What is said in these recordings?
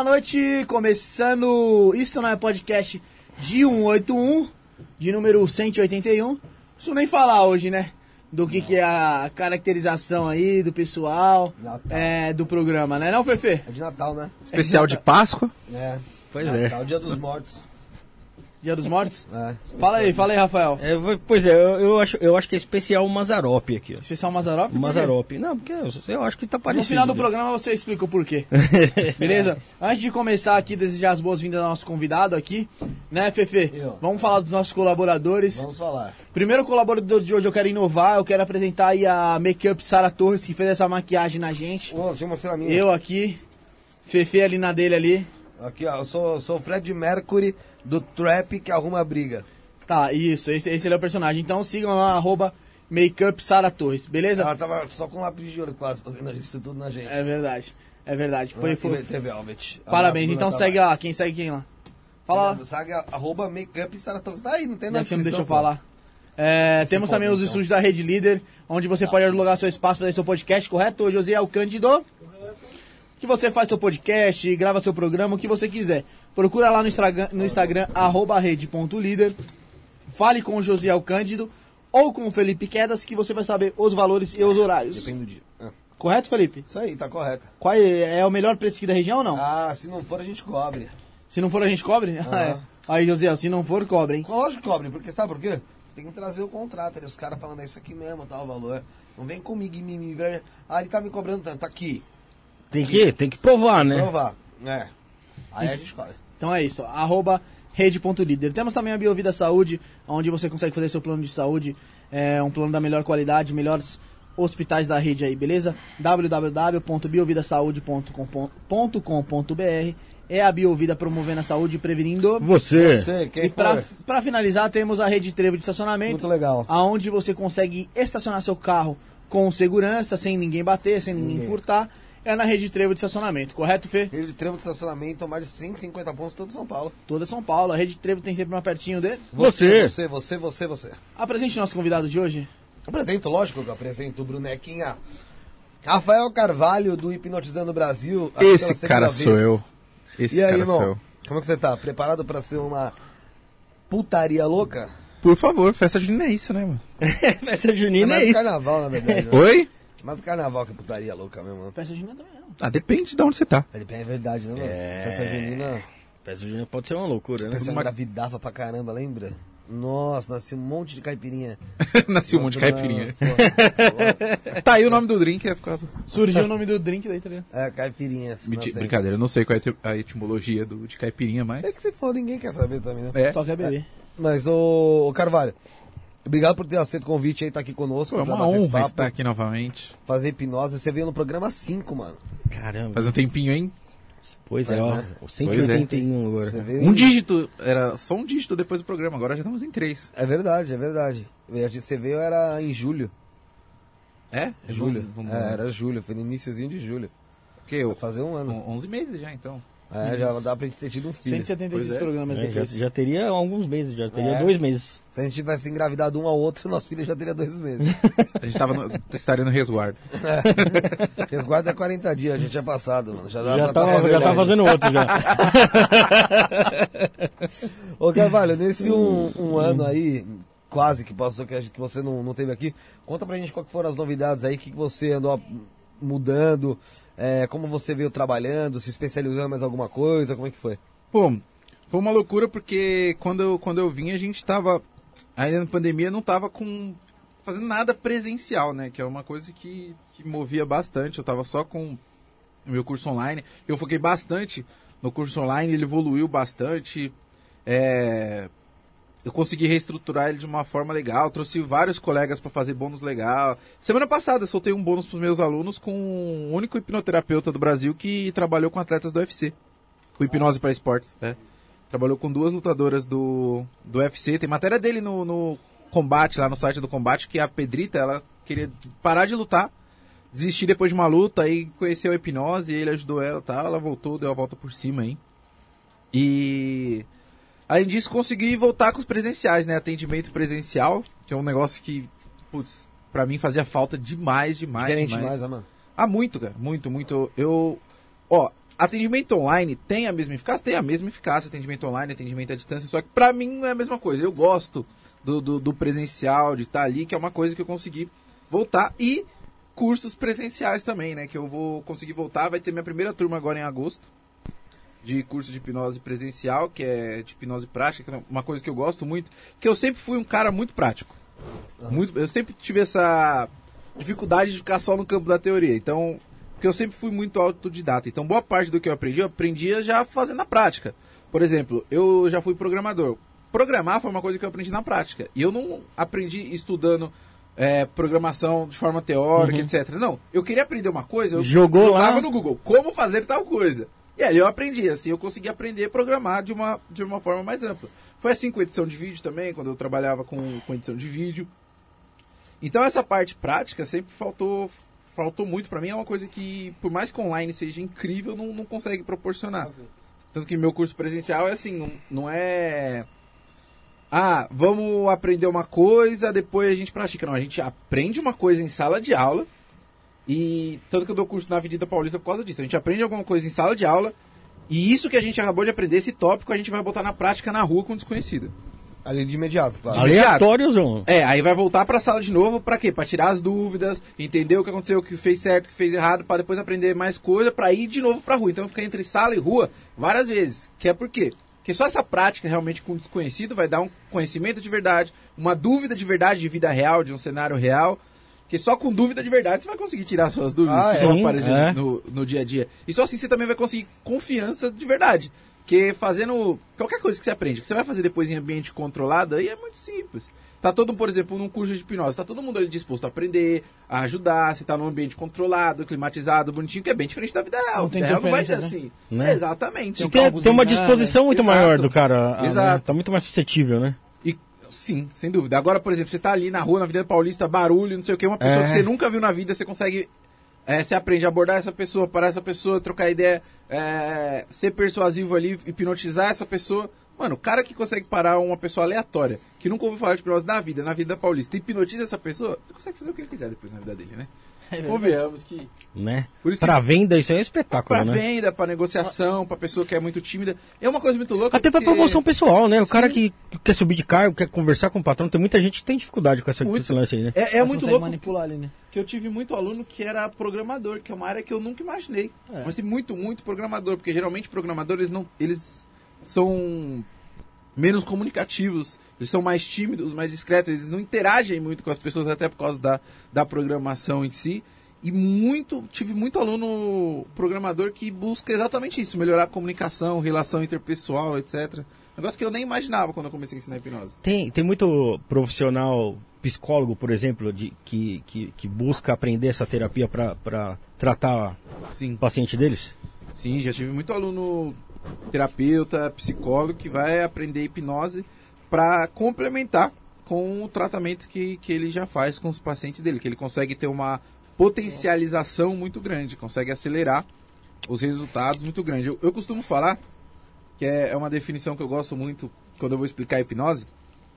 Boa noite, começando. Isto não é podcast de 181, de número 181. Não preciso nem falar hoje, né? Do que, que é a caracterização aí do pessoal, Natal. é, do programa, né? Não, Fefe? É de Natal, né? Especial de Páscoa. É. Pois é. Natal, Dia dos Mortos. Dia dos Mortos? É. Fala aí, fala aí, Rafael. É, eu- pois é, eu, eu acho, eu acho que é especial o Mazarop aqui, ó. Especial Mazarop? O por quê? Mazarop. Não, porque eu, eu acho que tá No parecido. final do né? programa você explica o porquê. Beleza? Antes de começar aqui, desejar as boas-vindas ao nosso convidado aqui, né, Fefe? Eu. Vamos falar dos nossos colaboradores. Vamos falar. Primeiro colaborador de hoje eu quero inovar, eu quero apresentar aí a Makeup Sara Torres, que fez essa maquiagem na gente. Ô, deixa eu mostrar a minha. Eu aqui, Fefe ali na dele ali. Aqui, ó. Eu sou, sou o Fred Mercury do Trap que arruma briga. Tá, isso, esse, esse é o personagem. Então sigam lá, arroba Makeup Sara Torres, beleza? Ela tava só com lápis de ouro quase fazendo isso tudo na gente. É verdade, é verdade. Foi, foi. TV Velvet. Parabéns, então Bruna segue lá, quem segue quem lá? Fala lá, Segue, arroba makeup Saratoga. Tá aí, não tem já na que você não deixou falar. É, temos também os então. estúdios da Rede Líder, onde você pode alugar seu espaço para fazer seu podcast, correto? Hoje José é o Cândido. Que você faz seu podcast, grava seu programa, o que você quiser. Procura lá no Instagram, no Instagram arroba rede.líder. fale com o Josiel Cândido ou com o Felipe Quedas que você vai saber os valores e os horários. Depende do dia. Ah, Correto, Felipe? Isso aí, tá correto. Qual é, é o melhor preço aqui da região ou não? Ah, se não for, a gente cobre. Se não for, a gente cobre? Ah, é. Aí, Josiel, se não for, cobre, hein? Lógico que cobre, porque sabe por quê? Tem que trazer o contrato, ali, os caras falando, é isso aqui mesmo, tal valor. Não vem comigo e me, me... Ah, ele tá me cobrando tanto, tá aqui. Tem que, tem que provar, né? Provar. É. Aí a gente cobre. Então é isso, arroba rede.líder. Temos também a Biovida Saúde, onde você consegue fazer seu plano de saúde, é um plano da melhor qualidade, melhores hospitais da rede aí, beleza? www.biovidasaude.com.br É a Biovida promovendo a saúde e prevenindo. Você. Você, quem E pra finalizar, temos a rede Trevo de estacionamento. Muito legal. Aonde você consegue estacionar seu carro com segurança, sem ninguém bater, sem ninguém Ninguém. furtar. É na rede Trevo de estacionamento, correto, Fê? Rede de trevo de estacionamento, mais de 150 pontos, todo São Paulo. Toda São Paulo. A rede Trevo tem sempre uma pertinho dele. Você. Você, você, você, você. Apresente nosso convidado de hoje. Apresento, lógico que eu apresento o Brunequinha. Rafael Carvalho, do Hipnotizando Brasil. Esse cara vez. sou eu. Esse E aí, cara irmão? sou eu. Como é que você tá? Preparado pra ser uma putaria louca? Por favor, festa junina é isso, né, mano? Festa É junina mais é do isso. carnaval, na verdade. né? Oi? Mais do carnaval que putaria louca mesmo. né? Festa junina também não. Ah, depende de onde você tá. É é verdade, né, mano? É. Festa junina, Festa junina pode ser uma loucura, né? pessoa engravidava pra caramba, lembra? Nossa, nasceu um monte de caipirinha. Nasci um monte de caipirinha. Pô, Tá aí o nome do drink, é por causa. Surgiu o nome do drink daí, tá ligado? É, nasceu. Brincadeira, eu não sei qual é a eti- a etimologia do, de caipirinha, mas. É que se for, ninguém quer saber também, né? É. Só quer beber. Mas, ô, ô Carvalho, obrigado por ter aceito o convite aí, tá aqui conosco. Pô, é uma honra papo, estar aqui novamente. Fazer hipnose. Você veio no programa 5, mano. Caramba. Faz um tempinho, hein? Pois é, Pois ó. é. o 181 agora. Veio Um dígito, era só um dígito depois do programa, agora já estamos em três. É verdade, é verdade. Você veio era em julho. É? Julho. Vamos, É, era julho, foi no iníciozinho de julho. Eu, Vai fazer um ano. on- 11 meses já, então. É, já dá pra gente ter tido um filho. 176 Pois é. programas É, já, depois. já teria alguns meses, já teria É. dois meses. Se a gente tivesse engravidado um ao outro, nosso filho já teria dois meses. A gente tava no, estaria no resguardo. Resguardo é 40 dias, a gente é passado, mano. Já dá Já pra tá, tá fazendo já tá hoje. fazendo outro já. Ô, Carvalho, nesse um, um ano aí, quase que passou, que, a gente- que você não, não teve aqui, conta pra gente qual que foram as novidades aí, o que, que você andou mudando, é, como você veio trabalhando, se especializou em mais alguma coisa, como é que foi? Pô, foi uma loucura porque quando eu, quando eu vim a gente tava, ainda na pandemia, não tava com, fazendo nada presencial, né? Que é uma coisa que, que movia bastante. Eu tava só com o meu curso online. Eu foquei bastante no curso online, ele evoluiu bastante. É, eu consegui reestruturar ele de uma forma legal, trouxe vários colegas para fazer bônus legal. Semana passada eu soltei um bônus para meus alunos com o único hipnoterapeuta do Brasil que trabalhou com atletas do UFC. Com hipnose para esportes, né? Trabalhou com duas lutadoras do, do UFC. Tem matéria dele no, no combate, lá no site do combate, que a Pedrita, ela queria parar de lutar, desistir depois de uma luta, aí conheceu a hipnose, ele ajudou ela e tal, ela voltou, deu a volta por cima aí. E além disso, consegui voltar com os presenciais, né? Atendimento presencial, que é um negócio que, putz, pra mim fazia falta demais, demais, Diferente demais. demais, né, mano? Ah, muito, cara. Muito, muito. Eu. Ó, atendimento online tem a mesma eficácia? Tem a mesma eficácia, atendimento online, atendimento à distância, só que pra mim não é a mesma coisa. Eu gosto do, do, do presencial, de estar ali, que é uma coisa que eu consegui voltar. E cursos presenciais também, né? Que eu vou conseguir voltar. Vai ter minha primeira turma agora em agosto. De curso de hipnose presencial, que é de hipnose prática, que é uma coisa que eu gosto muito. Que eu sempre fui um cara muito prático. Muito, eu sempre tive essa dificuldade de ficar só no campo da teoria. Então, porque eu sempre fui muito autodidata. Então, boa parte do que eu aprendi, eu aprendia já fazendo na prática. Por exemplo, eu já fui programador. Programar foi uma coisa que eu aprendi na prática. E eu não aprendi estudando é, programação de forma teórica, etc. Não, eu queria aprender uma coisa, eu Jogou jogava lá. no Google como fazer tal coisa. E ali eu aprendi, assim, eu consegui aprender a programar de uma, de uma forma mais ampla. Foi assim com edição de vídeo também, quando eu trabalhava com, com edição de vídeo. Então essa parte prática sempre faltou faltou muito pra mim, é uma coisa que, por mais que online seja incrível, não, não consegue proporcionar. Tanto que meu curso presencial é assim, não, não é. Ah, vamos aprender uma coisa, depois a gente pratica. Não, a gente aprende uma coisa em sala de aula. E tanto que eu dou curso na Avenida Paulista por causa disso. A gente aprende alguma coisa em sala de aula. E isso que a gente acabou de aprender, esse tópico, a gente vai botar na prática na rua com desconhecida. Ali de imediato, claro. Aleatóriozão. É, aí vai voltar pra sala de novo, pra quê? Pra tirar as dúvidas, entender o que aconteceu, o que fez certo, o que fez errado, pra depois aprender mais coisa, pra ir de novo pra rua. Então fica entre sala e rua várias vezes. Que é por quê? Porque só essa prática realmente com o desconhecido vai dar um conhecimento de verdade, uma dúvida de verdade de vida real, de um cenário real. Que só com dúvida de verdade você vai conseguir tirar suas dúvidas Ah, que é? vão Sim, aparecer é. no, no dia a dia. E só assim você também vai conseguir confiança de verdade. Porque fazendo qualquer coisa que você aprende, que você vai fazer depois em ambiente controlado, aí é muito simples. Tá todo, por exemplo, num curso de hipnose, tá todo mundo ali disposto a aprender, a ajudar, você tá num ambiente controlado, climatizado, bonitinho, que é bem diferente da vida real. Não tem A vida real não vai ser interferência, assim. Né? Exatamente. Tem, carro tem uma disposição muito Exato. maior do cara. a- Exato. né? Tá muito mais suscetível, né? Sim, sem dúvida. Agora, por exemplo, você tá ali na rua, na Avenida Paulista, barulho, não sei o que, uma pessoa É. que você nunca viu na vida, você consegue. É, você aprende a abordar essa pessoa, parar essa pessoa, trocar ideia, é, ser persuasivo ali, hipnotizar essa pessoa. Mano, o cara que consegue parar uma pessoa aleatória, que nunca ouviu falar de hipnose na vida, na vida da Paulista, hipnotiza essa pessoa, ele consegue fazer o que ele quiser depois na vida dele, né? Convenhamos que. né? Por isso que Pra venda, isso aí é um espetáculo, pra né? venda, pra negociação, pra pessoa que é muito tímida. É uma coisa muito louca. Até pra porque- promoção pessoal, né? O Sim. cara que quer subir de cargo, quer conversar com o patrão, tem muita gente que tem dificuldade com essa, com Muito. esse lance aí, né? É, é Você muito louco. manipular ali, né? que eu tive muito aluno que era programador, que é uma área que eu nunca imaginei. É. Mas tem muito, muito programador, porque geralmente programadores não, eles são menos comunicativos, eles são mais tímidos, mais discretos, eles não interagem muito com as pessoas até por causa da, da programação em si. E muito, tive muito aluno programador que busca exatamente isso, melhorar a comunicação, relação interpessoal, etc. Negócio que eu nem imaginava quando eu comecei a ensinar hipnose. Tem, tem muito profissional psicólogo, por exemplo, de, que, que, que busca aprender essa terapia pra tratar Sim. o paciente deles? Sim, já tive muito aluno terapeuta, psicólogo que vai aprender hipnose para complementar com o tratamento que, que ele já faz com os pacientes dele, que ele consegue ter uma potencialização muito grande, consegue acelerar os resultados muito grande. Eu, eu costumo falar que é, é uma definição que eu gosto muito quando eu vou explicar hipnose,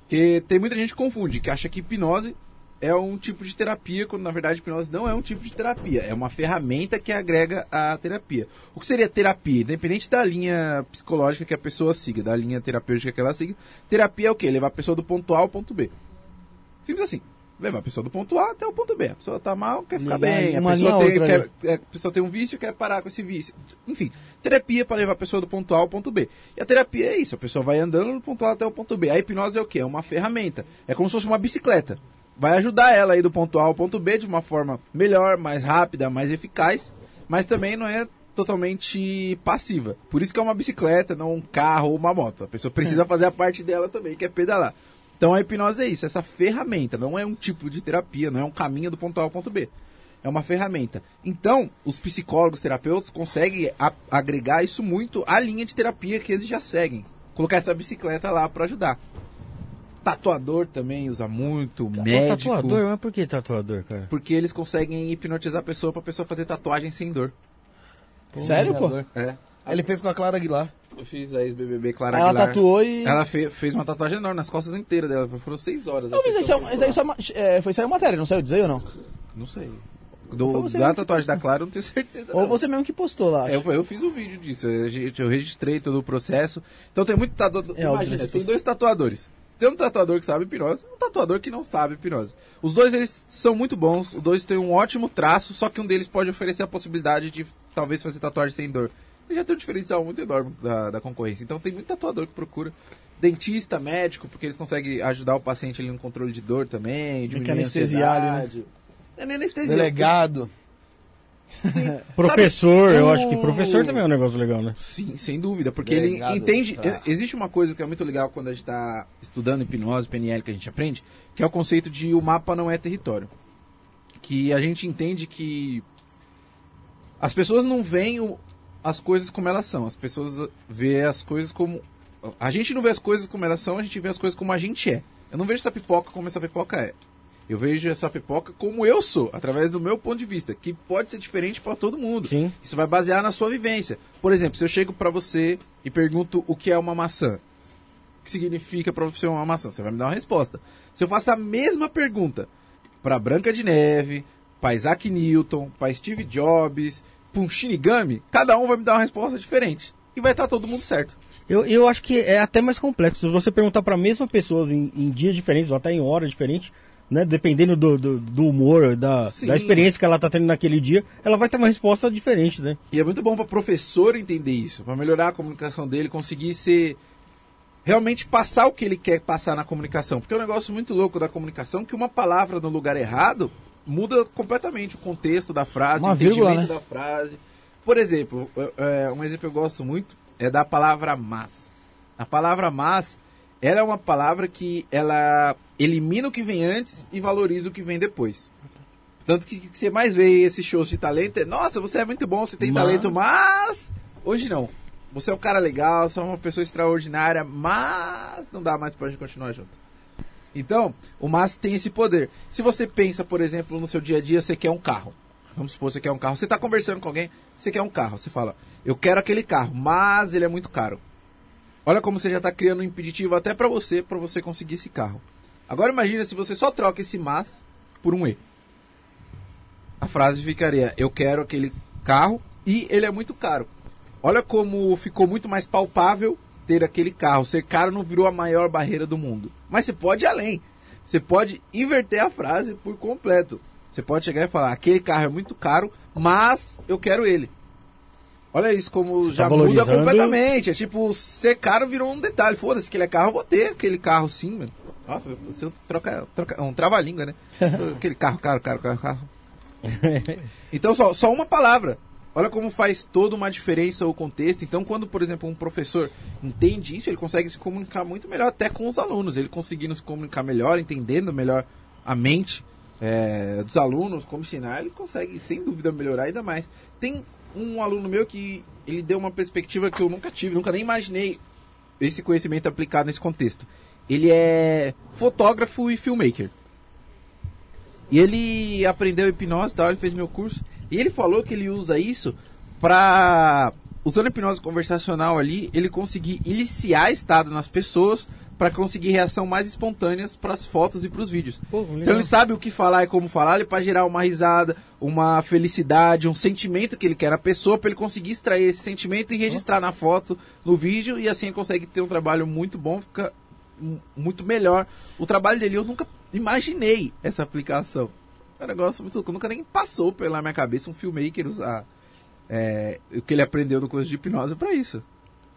que tem muita gente que confunde, que acha que hipnose é um tipo de terapia, quando na verdade hipnose não é um tipo de terapia, é uma ferramenta que agrega à terapia. O que seria terapia? Independente da linha psicológica que a pessoa siga, da linha terapêutica que ela siga, terapia é o quê? Levar a pessoa do ponto A ao ponto B. Simples assim. Levar a pessoa do ponto A até o ponto B. A pessoa tá mal, quer ficar Ligar bem. A pessoa, a tem, quer, é, a pessoa tem um vício, quer parar com esse vício. Enfim, terapia para levar a pessoa do ponto A ao ponto B. E a terapia é isso, a pessoa vai andando do ponto A até o ponto B. A hipnose é o quê? É uma ferramenta. É como se fosse uma bicicleta. Vai ajudar ela aí do ponto A ao ponto B de uma forma melhor, mais rápida, mais eficaz, mas também não é totalmente passiva. Por isso que é uma bicicleta, não um carro ou uma moto. A pessoa precisa fazer a parte dela também, que é pedalar. Então a hipnose é isso, essa ferramenta, não é um tipo de terapia, não é um caminho do ponto A ao ponto B. É uma ferramenta. Então, os psicólogos, terapeutas conseguem agregar isso muito à linha de terapia que eles já seguem. Colocar essa bicicleta lá para ajudar. Tatuador também usa muito, O médico. tatuador, mas por que tatuador, cara? Porque eles conseguem hipnotizar a pessoa pra pessoa fazer tatuagem sem dor. Sério, pô? É. Ele fez com a Clara Aguilar. Eu fiz a ex-BBB Clara Ela Aguilar. tatuou e. Ela fe- fez uma tatuagem enorme nas costas inteiras dela. Foram seis horas. Não, mas a isso, é, isso aí só é é, foi saiu matéria, não saiu dizer ou não? Não sei. Do, da tatuagem da Clara eu não tenho certeza. Ou não. você mesmo que postou lá. Eu, eu fiz um vídeo disso, eu, gente, eu registrei todo o processo. Então tem muito tatuador. É óbvio, Imagina, né, tem dois tatuadores. Tem um tatuador que sabe hipnose e um tatuador que não sabe hipnose. Os dois eles são muito bons, os dois têm um ótimo traço, só que um deles pode oferecer a possibilidade de talvez fazer tatuagem sem dor. Ele já tem um diferencial muito enorme da, da concorrência. Então tem muito tatuador que procura. Dentista, médico, porque eles conseguem ajudar o paciente ali no controle de dor também, diminuir a né? ansiedade. É nem anestesia. Delegado. Professor, eu o- acho que professor também é um negócio legal, né? Sim, sem dúvida, porque Delegado, ele entende. tá. Existe uma coisa que é muito legal quando a gente está estudando hipnose, PNL, que a gente aprende, que é o conceito de o mapa não é território. Que a gente entende que as pessoas não veem o- as coisas como elas são, as pessoas vê as coisas como. A gente não vê as coisas como elas são, a gente vê as coisas como a gente é. Eu não vejo essa pipoca como essa pipoca é. Eu vejo essa pipoca como eu sou, através do meu ponto de vista, que pode ser diferente para todo mundo. Sim. Isso vai basear na sua vivência. Por exemplo, se eu chego pra você e pergunto o que é uma maçã, o que significa pra você uma maçã, você vai me dar uma resposta. Se eu faço a mesma pergunta pra Branca de Neve, pra Isaac Newton, pra Steve Jobs, pra um Shinigami, cada um vai me dar uma resposta diferente. E vai estar todo mundo certo. Eu, eu acho que é até mais complexo. Se você perguntar para a mesma pessoa em, em dias diferentes, ou até em horas diferentes, né? Dependendo do, do, do humor, da, Sim. da experiência que ela tá tendo naquele dia, ela vai ter uma resposta diferente, né? E é muito bom para professor entender isso, para melhorar a comunicação dele, conseguir ser realmente passar o que ele quer passar na comunicação, porque é um negócio muito louco da comunicação que uma palavra no lugar errado muda completamente o contexto da frase, Uma o entendimento vírgula, né? da frase. Por exemplo, é, um exemplo que eu gosto muito é da palavra mas. A palavra mas, ela é uma palavra que ela elimina o que vem antes e valoriza o que vem depois. Tanto que, que você mais vê esses shows de talento é, nossa, você é muito bom, você tem Mas- talento, mas hoje não. Você é um cara legal, você é uma pessoa extraordinária, mas não dá mais pra gente continuar junto. Então, o mas tem esse poder. Se você pensa, por exemplo, no seu dia a dia, você quer um carro. Vamos supor, você quer um carro. Você tá conversando com alguém, você quer um carro. Você fala, eu quero aquele carro, mas ele é muito caro. Olha como você já tá criando um impeditivo até pra você, pra você conseguir esse carro. Agora imagina se você só troca esse mas por um e. A frase ficaria: Eu quero aquele carro e ele é muito caro. Olha como ficou muito mais palpável ter aquele carro. Ser caro não virou a maior barreira do mundo. Mas você pode ir além. Você pode inverter a frase por completo. Você pode chegar e falar: Aquele carro é muito caro, mas eu quero ele. Olha isso como já muda valorizando. completamente. É tipo, ser caro virou um detalhe. Foda-se que ele é carro, eu vou ter aquele carro sim, mano. Nossa, você troca, troca um trava-língua, né? aquele carro, caro, caro, caro, carro. Então, só, só uma palavra. Olha como faz toda uma diferença o contexto. Então, quando, por exemplo, um professor entende isso, ele consegue se comunicar muito melhor até com os alunos. Ele conseguindo se comunicar melhor, entendendo melhor a mente é, dos alunos, como ensinar, ele consegue, sem dúvida, melhorar ainda mais. Tem um aluno meu que ele deu uma perspectiva que eu nunca tive, nunca nem imaginei esse conhecimento aplicado nesse contexto. Ele é fotógrafo e filmmaker. E ele aprendeu hipnose e tal, ele fez meu curso. E ele falou que ele usa isso pra. Usando hipnose conversacional ali, ele conseguir iniciar estado nas pessoas para conseguir reação mais espontâneas para as fotos e para os vídeos. Então ele sabe o que falar e como falar, ele para gerar uma risada, uma felicidade, um sentimento que ele quer na pessoa, para ele conseguir extrair esse sentimento e registrar na foto, no vídeo, e assim ele consegue ter um trabalho muito bom, fica muito melhor. O trabalho dele eu nunca imaginei essa aplicação. É um negócio muito louco. Nunca nem passou pela minha cabeça um filmmaker usar é, o que ele aprendeu no curso de hipnose para isso.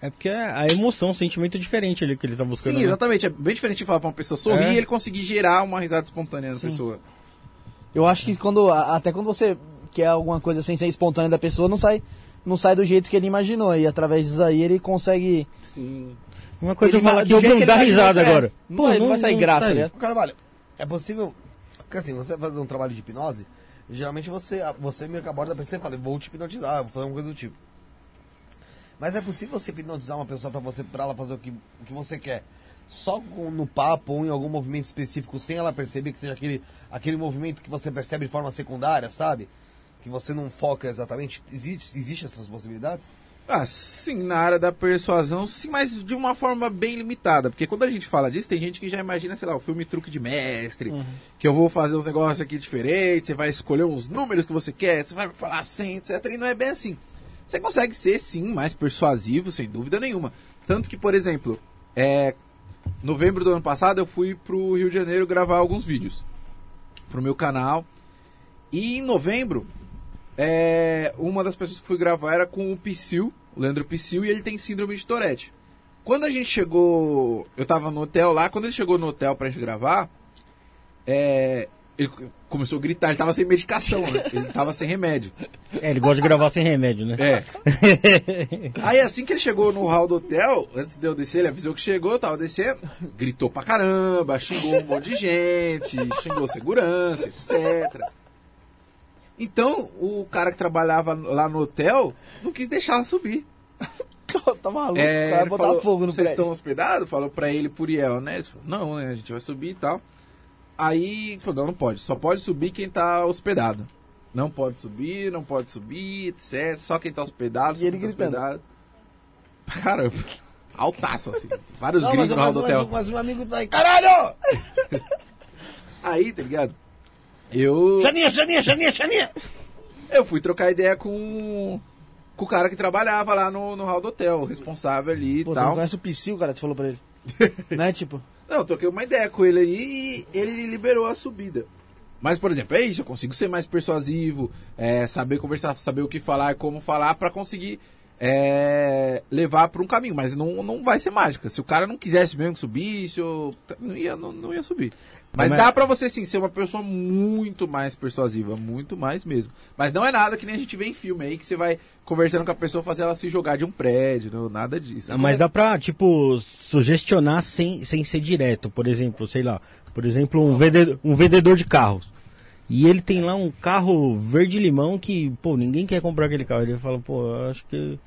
É porque a emoção, o sentimento é diferente ali que ele tá buscando. Sim, né? exatamente. É bem diferente de falar pra uma pessoa sorrir É. e ele conseguir gerar uma risada espontânea na Sim. pessoa. Eu acho que quando, até quando você quer alguma coisa sem ser espontânea da pessoa, não sai, não sai do jeito que ele imaginou. E através disso aí ele consegue. Sim. Uma coisa eu Ele falar do que ele dá imaginou, risada é. agora. Não vai- não vai sair graça, sai. né? Carvalho, é possível. Porque assim, você vai fazer um trabalho de hipnose, geralmente você, você meio que aborda a pessoa e fala, vou te hipnotizar, vou fazer uma coisa do tipo. Mas é possível você hipnotizar uma pessoa pra você para ela fazer o que, o que você quer? Só com- no papo ou em algum movimento específico, sem ela perceber que seja aquele, aquele movimento que você percebe de forma secundária, sabe? Que você não foca exatamente. Existe, existe essas possibilidades? Ah, sim, na área da persuasão, sim, mas de uma forma bem limitada. Porque quando a gente fala disso, tem gente que já imagina, sei lá, o filme Truque de Mestre, que eu vou fazer uns negócios aqui diferentes, você vai escolher uns números que você quer, você vai falar assim, etc. E não é bem assim. Você consegue ser, sim, mais persuasivo, sem dúvida nenhuma. Tanto que, por exemplo, é, novembro do ano passado eu fui pro Rio de Janeiro gravar alguns vídeos pro meu canal. E em novembro, é, uma das pessoas que fui gravar era com o Psyll, o Leandro Psyll, e ele tem síndrome de Tourette. Quando a gente chegou, eu tava no hotel lá, quando ele chegou no hotel pra gente gravar, é, ele começou a gritar, ele tava sem medicação, né? Ele tava sem remédio. É, ele gosta de gravar sem remédio, né? É. Aí assim que ele chegou no hall do hotel, antes de eu descer, ele avisou que chegou, eu tava descendo, gritou pra caramba, xingou um monte de gente, xingou segurança, etc. Então, o cara que trabalhava lá no hotel não quis deixar ela subir. tá maluco, É, cara botar falou, fogo no Vocês prédio. estão hospedados? Falou pra ele e pro Uriel, né? Ele falou, não, né? A gente vai subir e tal. Aí ele falou, não, não pode. Só pode subir quem tá hospedado. Não pode subir, não pode subir, etc. Só quem tá hospedado, E ele tá gritando. hospedado. Caramba. Altaço, assim. Vários Não, gritos no mas, do hotel. mas um amigo tá aí, caralho! Aí, tá ligado? Eu... Xaninha, Xaninha, Xaninha, Xaninha! Eu fui trocar ideia com com o cara que trabalhava lá no, no hall do hotel, o responsável ali e Pô, você não tal. conhece o Psyu, cara, você falou pra ele. né, tipo... Não, eu troquei uma ideia com ele aí e ele liberou a subida. Mas, por exemplo, é isso, eu consigo ser mais persuasivo, é, saber conversar, saber o que falar, como falar, pra conseguir é, levar pra um caminho. Mas não, não vai ser mágica. Se o cara não quisesse mesmo que subisse, eu, não, ia, não, não ia subir. Mas Mas- dá pra você, sim, ser uma pessoa muito mais persuasiva, muito mais mesmo. Mas não é nada que nem a gente vê em filme aí, que você vai conversando com a pessoa, fazer ela se jogar de um prédio, não, nada disso. Mas dá pra, tipo, sugestionar sem, sem ser direto. Por exemplo, sei lá, por exemplo, um vendedor, um vendedor de carros. E ele tem lá um carro verde-limão que, pô, ninguém quer comprar aquele carro. Ele fala, pô, eu acho que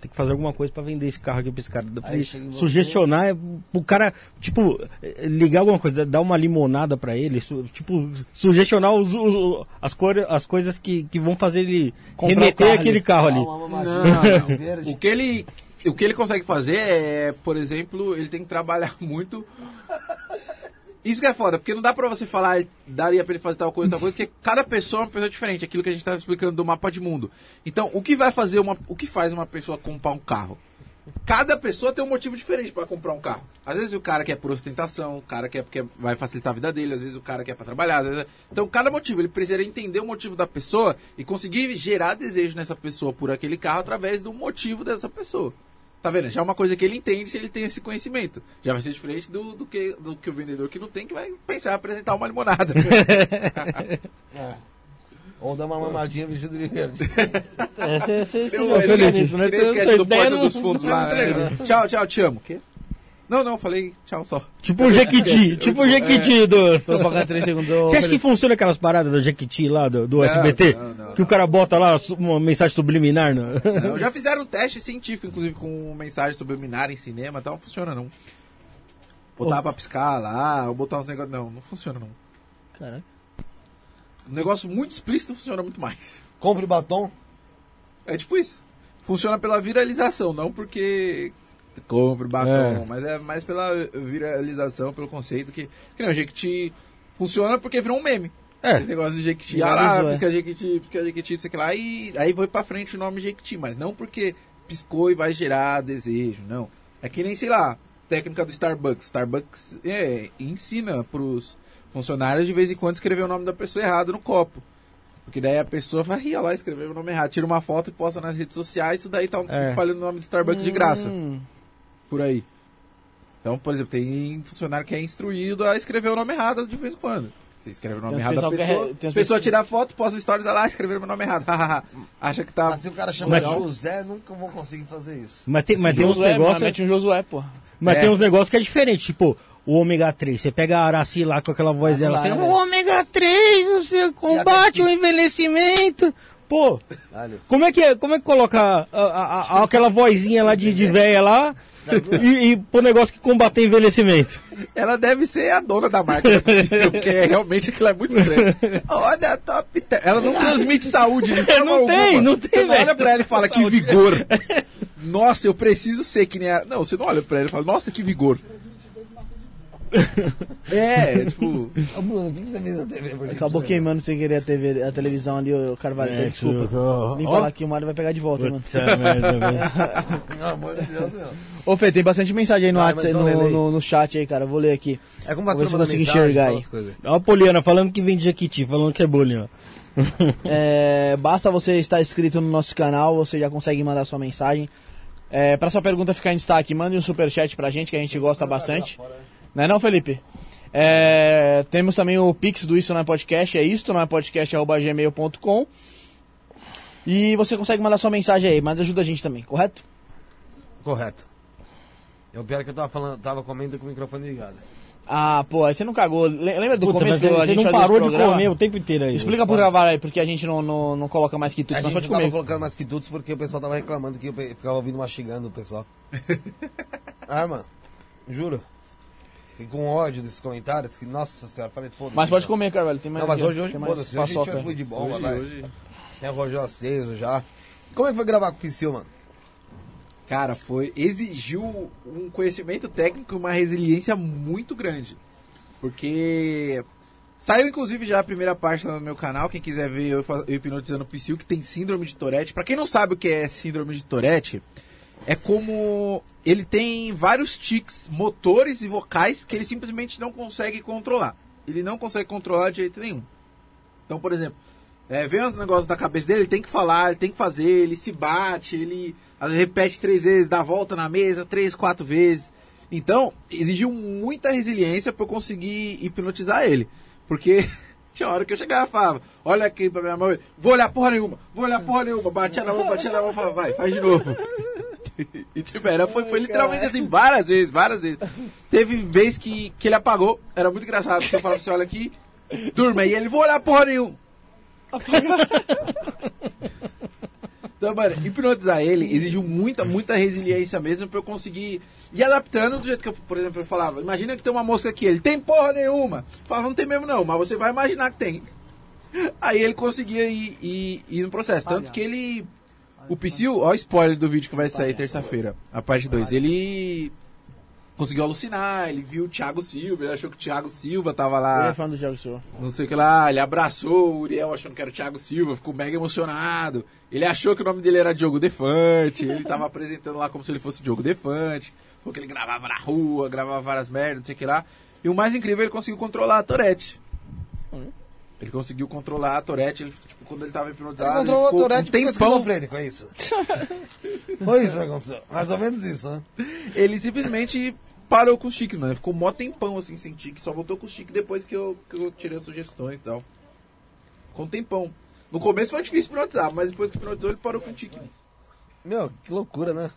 tem que fazer alguma coisa pra vender esse carro aqui pra esse cara. Aí em você- sugestionar é, o cara, tipo, eh, ligar alguma coisa, dar uma limonada pra ele, su- tipo, sugestionar os, os- as, cor, as coisas que, que vão fazer ele Comprar remeter carro aquele ali. carro ali. Uma mamadinha Não. O que ele, o que ele consegue fazer é, por exemplo, ele tem que trabalhar muito. Isso que é foda, porque não dá pra você falar, daria pra ele fazer tal coisa, tal coisa, porque cada pessoa é uma pessoa diferente, aquilo que a gente tava explicando do mapa de mundo. Então, o que vai fazer uma, o que faz uma pessoa comprar um carro? Cada pessoa tem um motivo diferente pra comprar um carro. Às vezes o cara quer por ostentação, o cara quer porque vai facilitar a vida dele, às vezes o cara quer pra trabalhar. vezes- Então, cada motivo, ele precisa entender o motivo da pessoa e conseguir gerar desejo nessa pessoa por aquele carro através do motivo dessa pessoa. Tá vendo? Já é uma coisa que ele entende se ele tem esse conhecimento. Já vai ser diferente do, do, que, do que o vendedor que não tem, que vai pensar em apresentar uma limonada. É. Ou dar uma mamadinha vestido de verde. É, cê- cê- cê Eu- já eu- fez eu- isso, né? aquele Tua- sketch tua do ideia Porta não- dos Fundos lá. né? Tchau, tchau, te amo. Quê? Não, não, falei tchau só. Tipo o Jequiti, tipo o Jequiti do... Propaganda 3 segundos. Você acha que funciona aquelas paradas do Jequiti lá, do, do Não, SBT? não, não, que o cara bota lá uma mensagem subliminar? No... Não, já fizeram um teste científico, inclusive, com mensagem subliminar em cinema e tal. Não funciona, não. Botar pra piscar lá, ou botar uns negócios. Não, não funciona, não. Caraca. Um negócio muito explícito funciona muito mais. Compre batom. É tipo isso. Funciona pela viralização, não porque compre batom, É. mas é mais pela viralização, pelo conceito que. Que não, Jequiti funciona porque virou um meme. É. Esse negócio de Jequiti, ah lá, é. pisca Jequiti, pisca Jequiti, sei lá, e aí foi pra frente o nome Jequiti, mas não porque piscou e vai gerar desejo, não. É que nem, sei lá, técnica do Starbucks. Starbucks é, ensina pros funcionários de vez em quando escrever o nome da pessoa errado no copo. Porque daí a pessoa vai rir lá, escrever o nome errado, tira uma foto e posta nas redes sociais, isso daí tá É. espalhando o nome do Starbucks de graça, Hum, por aí. Então, por exemplo, tem funcionário que é instruído a escrever o nome errado de vez em quando. Você escreve o nome errado da é- pessoa, tem pessoa pessoal- tira a foto, posta stories, lá, escreveu meu nome errado. Acha que tá... Mas se o cara chama Mas- José, nunca vou conseguir fazer isso. Mas tem, mas tem uns negócios. Mete um Josué, pô. Mas É. tem uns negócios que é diferente, tipo, o ômega 3. Você pega a Araci lá com aquela voz dela assim, o ômega 3, você combate o envelhecimento. Pô, como é que é, como é que coloca a- a- a- aquela vozinha lá de, de véia lá e, e pro negócio que combate envelhecimento? Ela deve ser a dona da marca, não é possível, porque é, realmente aquilo é muito estranho. Olha, top. Ela não transmite saúde de forma Não tem, alguma. não tem, Você não velho. olha pra ela e fala, que vigor. Nossa, eu preciso ser que nem a... Não, você não olha pra ela e fala, nossa, que vigor. É, tipo... Ô, Bruno, o que você fez na TV? por Acabou queimando sem querer a, TV, a televisão ali, o Carvalho. É, desculpa. ó. Limpa lá que o Mário vai pegar de volta, mano. Pelo amor de Deus, meu. Ô, Fê, tem bastante mensagem aí no, Vai, WhatsApp, mas então no, aí. no, no chat aí, cara. Eu vou ler aqui. É como Vou ver se eu consigo enxergar aí. Ó a Poliana falando que vem de Jequiti, falando que é bullying, ó. É, basta você estar inscrito no nosso canal, você já consegue mandar sua mensagem. É, para sua pergunta ficar em destaque, mande um superchat pra gente, que a gente gosta bastante. Não é não, Felipe? É, temos também o Pix do Isso Não é Podcast, é isto, não é podcast.gmail.com. E você consegue mandar sua mensagem aí, mas ajuda a gente também, correto? Correto. É o pior que eu tava falando, tava comendo com o microfone ligado. Ah, pô, aí você não cagou. Le- Lembra do Puta, começo do a você gente não parou de comer o tempo inteiro aí. Explica pro Gavar aí, porque a gente não, não, não coloca mais quitutes, A gente pode não tava comer. colocando mais quitutes porque o pessoal tava reclamando que eu pe- ficava ouvindo mastigando o pessoal. ah, mano. Juro. Fiquei com ódio desses comentários que, nossa senhora, falei, foda Mas pode comer, Carvalho. Tem mais Não, mas hoje, hoje, foda-se. Hoje a gente fluir de bola, Hoje, vai. hoje... Tem o Rogério aceso já. Como é que foi gravar com o Psyu, mano? Cara, foi exigiu um conhecimento técnico e uma resiliência muito grande. Porque Saiu inclusive já a primeira parte lá no meu canal, quem quiser ver eu hipnotizando o Psyu, que tem síndrome de Tourette. Pra quem não sabe o que é síndrome de Tourette, é como ele tem vários tics motores e vocais que ele simplesmente não consegue controlar. Ele não consegue controlar de jeito nenhum. Então, por exemplo, é, vem os negócios da cabeça dele, ele tem que falar, ele tem que fazer, ele se bate, ele repete três vezes, dá volta na mesa três, quatro vezes. Então, exigiu muita resiliência pra eu conseguir hipnotizar ele. Porque tinha hora que eu chegava e falava, olha aqui pra minha mãe, vou olhar porra nenhuma, vou olhar porra nenhuma, batia na mão, batia na mão, falava, vai, faz de novo. E tipo, era, foi, foi literalmente assim, várias vezes, várias vezes. Teve vez que, que ele apagou, era muito engraçado, porque eu falava assim, olha aqui, turma, e ele, vou olhar porra nenhuma. Então, mano, hipnotizar ele exigiu muita, muita resiliência mesmo pra eu conseguir ir adaptando do jeito que eu, por exemplo, eu falava, imagina que tem uma mosca aqui, ele tem porra nenhuma. Eu falava, não tem mesmo não, mas você vai imaginar que tem. Aí ele conseguia ir, ir, ir no processo. Tanto que ele. O Psyu, ó, o spoiler do vídeo que vai sair terça-feira, a parte 2. Ele conseguiu alucinar, ele viu o Thiago Silva, ele achou que o Thiago Silva tava Ele lá é fã do jogo senhor. não sei o que lá, ele abraçou o Uriel achando que era o Thiago Silva, ficou mega emocionado. Ele achou que o nome dele era Diogo Defante, ele tava apresentando lá como se ele fosse Diogo Defante, porque ele gravava na rua, gravava várias merdas, não sei o que lá. E o mais incrível, ele conseguiu controlar a Tourette. Ele conseguiu controlar a Tourette, ele, tipo, quando ele tava Ele hipnotizado, controlou a ficou Tourette um porque esquizofrênico, é isso? Foi isso que aconteceu. Mais ou menos isso, né? ele simplesmente parou com os tiques, mano. Ele ficou mó tempão assim sem tique, só voltou com os tiques depois que eu, que eu tirei as sugestões e tal. Ficou um tempão. No começo foi difícil hipnotizar, mas depois que hipnotizou ele parou com o tique. Meu, que loucura, né?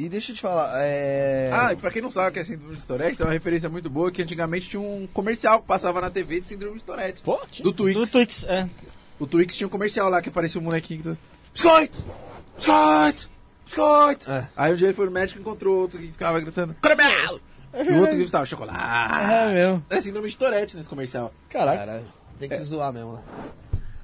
E deixa eu te falar, é... Ah, e pra quem não sabe o que é síndrome de Tourette, tem uma referência muito boa que antigamente tinha um comercial que passava na TV de síndrome de Tourette. Pô, Do Twix. Do Twix, é. O Twix tinha um comercial lá que aparecia um molequinho que... Biscoito! Biscoito! Biscoito! É. Aí um dia ele foi no médico e encontrou outro que ficava gritando caramelo! E o outro que gritava chocolate. É mesmo. É síndrome de Tourette nesse comercial. Caraca. Cara, tem que zoar mesmo, né?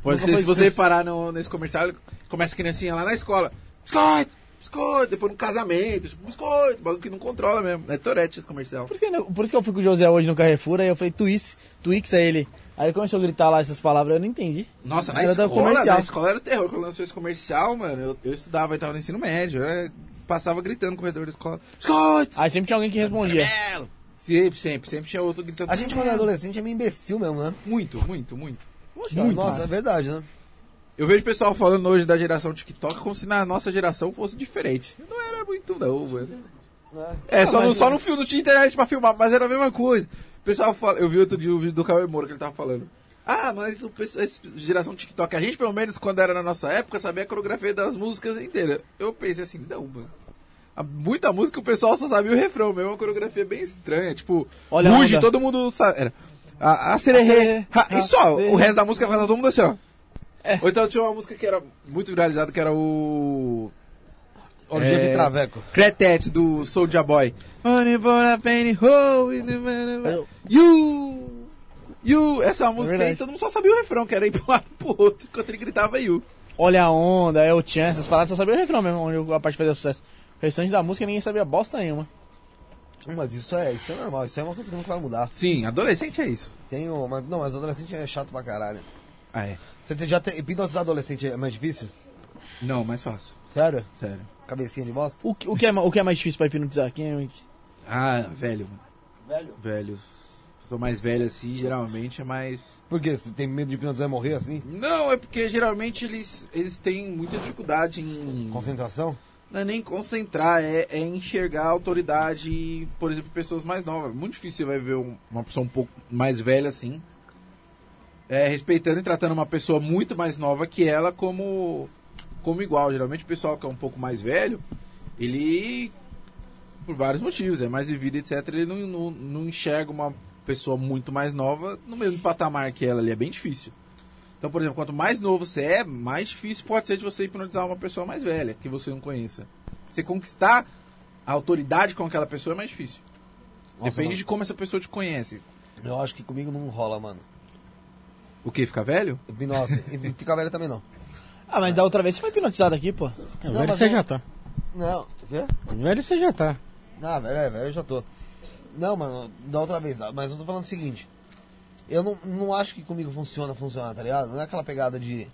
Pode ser, se você reparar no, nesse comercial, começa a criancinha lá na escola. Biscoito! Biscoito! Depois no casamento, tipo, biscoito! Bagulho que não controla mesmo. É Tourette esse comercial. Por isso, que, eu- por isso que eu fui com o José hoje no Carrefour, aí eu falei Twix, Twix é ele. Aí ele começou a gritar lá essas palavras, eu não entendi. Nossa, na Era escola, na escola era terror. Quando lançou esse comercial, mano, eu, eu estudava e tava no ensino médio. Eu passava gritando no corredor da escola. Biscoito! Aí sempre tinha alguém que respondia. Caramelo! Sempre, sempre, sempre tinha outro gritando. A gente quando é adolescente é meio imbecil mesmo, né? Muito, muito, muito. Muito, Nossa, é cara. verdade, né? Eu vejo pessoal falando hoje da geração TikTok como se na nossa geração fosse diferente. Não era muito não, mano. É, só, no, mas- só no fio, não tinha internet pra filmar, mas era a mesma coisa. O pessoal fala, eu vi outro dia o vídeo do Cauê Moura que ele tava falando. Ah, mas o pessoal- geração TikTok, a gente pelo menos quando era na nossa época sabia a coreografia das músicas inteiras. Eu pensei assim, não, mano. A- Muita música o pessoal só sabia o refrão mesmo, uma coreografia bem estranha, tipo, Olha Ruge, todo mundo sabe. Era. A, a sererê, e só, o resto da música fazia todo mundo assim, ó. É. Ou então tinha uma música que era muito viralizada, que era o. Orgia É. de Traveco. Cretete do Soulja Boy. You! You! Essa música aí, todo mundo só sabia o refrão, que era ir pro lado e pro outro, enquanto ele gritava You. Olha a onda, é o Tchan, essas paradas, só sabia o refrão mesmo, onde a parte fazia sucesso. O restante da música ninguém sabia bosta nenhuma. Mas isso é, isso é normal, isso é uma coisa que nunca vai mudar. Sim, adolescente é isso. Tem o, mas, não, mas adolescente é chato pra caralho. Ah, é. Você já tem, hipnotizar adolescente é mais difícil? Não, mais fácil. Sério? Sério. Cabecinha de bosta? O, que- o, que, é, o que é mais difícil pra hipnotizar? Quem é... Ah, velho. Velho. Velho. Sou mais velho assim, geralmente é mais. Por quê? Você tem medo de hipnotizar e morrer assim? Não, é porque geralmente eles, eles têm muita dificuldade em. Concentração? Não é nem concentrar, é, é enxergar a autoridade, por exemplo, pessoas mais novas. Muito difícil você vai ver um- uma pessoa um pouco mais velha assim, é, respeitando e tratando uma pessoa muito mais nova que ela como, como igual. Geralmente o pessoal que é um pouco mais velho, ele, por vários motivos, é mais vivido, etc., ele não, não, não enxerga uma pessoa muito mais nova no mesmo patamar que ela ali. É bem difícil. Então, por exemplo, quanto mais novo você é, mais difícil pode ser de você hipnotizar uma pessoa mais velha, que você não conheça. Você conquistar a autoridade com aquela pessoa é mais difícil. Nossa, Depende mano. de como essa pessoa te conhece. Eu acho que comigo não rola, mano. O que? Ficar velho? Nossa, e ficar velho também não. Ah, mas da outra vez você foi hipnotizado aqui, pô. É, Não, velho mas você eu- já tá. Não, o quê? Velho você já tá. Ah, velho, é, velho, eu já tô. Não, mano, da outra vez, mas eu tô falando o seguinte. Eu não, não acho que comigo funciona, funciona, tá ligado? Não é aquela pegada de.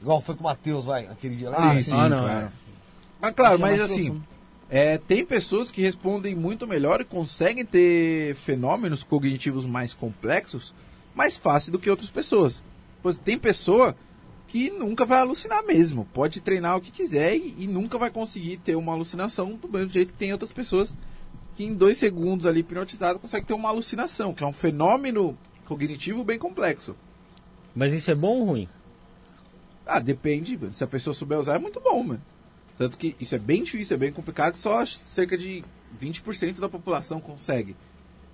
Igual foi com o Matheus, vai, aquele dia lá. Sim, sim, Ah, não, claro. é. Mas claro, é mas mais assim, profundo. é, tem pessoas que respondem muito melhor e conseguem ter fenômenos cognitivos mais complexos mais fácil do que outras pessoas. Pois tem pessoa que nunca vai alucinar mesmo. Pode treinar o que quiser e, e nunca vai conseguir ter uma alucinação do mesmo jeito que tem outras pessoas que em dois segundos ali hipnotizado conseguem ter uma alucinação, que é um fenômeno cognitivo bem complexo. Mas isso é bom ou ruim? Ah, depende. mano. Se a pessoa souber usar, é muito bom, mano. Tanto que isso é bem difícil, é bem complicado, só cerca de 20% da população consegue.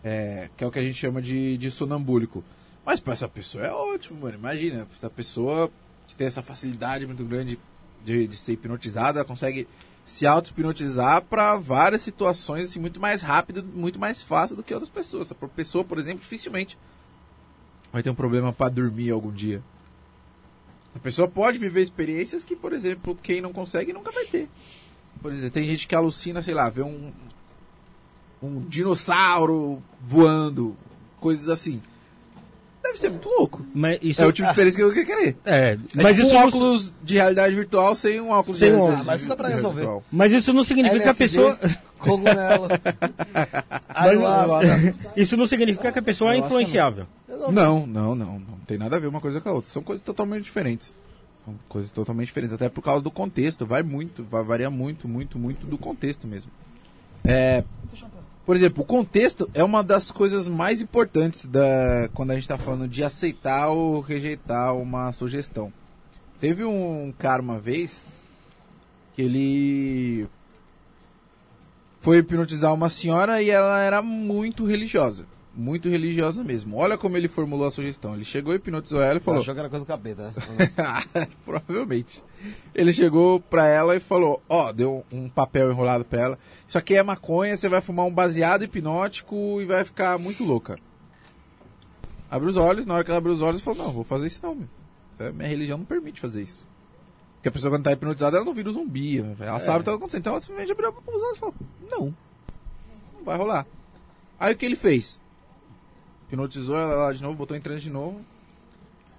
É, que é o que a gente chama de, de sonambúlico. Mas pra essa pessoa é ótimo, mano. Imagina, essa pessoa que tem essa facilidade muito grande de, de ser hipnotizada, consegue se auto-hipnotizar para várias situações assim, muito mais rápido, muito mais fácil do que outras pessoas. Essa pessoa, por exemplo, dificilmente vai ter um problema para dormir algum dia. A pessoa pode viver experiências que, por exemplo, quem não consegue nunca vai ter. Por exemplo, tem gente que alucina, sei lá, vê um, um dinossauro voando, coisas assim. Deve ser muito louco. Mas isso é o tipo de experiência que eu querer. É, É mas tipo isso um não, óculos de realidade virtual sem um óculos Sem de realidade óculos. Ah, mas isso dá pra resolver. virtual. mas isso não significa que a LSD, pessoa Cogumelo. ayahuasca. isso não significa que a pessoa é Ayahuasca influenciável. Não, não, não. Não tem nada a ver uma coisa com a outra. São coisas totalmente diferentes. São coisas totalmente diferentes. Até por causa do contexto. Vai muito, vai variar muito, muito, muito do contexto mesmo. É, por exemplo, o contexto é uma das coisas mais importantes da, quando a gente está falando de aceitar ou rejeitar uma sugestão. Teve um cara uma vez que ele foi hipnotizar uma senhora e ela era muito religiosa. Muito religiosa mesmo. Olha como ele formulou a sugestão. Ele chegou, hipnotizou ela e falou: Achou que era coisa do capeta, né? Provavelmente. Ele chegou pra ela e falou: Ó, deu um papel enrolado pra ela. Isso aqui é maconha, você vai fumar um baseado hipnótico e vai ficar muito louca. Abre os olhos, na hora que ela abre os olhos, falou: Não, vou fazer isso não, meu. É- Minha religião não permite fazer isso. Porque a pessoa quando tá hipnotizada, ela não vira um zumbi. Ela sabe o que tá acontecendo. Então ela simplesmente abriu os olhos e falou: Não, não vai rolar. Aí o que ele fez? Hipnotizou ela lá de novo, botou em transe de novo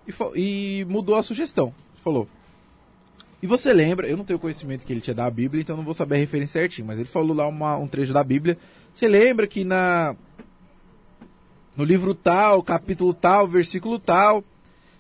e, e mudou a sugestão. Falou. E você lembra, eu não tenho conhecimento que ele tinha da Bíblia, então não vou saber a referência certinho, mas ele falou lá uma- um trecho da Bíblia. Você lembra que na no livro tal, capítulo tal, versículo tal,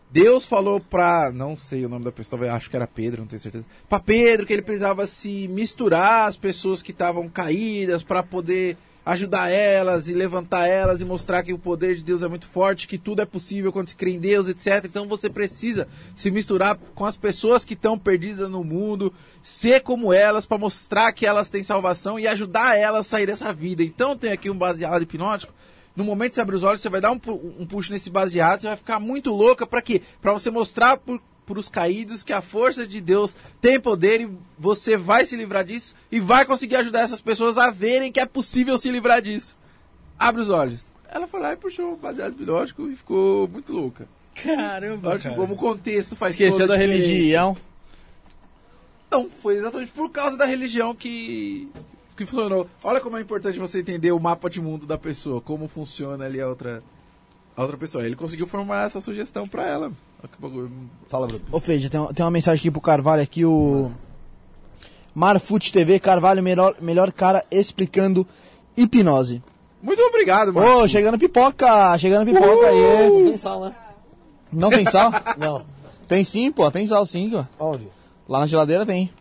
Deus falou pra, não sei o nome da pessoa, acho que era Pedro, não tenho certeza. Pra Pedro que ele precisava se misturar as pessoas que estavam caídas pra poder ajudar elas e levantar elas e mostrar que o poder de Deus é muito forte, que tudo é possível quando se crê em Deus, etc. Então você precisa se misturar com as pessoas que estão perdidas no mundo, ser como elas pra mostrar que elas têm salvação e ajudar elas a sair dessa vida. Então tem aqui um baseado hipnótico no momento que você abre os olhos, você vai dar um, um puxo nesse baseado, você vai ficar muito louca pra quê? Pra você mostrar por, pros caídos que a força de Deus tem poder e você vai se livrar disso e vai conseguir ajudar essas pessoas a verem que é possível se livrar disso. Abre os olhos. Ela foi lá e puxou o baseado hipnótico e ficou muito louca. Caramba, tipo, como o contexto faz Esqueceu toda da religião. Então, foi exatamente por causa da religião que, que funcionou. Olha como é importante você entender o mapa de mundo da pessoa, como funciona ali a outra, a outra pessoa. Ele conseguiu formular essa sugestão pra ela. Fala, Bruto. Ô, Feija, tem, tem uma mensagem aqui pro Carvalho aqui, o... Marfute TV, Carvalho, melhor, melhor cara explicando hipnose. Muito obrigado, Ô, mano. chegando pipoca, chegando pipoca aí. Não tem sal, né? Não tem sal? Não. tem sim, pô, tem sal sim, ó. Onde? Lá na geladeira tem.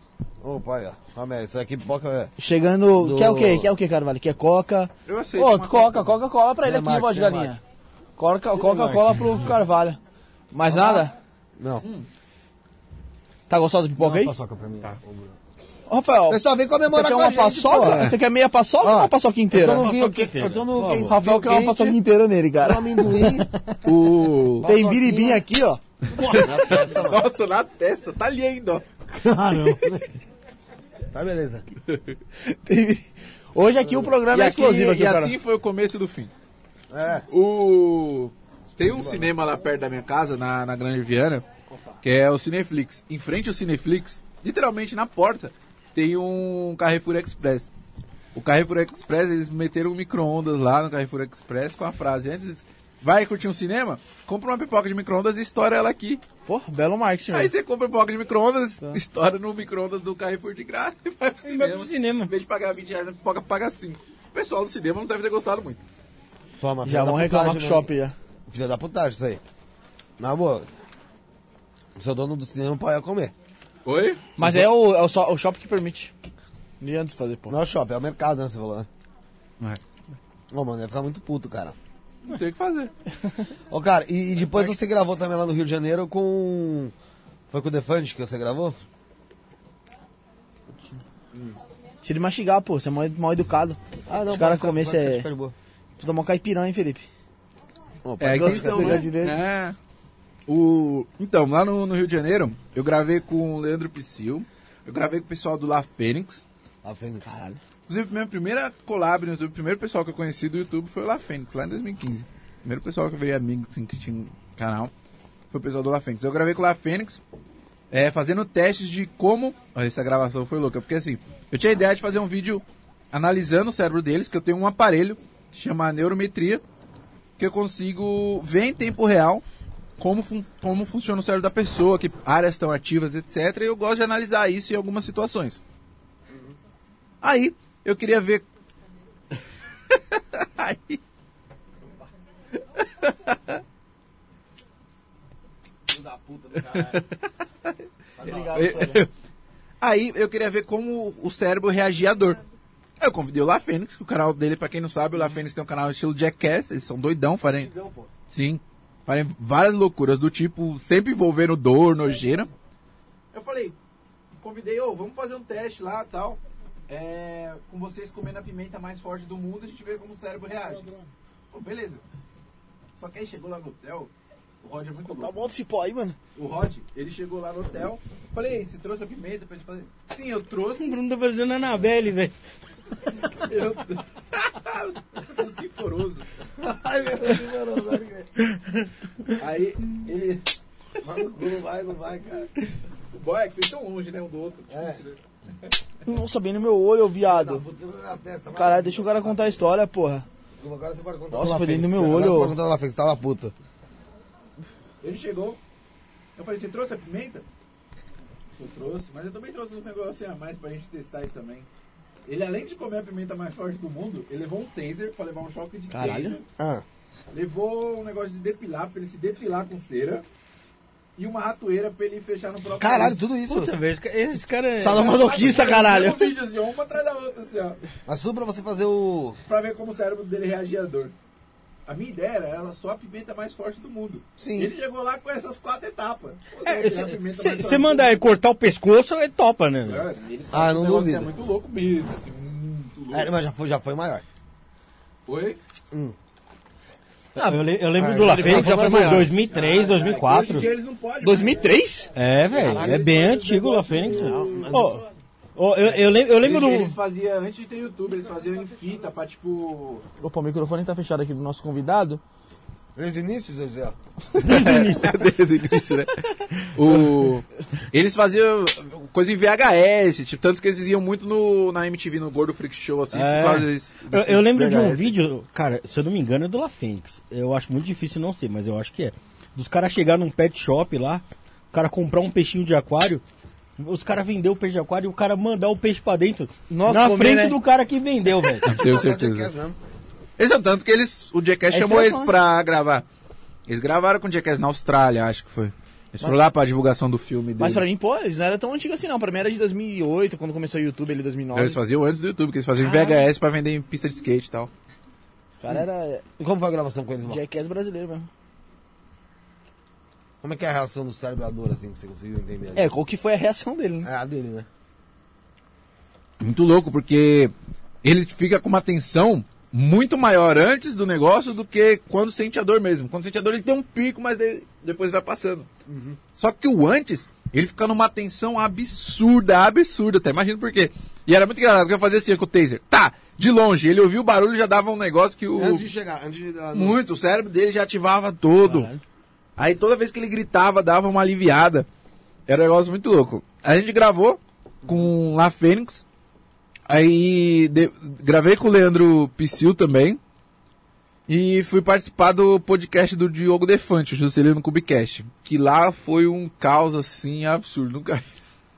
Ô, pai, ó. Amé, isso aqui pipoca é. Chegando, Do- quer o quê? Quer o quê, Carvalho? Quer coca? Eu aceito. Ô, coca, Coca-Cola pra ele Zé aqui, voz de Zé galinha. Coca- Coca-Cola pro Carvalho. Mais nada? Não. Tá gostoso de pipoca aí? paçoca pra mim. Ô, Rafael, Pessoal, vem você comemorar quer com uma a gente, paçoca? pô. Você quer meia paçoca ou uma paçoca inteira? Eu tô no vinho quente. Eu tô no quente. Rafael quer uma vinho paçoca quente, inteira nele, com cara. amendoim. O... Tem biribim aqui, ó. Nossa, na testa. Tá ali ainda, ó. Tá, beleza. Tem- Hoje aqui o programa E, é aqui, explosivo aqui, e cara. assim foi o começo do fim. É. O... Tem um cinema lá perto da minha casa, na, na Grande Viana, que é o Cineflix. Em frente ao Cineflix, literalmente na porta, tem um Carrefour Express. O Carrefour Express, eles meteram um micro-ondas lá no Carrefour Express com a frase: Antes vai curtir um cinema, compra uma pipoca de micro-ondas e estoura ela aqui. Porra, belo marketing, Aí você compra pipoca de micro-ondas, estoura no micro-ondas do Carrefour de graça e vai pro Vai pro cinema. cinema. Em vez de pagar 20 reais, a pipoca paga 5. O pessoal do cinema não deve ter gostado muito. Toma, Já vão reclamar com o putagem, shopping já. Filha da putagem, isso aí. Na boa. Seu dono do cinema pode comer. Oi? Mas é o, é o, só- o shopping que permite. Nem antes de fazer, pô. Não é o shopping, é o mercado, né? Você falou, né? É. Ô, mano, deve ficar muito puto, cara. Não tem o que fazer. Ô, cara, e, e depois você gravou também lá no Rio de Janeiro com. Foi com o Defante que você gravou? Tira de mastigar, pô. Você é mal, mal educado. Ah, Os caras pode ficar- comer, pode ficar- cê- fica de boa. Tu tomou caipirão, hein, Felipe? Ô, É, pegar né? É. O... Então, lá no, no Rio de Janeiro, eu gravei com o Leandro Psyll, eu gravei com o pessoal do La Fênix. A Fênix. Caralho. Inclusive, minha primeira collab, no YouTube, o primeiro pessoal que eu conheci do YouTube foi o La Fênix, lá em 2015. O primeiro pessoal que eu virei amigo, assim, que tinha um canal, foi o pessoal do La Fênix. Eu gravei com o La Fênix, é, fazendo testes de como... Olha, essa gravação foi louca, porque assim, eu tinha a ideia de fazer um vídeo analisando o cérebro deles, que eu tenho um aparelho que chama neurometria, que eu consigo ver em tempo real como, fun- como funciona o cérebro da pessoa, que áreas estão ativas, etc. E eu gosto de analisar isso em algumas situações. Aí, eu queria ver. Aí, da puta do caralho. aí eu queria ver como o cérebro reagia à dor. Eu convidei o La Fênix, que o canal dele, pra quem não sabe, o La Fênix tem um canal estilo Jackass, eles são doidão, farem. Sim. Farem várias loucuras do tipo, sempre envolvendo dor, nojeira. Eu falei, convidei, ô, vamos fazer um teste lá tal. É, com vocês comendo a pimenta mais forte do mundo, a gente vê como o cérebro reage. Pô, beleza. Só que aí chegou lá no hotel, o Rod é muito Tá louco. bom esse pó aí, mano. O Rod, ele chegou lá no hotel. Falei, "Ei, você trouxe a pimenta pra gente fazer? Sim, eu trouxe. O Bruno tá fazendo Anabelle, velho. Eu... Sendo sinforoso. Ai, meu Deus, Aí ele. Vai no cu, não vai, não vai, cara. O boy é que vocês estão longe, né? Um do outro. É. Nossa, bem no meu olho, viado. Caralho, deixa o cara contar a história, porra. Desculpa, agora você pode contar Nossa, foi dentro do meu olho. Você pode contar La Fênix, tava puta. Ele chegou. Eu falei, você trouxe a pimenta? Eu trouxe, mas eu também trouxe uns negócios a mais pra gente testar aí também. Ele, além de comer a pimenta mais forte do mundo, ele levou um taser pra levar um choque de Caralho. taser. Ah, Levou um negócio de depilar pra ele se depilar com cera. E uma ratoeira pra ele fechar no próprio caralho, nariz. tudo isso. Puta, velho, esse ca- esse cara é... Sadomasoquista, caralho. Um vídeo assim, ó, uma atrás da outra, assim, ó. Mas tudo pra você fazer o. Pra ver como o cérebro dele reagia à dor. A minha ideia era ela só a pimenta mais forte do mundo. Sim. Ele chegou lá com essas quatro etapas. É, você mandar do ele cortar o pescoço, ele topa, né? Cara, ele Ah, não duvido. É muito louco mesmo, assim, muito louco. É, mas já foi, já foi maior. Foi? eu, le- eu lembro Ah, do La ele Fênix, já foi. 2003, Hoje 2004. em dia eles não podem. 2003? É, velho, Caralho, é bem antigo o La Fênix. Ô, ô, eu, eu lembro, eu lembro eles, do... eles faziam, antes de ter YouTube, eles faziam em fita pra tipo. Opa, o microfone tá fechado aqui do nosso convidado. Desde o início, Zé? Desde o início, né? O... Eles faziam coisa em VHS, tipo, tanto que eles iam muito no, na MTV, no Gordo Freak Show, assim, É. por causa desse, Eu, desses eu lembro de um VHS. vídeo, cara, se eu não me engano é do La Fênix. Eu acho muito difícil não ser, mas eu acho que é. Dos caras chegar num pet shop lá, o cara comprar um peixinho de aquário, os caras vender o peixe de aquário e o cara mandar o peixe pra dentro. Nossa, na comer, frente né? do cara que vendeu, velho. Tenho certeza. mesmo. Eles são tanto que eles, o Jackass É chamou eles inspiração, pra gravar. Eles gravaram com o Jackass na Austrália, acho que foi. Eles foram lá pra divulgação do filme dele. Mas pra mim, pô, eles não era tão antigo assim não. Pra mim era de 2008, quando começou o YouTube, ele 2009. Eles faziam antes do YouTube, que eles faziam em VHS pra vender em pista de skate e tal. Os caras eram E como foi a gravação com ele, irmão? Jackass brasileiro mesmo. Como é que é a reação do cérebro à dor, assim, que você conseguiu entender? É, qual que foi a reação dele, né? É a dele, né? Muito louco, porque ele fica com uma tensão muito maior antes do negócio do que quando sente a dor mesmo. Quando sente a dor, ele tem um pico, mas ele- depois vai passando. Só que o antes, ele fica numa tensão absurda, absurda, até imagino por quê. E era muito engraçado, porque eu fazia assim com o taser. Tá, de longe, ele ouviu o barulho e já dava um negócio que o... Antes de chegar, antes de... Muito, o cérebro dele já ativava todo. Caralho. Aí toda vez que ele gritava, dava uma aliviada. Era um negócio muito louco. A gente gravou com La Fênix. Aí de- gravei com o Leandro Psyll também. E fui participar do podcast do Diogo Defante, o Juscelino Cubicast. Que lá foi um caos assim absurdo. Nunca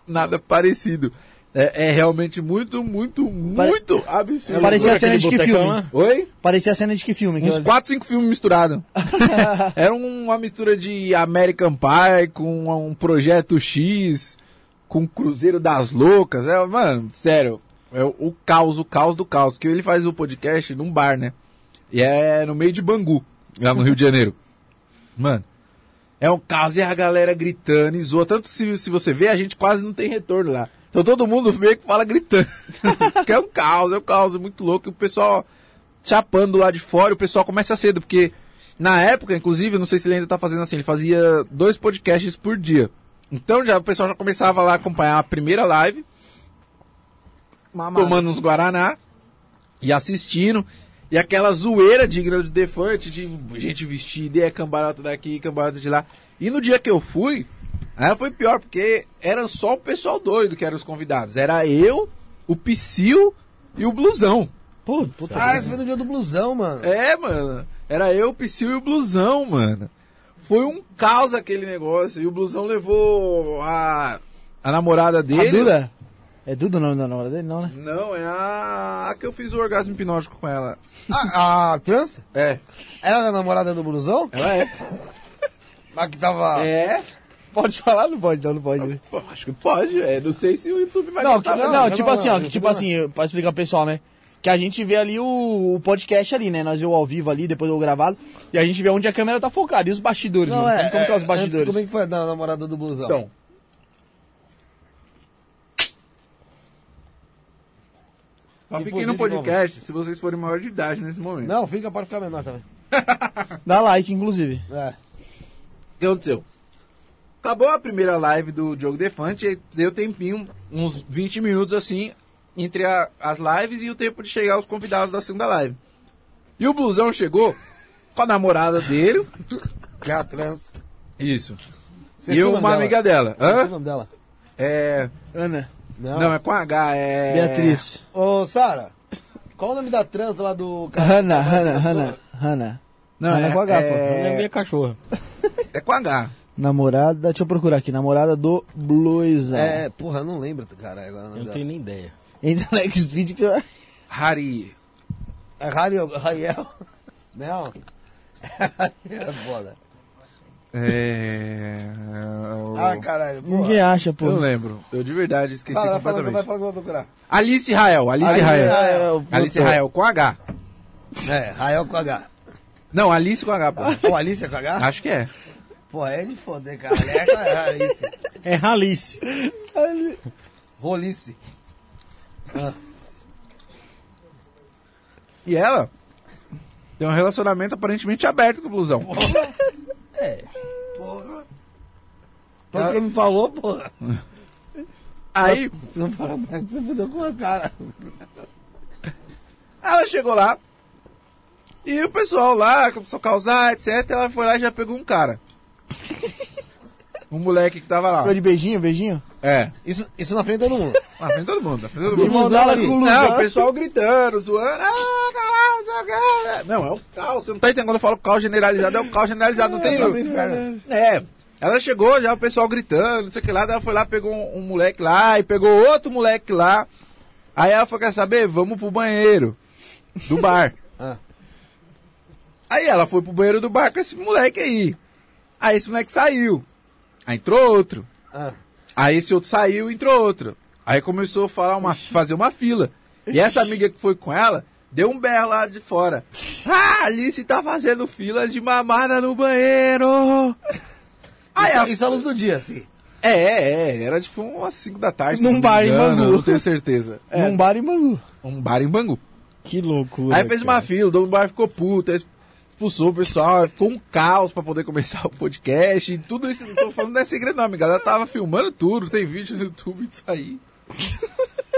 nada parecido. É, é realmente muito, muito, Pare- muito absurdo. Parecia cena de que filme? lá? Oi? Parecia cena de que filme? Uns Que- 4, 5 filmes misturados. Era uma mistura de American Pie com um projeto X, com Cruzeiro das Loucas. É, mano, sério. É o, o caos, o caos do caos. Que ele faz o podcast num bar, né? E é no meio de Bangu, lá no Rio de Janeiro. Mano, é um caos e a galera gritando e zoa. Tanto se, se você vê, a gente quase não tem retorno lá. Então todo mundo meio que fala gritando. que é um caos, é um caos, é muito louco. E o pessoal chapando lá de fora, o pessoal começa cedo, porque na época, inclusive, não sei se ele ainda tá fazendo assim, ele fazia dois podcasts por dia. Então já o pessoal já começava lá a acompanhar a primeira live, tomando uns Guaraná e assistindo. E aquela zoeira digna de defante, de gente vestida, e é cambalhota daqui, cambalhota de lá. E no dia que eu fui, aí foi pior, porque era só o pessoal doido que eram os convidados. Era eu, o Psyu e o Blusão. Pô, puta. Ah, esse foi no dia do blusão, mano. É, mano. Era eu, o Psyu e o Blusão, mano. Foi um caos aquele negócio. E o Blusão levou a, a namorada A dele. Duda? É Duda o nome da namorada dele? Não, né? Não, é a, a que eu fiz o orgasmo hipnótico com ela. A, a trans? É. Ela é a namorada do blusão? Ela é. A que tava... É. Pode falar? Não pode, não, não pode. Pô, acho que pode. É. Não sei se o YouTube vai Não, gostar, que- não, não, tipo não, assim, não, ó, que tipo não. assim, pra explicar pro pessoal, né? Que a gente vê ali o, o podcast ali, né? Nós vemos ao vivo ali, depois o gravado, e a gente vê onde a câmera tá focada. E os bastidores, Não, mano? é, como, como que é os antes, bastidores? como é que foi a da namorada do blusão? Então. Só fiquem no podcast se vocês forem maior de idade nesse momento. Não, fica, pode ficar menor também. Dá like, inclusive. É. O que aconteceu? Acabou a primeira live do Diogo Defante, deu tempinho, uns 20 minutos assim, entre a- as lives e o tempo de chegar os convidados da segunda live. E o Blusão chegou com a namorada dele. Que é a trans. Isso. Esqueci e o uma dela. amiga dela. O Hã? nome dela. É. Ana. Não. Não, é com H, é. Beatriz. Ô, Sara, qual o nome da trans lá do... Hanna, Hanna, Hanna, Hanna. Não, Hanna é, com H, pô. É é, cachorro. é com H. Namorada, deixa eu procurar aqui. Namorada do Bluesão. É, porra, eu não lembro, cara. Agora o Eu não tenho nem ideia. Entra no Xvideo que você vai... Hari. É Rariel. Rariel? Não. é foda. É. Ah, caralho. porra. Ninguém acha, pô. Eu lembro. Eu de verdade esqueci falar, completamente. vai falar que eu vou procurar. Alice Rael, Alice Alice Rael. Rael. Alice Rael com H. É, Rael com H. Não, Alice com H, pô. Alice é com H? Acho que é. Pô, é de foder, cara. É com a Alice. É Ralice. Rolice. E ela tem um relacionamento aparentemente aberto com o blusão. É. Porra. Pode você me falou, porra. Aí Você não falou pra mim que você fudeu com a cara. ela chegou lá. E o pessoal lá começou a causar, etc. Ela foi lá e já pegou um cara. Um moleque que tava lá. Ficou de beijinho, beijinho? É. Isso, isso na frente de todo mundo. Na frente de todo mundo, na frente de todo De mundo. ali. o Não, o pessoal gritando, zoando. Ah, caralho, não o é um caos. Você não tá entendendo quando eu falo caos generalizado, é um caos generalizado. Não tem. pro inferno. É. Ela chegou, já o pessoal gritando, não sei o que lá. Daí ela foi lá, pegou um, um moleque lá e pegou outro moleque lá. Aí ela falou: Quer saber? Vamos pro banheiro do bar. Ah. Aí ela foi pro banheiro do bar com esse moleque aí. Aí esse moleque saiu. Aí entrou outro. Ah. Aí esse outro saiu entrou outro. Aí começou a falar uma, fazer uma fila. E essa amiga que foi com ela deu um berro lá de fora. Ah, Alice tá fazendo fila de mamada no banheiro. Aí Isso, ela, isso à luz do dia, assim. é, é, é, era tipo umas 5 da tarde. Num bar em engano, Bangu. Não tenho certeza. É, Num bar em Bangu. um bar em Bangu. Que loucura. Aí fez uma cara. fila, o dono do bar ficou puto, aí expulsou o pessoal, ficou um caos pra poder começar o podcast. E tudo isso, não tô falando não é segredo não, amiga. Ela tava filmando tudo, tem vídeo no YouTube disso aí.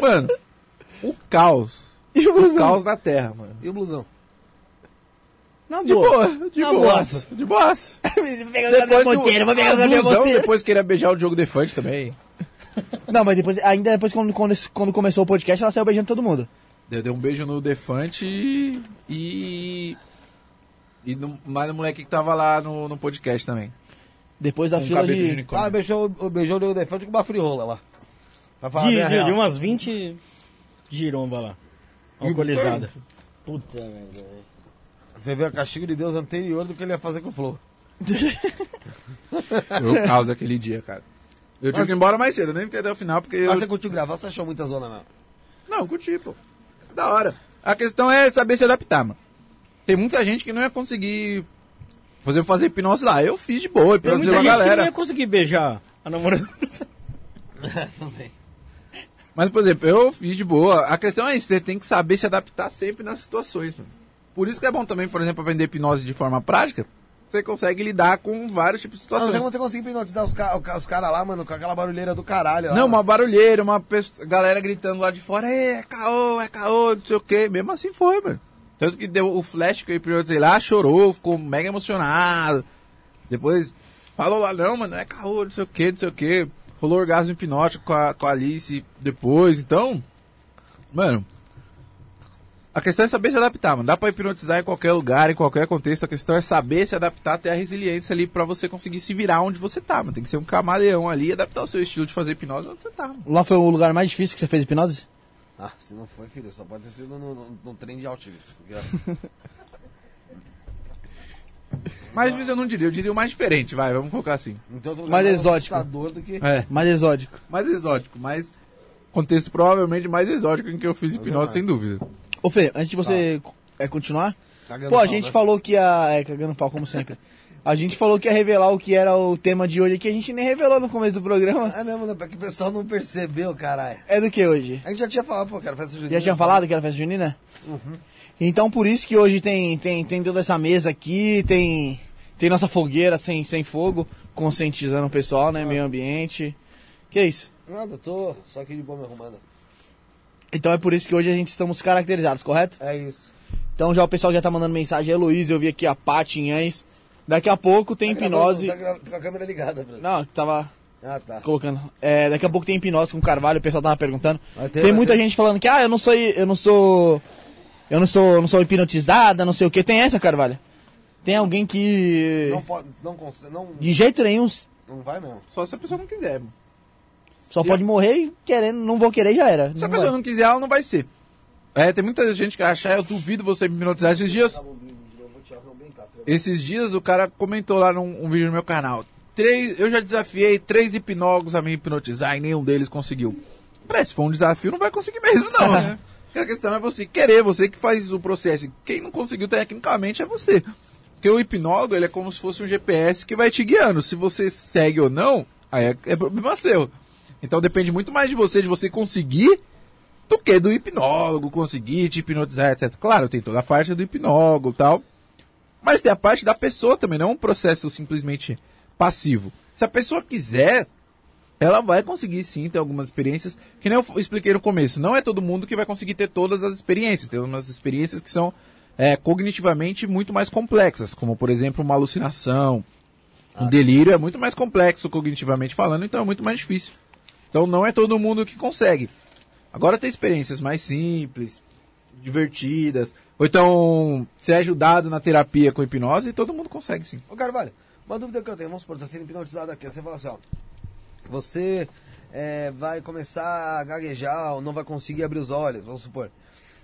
Mano, o caos. E o O Blusão? caos na terra, mano. E o blusão? Na De boa, de boa. De boa. O Gabriel do- Monteiro, vou pegar o blusão, depois queria beijar o Diogo Defante também. Não, mas depois, ainda depois quando, quando, quando começou o podcast, ela saiu beijando todo mundo. Deu, deu um beijo no Defante e. e- no, mais no moleque que tava lá no, no podcast também. Depois da Com fila de de. unicórnio. Ah, beijou, beijou o elefante com uma friola lá. Pra falar De, de, de umas 20 giromba lá. Alcoolizada. Puta merda, velho. Você vê o castigo de Deus anterior do que ele ia fazer com o Flow. Foi o caos aquele dia, cara. Eu tive Mas- que ir embora mais cedo, eu nem até o final, porque eu... Mas você curtiu gravar, você achou muita zona mesmo? Não, curti, pô. Da hora. A questão é saber se adaptar, mano. Tem muita gente que não ia conseguir, por exemplo, fazer hipnose lá. Eu fiz de boa, Tem pra muita dizer gente a que não galera. ia conseguir beijar a namorada. Mas, por exemplo, eu fiz de boa. A questão é isso, você tem que saber se adaptar sempre nas situações, mano. Por isso que é bom também, por exemplo, aprender hipnose de forma prática. Você consegue lidar com vários tipos de Não sei situações. como você conseguiu hipnotizar os, ca os caras lá, mano, com aquela barulheira do caralho. lá, Não, uma mano. barulheira, uma pessoa, galera gritando lá de fora, "Ê, é caô, é caô, não sei o quê. Mesmo assim foi, mano. Tanto que deu o flash que eu hipnotizei lá, chorou, ficou mega emocionado. Depois falou lá, não, mano, é caô, não sei o quê, não sei o quê. Rolou orgasmo hipnótico com a, com a Alice depois, então. Mano. A questão é saber se adaptar, mano. Dá pra hipnotizar em qualquer lugar, em qualquer contexto. A questão é saber se adaptar, ter a resiliência ali pra você conseguir se virar onde você tá, mano. Tem que ser um camaleão ali e adaptar o seu estilo de fazer hipnose onde você tá, mano. Lá foi o lugar mais difícil que você fez hipnose? Ah, se não foi, filho, só pode ter sido no, no, no trem de Auschwitz. Porque... Mais vezes eu não diria, eu diria o mais diferente, vai, vamos colocar assim. Então, eu tô Mais exótico. do que... É, Mais exótico. mais exótico, mais contexto provavelmente mais exótico em que eu fiz hipnose, é. sem dúvida. Ô Fê, antes de você é, continuar, Cagando pô, a pau, gente né? falou que ia. É, cagando pau, como sempre. A gente falou que ia revelar o que era o tema de hoje aqui, a gente nem revelou no começo do programa. É mesmo, né? Porque o pessoal não percebeu, caralho. É do que hoje? A gente já tinha falado, pô, cara, festa junina. Já tinha falado que era festa junina? Então por isso que hoje tem, tem, tem toda essa mesa aqui, tem, tem nossa fogueira sem, sem fogo, conscientizando o pessoal, né? Meio ambiente. Que é isso? Nada, tô só aqui de boa me arrumando. Então é por isso que hoje a gente estamos caracterizados, correto? É isso. Então já o pessoal já tá mandando mensagem, Heloísa, eu vi aqui a Paty Inhães. Daqui a pouco tem Tá gravando, hipnose. Tá gra- com a câmera ligada, Bruno. Não, tava Ah, tá. colocando. É, daqui a pouco tem hipnose com Carvalho, o pessoal tava perguntando. Ter, tem muita ter. gente falando que, ah, eu não sou. Eu não sou. Eu não sou, não sou hipnotizada, não sei o que. Tem essa, Carvalho? Tem alguém que. Não pode, não consegue, não, De jeito nenhum, não vai mesmo. Só se a pessoa não quiser, só pode morrer e querendo, não vou querer já era. Se Não a pessoa vai. não quiser, ela não vai ser. É, tem muita gente que acha, "Ah, eu duvido você me hipnotizar esses dias. Esses dias o cara comentou lá num um vídeo no meu canal. Três, eu já desafiei três hipnólogos a me hipnotizar e nenhum deles conseguiu. Parece, se for um desafio, não vai conseguir mesmo, não, né? A questão é você querer, você que faz o processo. Quem não conseguiu tecnicamente é você. Porque o hipnólogo, ele é como se fosse um GPS que vai te guiando. Se você segue ou não, aí é, é problema seu. Então depende muito mais de você, de você conseguir, do que do hipnólogo conseguir te hipnotizar, etc. Claro, tem toda a parte do hipnólogo e tal. Mas tem a parte da pessoa também, não é um processo simplesmente passivo. Se a pessoa quiser, ela vai conseguir sim ter algumas experiências, que nem eu expliquei no começo. Não é todo mundo que vai conseguir ter todas as experiências. Tem umas experiências que são é, cognitivamente muito mais complexas, como por exemplo uma alucinação. Um delírio é muito mais complexo cognitivamente falando, então é muito mais difícil. Então não é todo mundo que consegue. Agora tem experiências mais simples, divertidas, ou então ser ajudado na terapia com hipnose todo mundo consegue sim. Ô, Carvalho, uma dúvida que eu tenho, vamos supor, tá sendo hipnotizado aqui, você fala assim, ó, você é, vai começar a gaguejar ou não vai conseguir abrir os olhos, vamos supor.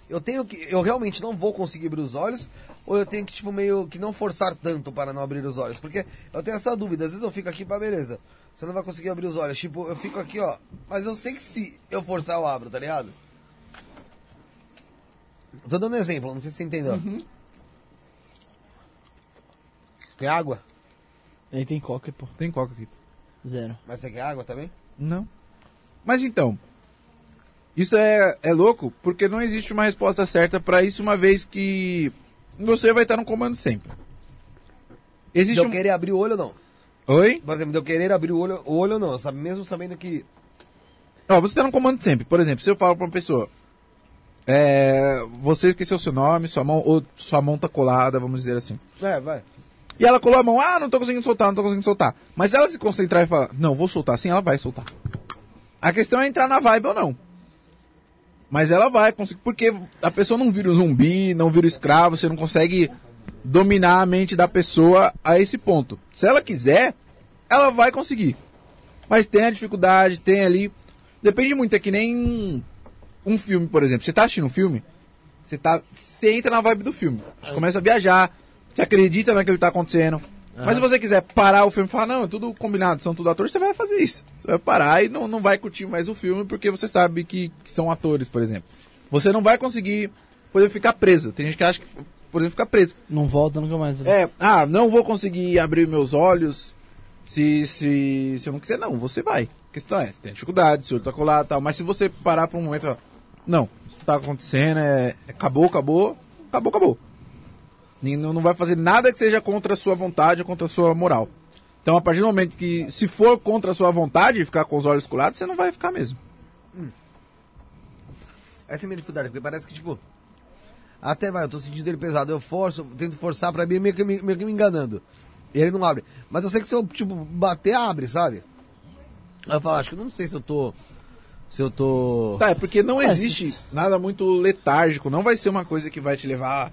Eu tenho que, eu realmente não vou conseguir abrir os olhos, ou eu tenho que, tipo, meio que não forçar tanto para não abrir os olhos? Porque eu tenho essa dúvida, às vezes eu fico aqui, pá, beleza, você não vai conseguir abrir os olhos, tipo, eu fico aqui, ó, mas eu sei que se eu forçar eu abro, tá ligado? Tô dando um exemplo, não sei se você entendeu. Quer água? Aí tem coca, pô. Tem coca aqui. Zero. Mas você quer água também? Não. Mas então, isso é, é louco porque não existe uma resposta certa para isso, uma vez que você vai estar no comando sempre. De Existe eu um... querer abrir o olho ou não? Oi? Por exemplo, de eu querer abrir o olho, o olho ou não, sabe? Mesmo sabendo que. Ó, você tá no comando sempre. Por exemplo, se eu falo pra uma pessoa, é, você esqueceu seu nome, sua mão, ou sua mão tá colada, vamos dizer assim. É, vai. E ela colou a mão, ah, não tô conseguindo soltar, não tô conseguindo soltar. Mas se ela se concentrar e falar, não, vou soltar sim, ela vai soltar. A questão é entrar na vibe ou não. Mas ela vai conseguir, porque a pessoa não vira um zumbi, não vira um escravo, você não consegue dominar a mente da pessoa a esse ponto. Se ela quiser, ela vai conseguir. Mas tem a dificuldade, tem ali. Depende muito, é que nem um, filme, por exemplo. Você tá assistindo um filme, você, tá, você entra na vibe do filme. Você começa a viajar, você acredita naquilo que tá acontecendo. Mas se você quiser parar o filme e falar, não, é tudo combinado, são tudo atores, você vai fazer isso. Você vai parar e não, não vai curtir mais o filme porque você sabe que, que são atores, por exemplo. Você não vai conseguir poder ficar preso. Tem gente que acha que, por exemplo, ficar preso. Não volta nunca mais. né? É, ah, não vou conseguir abrir meus olhos se, se, se eu não quiser. Não, você vai. A questão é, você tem dificuldade, seu olho tá colado e tal. Mas se você parar por um momento e falar, não, isso tá acontecendo, é, acabou, acabou, acabou, acabou. E não, vai fazer nada que seja contra a sua vontade contra a sua moral. Então, a partir do momento que, se for contra a sua vontade, ficar com os olhos colados, você não vai ficar mesmo. Essa é a minha dificuldade, porque parece que, tipo. Até vai, eu tô sentindo ele pesado. Eu forço, tento forçar pra abrir, meio que, me- meio que me enganando. E ele não abre. Mas eu sei que se eu, tipo, bater, abre, sabe? Aí eu falo, acho que não sei se eu tô. Se eu tô. Tá, é porque não É, existe nada muito letárgico. Não vai ser uma coisa que vai te levar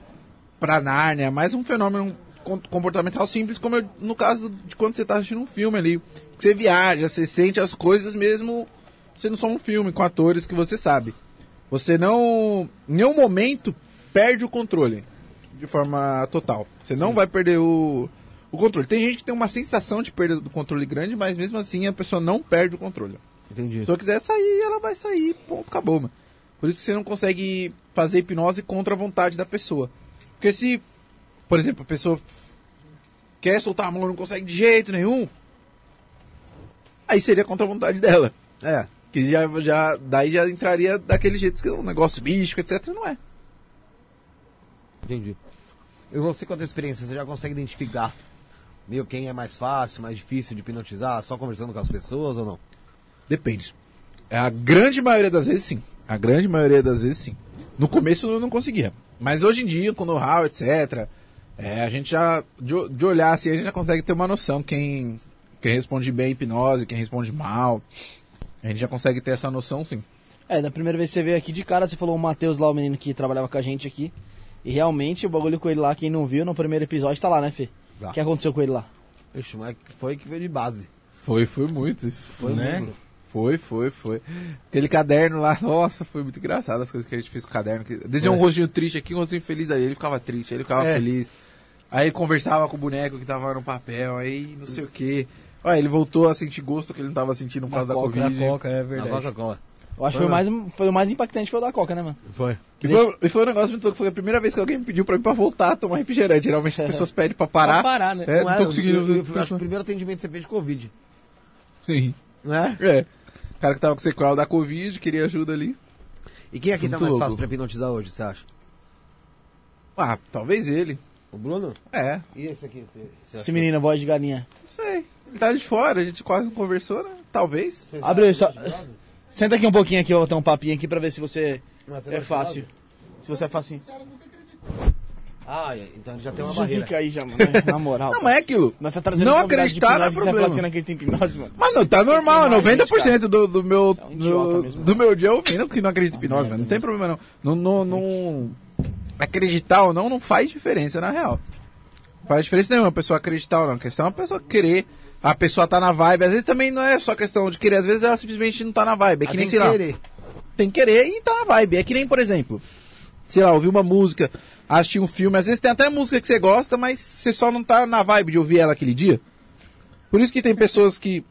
pra Nárnia. É mais um fenômeno com- comportamental simples, como eu- no caso de quando você tá assistindo um filme ali. Que você viaja, você sente as coisas mesmo sendo só um filme com atores que você sabe. Você não, em nenhum momento, perde o controle de forma total. Você não vai perder o, o controle. Tem gente que tem uma sensação de perda do controle grande, mas mesmo assim a pessoa não perde o controle. Entendi. Se eu quiser sair, ela vai sair, ponto, acabou, mano. Por isso que você não consegue fazer hipnose contra a vontade da pessoa. Porque se, por exemplo, a pessoa quer soltar a mão e não consegue de jeito nenhum, aí seria contra a vontade dela. É. Que já, já, daí já entraria daquele jeito que é um negócio místico, etc. Não é. Entendi. E você com a tua experiência, você já consegue identificar meio quem é mais fácil, mais difícil de hipnotizar, só conversando com as pessoas ou não? Depende. A grande maioria das vezes, sim. A grande maioria das vezes, sim. No começo eu não conseguia. Mas hoje em dia, com know-how, etc., é, a gente já, de, de olhar assim, a gente já consegue ter uma noção quem, quem responde bem a hipnose, quem responde mal. A gente já consegue ter essa noção, sim. É, da primeira vez que você veio aqui de cara, você falou o Matheus lá, o menino que trabalhava com a gente aqui. E realmente o bagulho com ele lá, quem não viu, no primeiro episódio tá lá, né, Fê? Já. O que aconteceu com ele lá? Ixi, mas foi que veio de base. Foi, foi muito. Foi Né? muito. Foi, foi, foi. Aquele caderno lá, nossa, foi muito engraçado as coisas que a gente fez com o caderno. Desenhou um rostinho triste aqui, um rostinho feliz aí. Ele ficava triste, ele ficava É. feliz. Aí ele conversava com o boneco que tava no papel, aí não sei o que. Olha, ele voltou a sentir gosto que ele não tava sentindo por causa da Coca, Covid. na Coca, é Na verdade. Coca-Cola. Eu acho que foi o mais, foi o mais impactante foi o da Coca, né, mano? Foi. E foi, e foi um negócio muito louco, foi a primeira vez que alguém me pediu pra ir pra voltar a tomar refrigerante. Geralmente as pessoas pedem pra parar. Pra parar, né? É, não, era, tô conseguindo. eu- eu- eu acho que o primeiro atendimento que você fez de Covid. Sim. Né? É. O cara que tava com sequela da Covid, queria ajuda ali. E quem aqui tá Muito mais louco. fácil pra hipnotizar hoje, você acha? Ah, talvez ele. O Bruno? É, E esse aqui? Acha Esse menino, voz de galinha. não sei. Ele tá de fora, a gente quase não conversou, né? Talvez. Abre aí, só- hipnose? Senta aqui um pouquinho aqui, eu vou ter um papinho aqui pra ver se você é fácil. Se você é facinho. Ah, é, então ele já tem uma Já barreira. fica aí já, mano. né? Na moral. Não, mas é aquilo. Nós tá trazendo Não acreditar não é problema. que você não acredita em hipnose, mano. Mano, tá normal, Tem mais gente, 90% do, do meu é um idiota do, mesmo. do meu dia eu ouvindo que não acredita em hipnose, mano. Não tem problema não. Não, não, não- Acreditar ou não, não faz diferença, na real. Não faz diferença nenhuma a pessoa acreditar ou não. A questão é a pessoa querer. A pessoa tá na vibe. Às vezes também não é só questão de querer, às vezes ela simplesmente não tá na vibe. É que Ah, nem, tem sei lá. querer. Tem que querer e tá na vibe. É que nem, por exemplo, sei lá, ouvir uma música, assistir um filme. Às vezes tem até música que você gosta, mas você só não tá na vibe de ouvir ela aquele dia. Por isso que tem pessoas que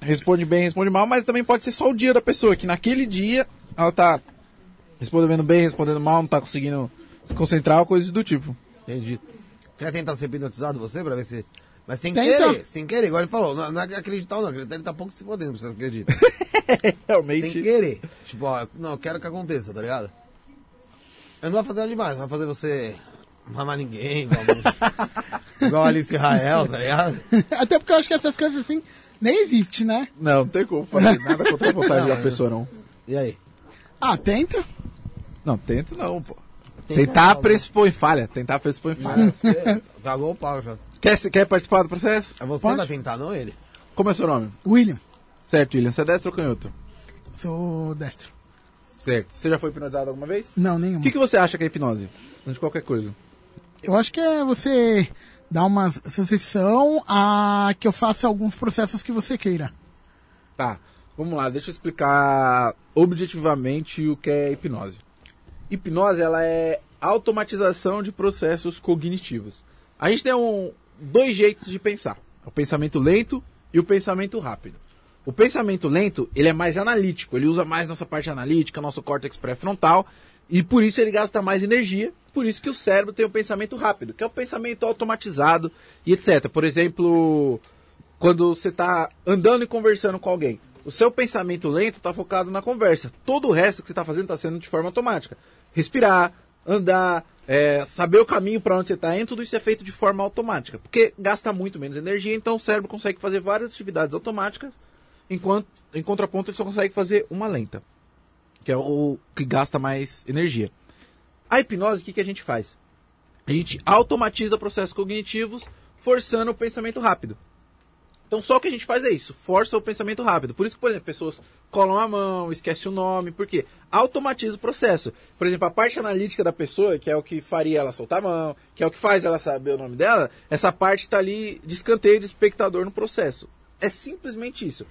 respondem bem, respondem mal, mas também pode ser só o dia da pessoa, que naquele dia ela tá respondendo bem, respondendo mal, não tá conseguindo se concentrar, ou coisas do tipo. Entendi. Quer tentar ser hipnotizado você pra ver se. Mas tem que Tenta. querer, tem que querer, igual ele falou. Não, não é acreditar ou não, acreditar ele tá pouco se fodendo, você acredita. Tem Realmente. que querer. Tipo, ó, não, eu quero que aconteça, tá ligado? Eu não vou fazer nada demais, vai fazer você não amar ninguém, igual, igual Alice Israel, tá ligado? Até porque eu acho que essas coisas assim nem existe, né? Não, não tem como fazer nada contra a vontade da pessoa, não. E aí? Ah, tenta. Não, tenta não, pô. Tenta Tentar não, pressupõe falha. Tentar pressupõe falha. Cagou o pau já. Quer, quer participar do processo? É você Pode? vai tentar, não ele. Como é seu nome? William, Certo, William. Você é destro ou canhoto? sou destro. Certo. Você já foi hipnotizado alguma vez? Não, O nenhuma. que, que você acha que é hipnose? De qualquer coisa. Eu acho que é você dar uma sugestão a que eu faça alguns processos que você queira. Tá, vamos lá, deixa eu explicar objetivamente o que é hipnose. Hipnose, ela é automatização de processos cognitivos. A gente tem um, dois jeitos de pensar, o pensamento lento e o pensamento rápido. O pensamento lento, ele é mais analítico, ele usa mais nossa parte analítica, nosso córtex pré-frontal, e por isso ele gasta mais energia, por isso que o cérebro tem o pensamento rápido, que é o pensamento automatizado e etc. Por exemplo, quando você está andando e conversando com alguém, o seu pensamento lento está focado na conversa. Todo o resto que você está fazendo está sendo de forma automática. Respirar, andar, é, saber o caminho para onde você está indo, tudo isso é feito de forma automática. Porque gasta muito menos energia, então o cérebro consegue fazer várias atividades automáticas, enquanto em contraponto ele só consegue fazer uma lenta, que é o que gasta mais energia. A hipnose, o que, que a gente faz? A gente automatiza processos cognitivos, forçando o pensamento rápido. Então só o que a gente faz é isso, força o pensamento rápido. Por isso que, por exemplo, pessoas colam a mão, esquecem o nome, por quê? Automatiza o processo. Por exemplo, a parte analítica da pessoa, que é o que faria ela soltar a mão, que é o que faz ela saber o nome dela, essa parte está ali de escanteio de espectador no processo. É simplesmente isso.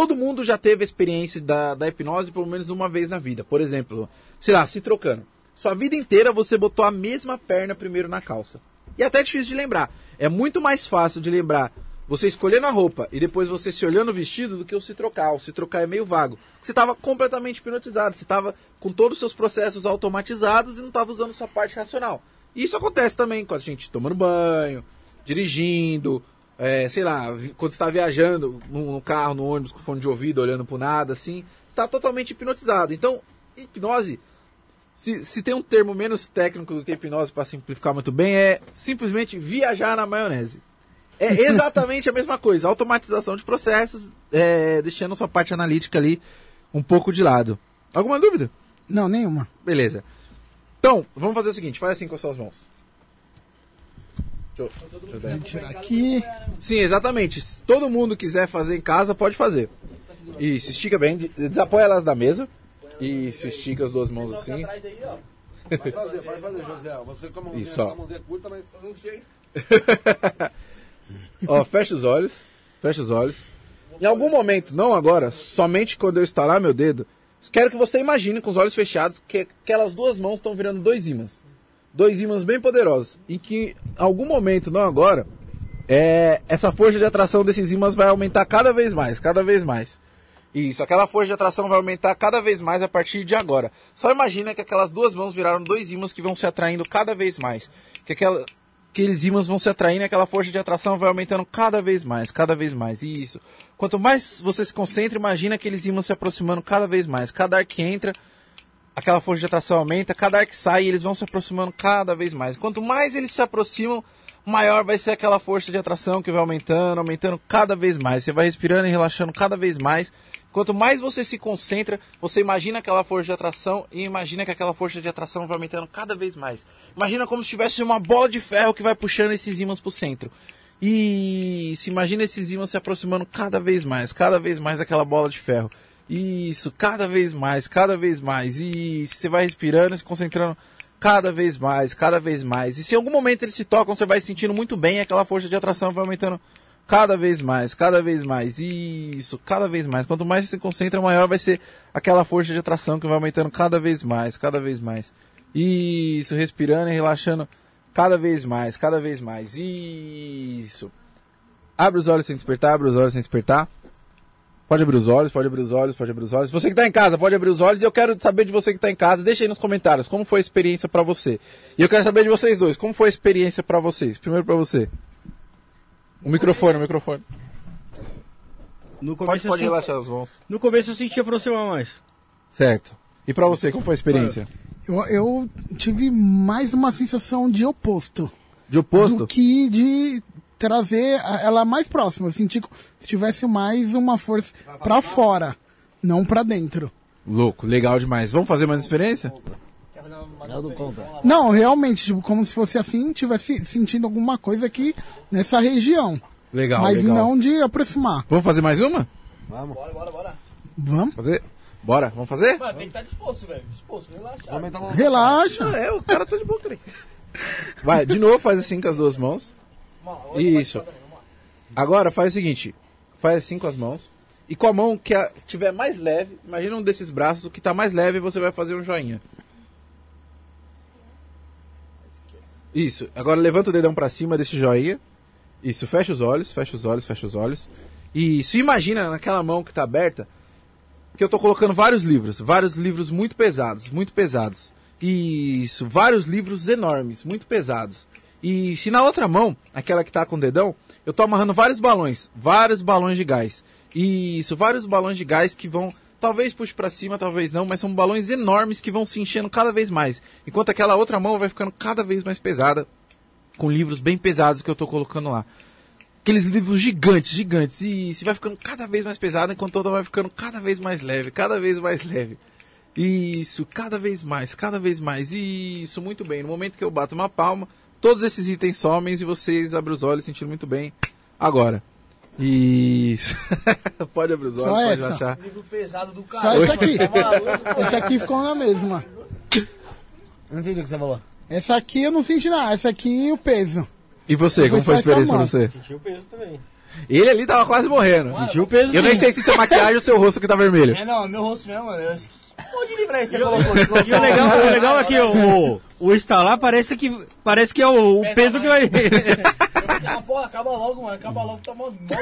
Todo mundo já teve experiência da, da hipnose pelo menos uma vez na vida. Por exemplo, sei lá, se trocando. Sua vida inteira você botou a mesma perna primeiro na calça. E é até difícil de lembrar. É muito mais fácil de lembrar você escolhendo a roupa e depois você se olhando vestido do que o se trocar. O se trocar é meio vago. Você estava completamente hipnotizado, você estava com todos os seus processos automatizados e não estava usando sua parte racional. E isso acontece também com a gente tomando banho, dirigindo, é, sei lá, quando está viajando no, carro, no ônibus, com fone de ouvido, olhando pro nada, assim, está totalmente hipnotizado. Então, hipnose, se, se tem um termo menos técnico do que hipnose para simplificar muito bem, é simplesmente viajar na maionese. É exatamente a mesma coisa, automatização de processos, é, deixando sua parte analítica ali um pouco de lado. Alguma dúvida? Não, nenhuma. Beleza. Então, vamos fazer o seguinte, faz assim com as suas mãos. Deixa eu. Tirar aqui. Sim, exatamente. Se todo mundo quiser fazer em casa, pode fazer. Isso, estica bem, de- desapoia elas da mesa. Isso, estica as duas mãos assim. Vai fazer, vai fazer, José. Você com a mãozinha, Isso, ó. com a mãozinha curta, mas... Ó, fecha os olhos. Fecha os olhos. Em algum momento, não agora, somente quando eu estalar meu dedo, quero que você imagine com os olhos fechados que aquelas duas mãos estão virando dois ímãs. Dois ímãs bem poderosos. E que, em algum momento, não agora, é, essa força de atração desses ímãs vai aumentar cada vez mais, cada vez mais. Isso, aquela força de atração vai aumentar cada vez mais a partir de agora. Só imagina que aquelas duas mãos viraram dois ímãs que vão se atraindo cada vez mais. Que aquela, aqueles ímãs vão se atraindo e aquela força de atração vai aumentando cada vez mais, cada vez mais. Isso. Quanto mais você se concentra, imagina aqueles ímãs se aproximando cada vez mais. Cada ar que entra, aquela força de atração aumenta, cada ar que sai, eles vão se aproximando cada vez mais. Quanto mais eles se aproximam, maior vai ser aquela força de atração que vai aumentando, aumentando cada vez mais. Você vai respirando e relaxando cada vez mais. Quanto mais você se concentra, você imagina aquela força de atração e imagina que aquela força de atração vai aumentando cada vez mais. Imagina como se tivesse uma bola de ferro que vai puxando esses ímãs para o centro. E se imagina esses ímãs se aproximando cada vez mais, cada vez mais daquela bola de ferro. Isso, cada vez mais, cada vez mais. E você vai respirando, se concentrando cada vez mais, cada vez mais. E se em algum momento eles se tocam, você vai se sentindo muito bem, e aquela força de atração vai aumentando cada vez mais, cada vez mais. Isso, cada vez mais. Quanto mais você se concentra, maior vai ser aquela força de atração que vai aumentando cada vez mais, cada vez mais. Isso, respirando e relaxando cada vez mais, cada vez mais. Isso. Abre os olhos sem despertar, abre os olhos sem despertar. Pode abrir os olhos, pode abrir os olhos, pode abrir os olhos. Você que está em casa, pode abrir os olhos. E eu quero saber de você que está em casa. Deixa aí nos comentários como foi a experiência para você. E eu quero saber de vocês dois, como foi a experiência para vocês. Primeiro para você. O microfone, o microfone. No Pode, começo, pode eu, sen- relaxar as mãos. no começo eu senti aproximar mais. Certo. E para você, como foi a experiência? Eu, eu tive mais uma sensação de oposto. De oposto? Do que de trazer ela mais próxima. Eu senti se tivesse mais uma força pra fora, não pra dentro. Louco, legal demais. Vamos fazer mais experiência? Não, não conta. Não, realmente, tipo, como se fosse assim, tivesse sentindo alguma coisa aqui nessa região. Legal, mas legal. não de aproximar. Vamos fazer mais uma? Vamos. Vamos? Fazer? Bora, vamos fazer? Mano, tem que estar disposto, velho. Disposto, relaxado. Vamos aumentar a mão. Relaxa. É, o cara tá de boa, peraí. Vai, de novo, faz assim com as duas mãos. Isso. Agora faz o seguinte: faz assim com as mãos. E com a mão que a- tiver mais leve, imagina um desses braços, o que tá mais leve, você vai fazer um joinha. Isso. Agora levanta o dedão pra cima desse joinha. Isso, fecha os olhos, fecha os olhos, fecha os olhos. Isso, imagina naquela mão que tá aberta que eu tô colocando vários livros, vários livros muito pesados, muito pesados. Isso, vários livros enormes, muito pesados. E se na outra mão, aquela que tá com o dedão, eu tô amarrando vários balões, vários balões de gás. Isso, vários balões de gás que vão, talvez puxe pra cima, talvez não, mas são balões enormes que vão se enchendo cada vez mais. Enquanto aquela outra mão vai ficando cada vez mais pesada, com livros bem pesados que eu tô colocando lá. Aqueles livros gigantes, gigantes. E se vai ficando cada vez mais pesado, enquanto a outra vai ficando cada vez mais leve, cada vez mais leve. Isso, cada vez mais, cada vez mais. Isso, muito bem. No momento que eu bato uma palma, todos esses itens somem e vocês abrem os olhos sentindo muito bem. Agora. Isso. pode abrir os olhos, Só pode essa. relaxar. Livro pesado do Só esse aqui. Tá? Esse aqui ficou na mesma. Não entendi o que você falou. Essa aqui eu não senti nada. Essa aqui o peso. E você, como foi a experiência pra você? Sentiu o peso também. Ele ali tava quase morrendo. Sentiu o peso Eu nem sim. sei se isso é maquiagem ou seu rosto que tá vermelho. É, não, é meu rosto mesmo, mano. Eu... Que monte de livro você colocou? Você colocou? E o legal, o legal é que o, o, instalar parece que, parece que é o, o peso que vai. Ah, porra, acaba logo, mano. Acaba logo, tá mó... mó-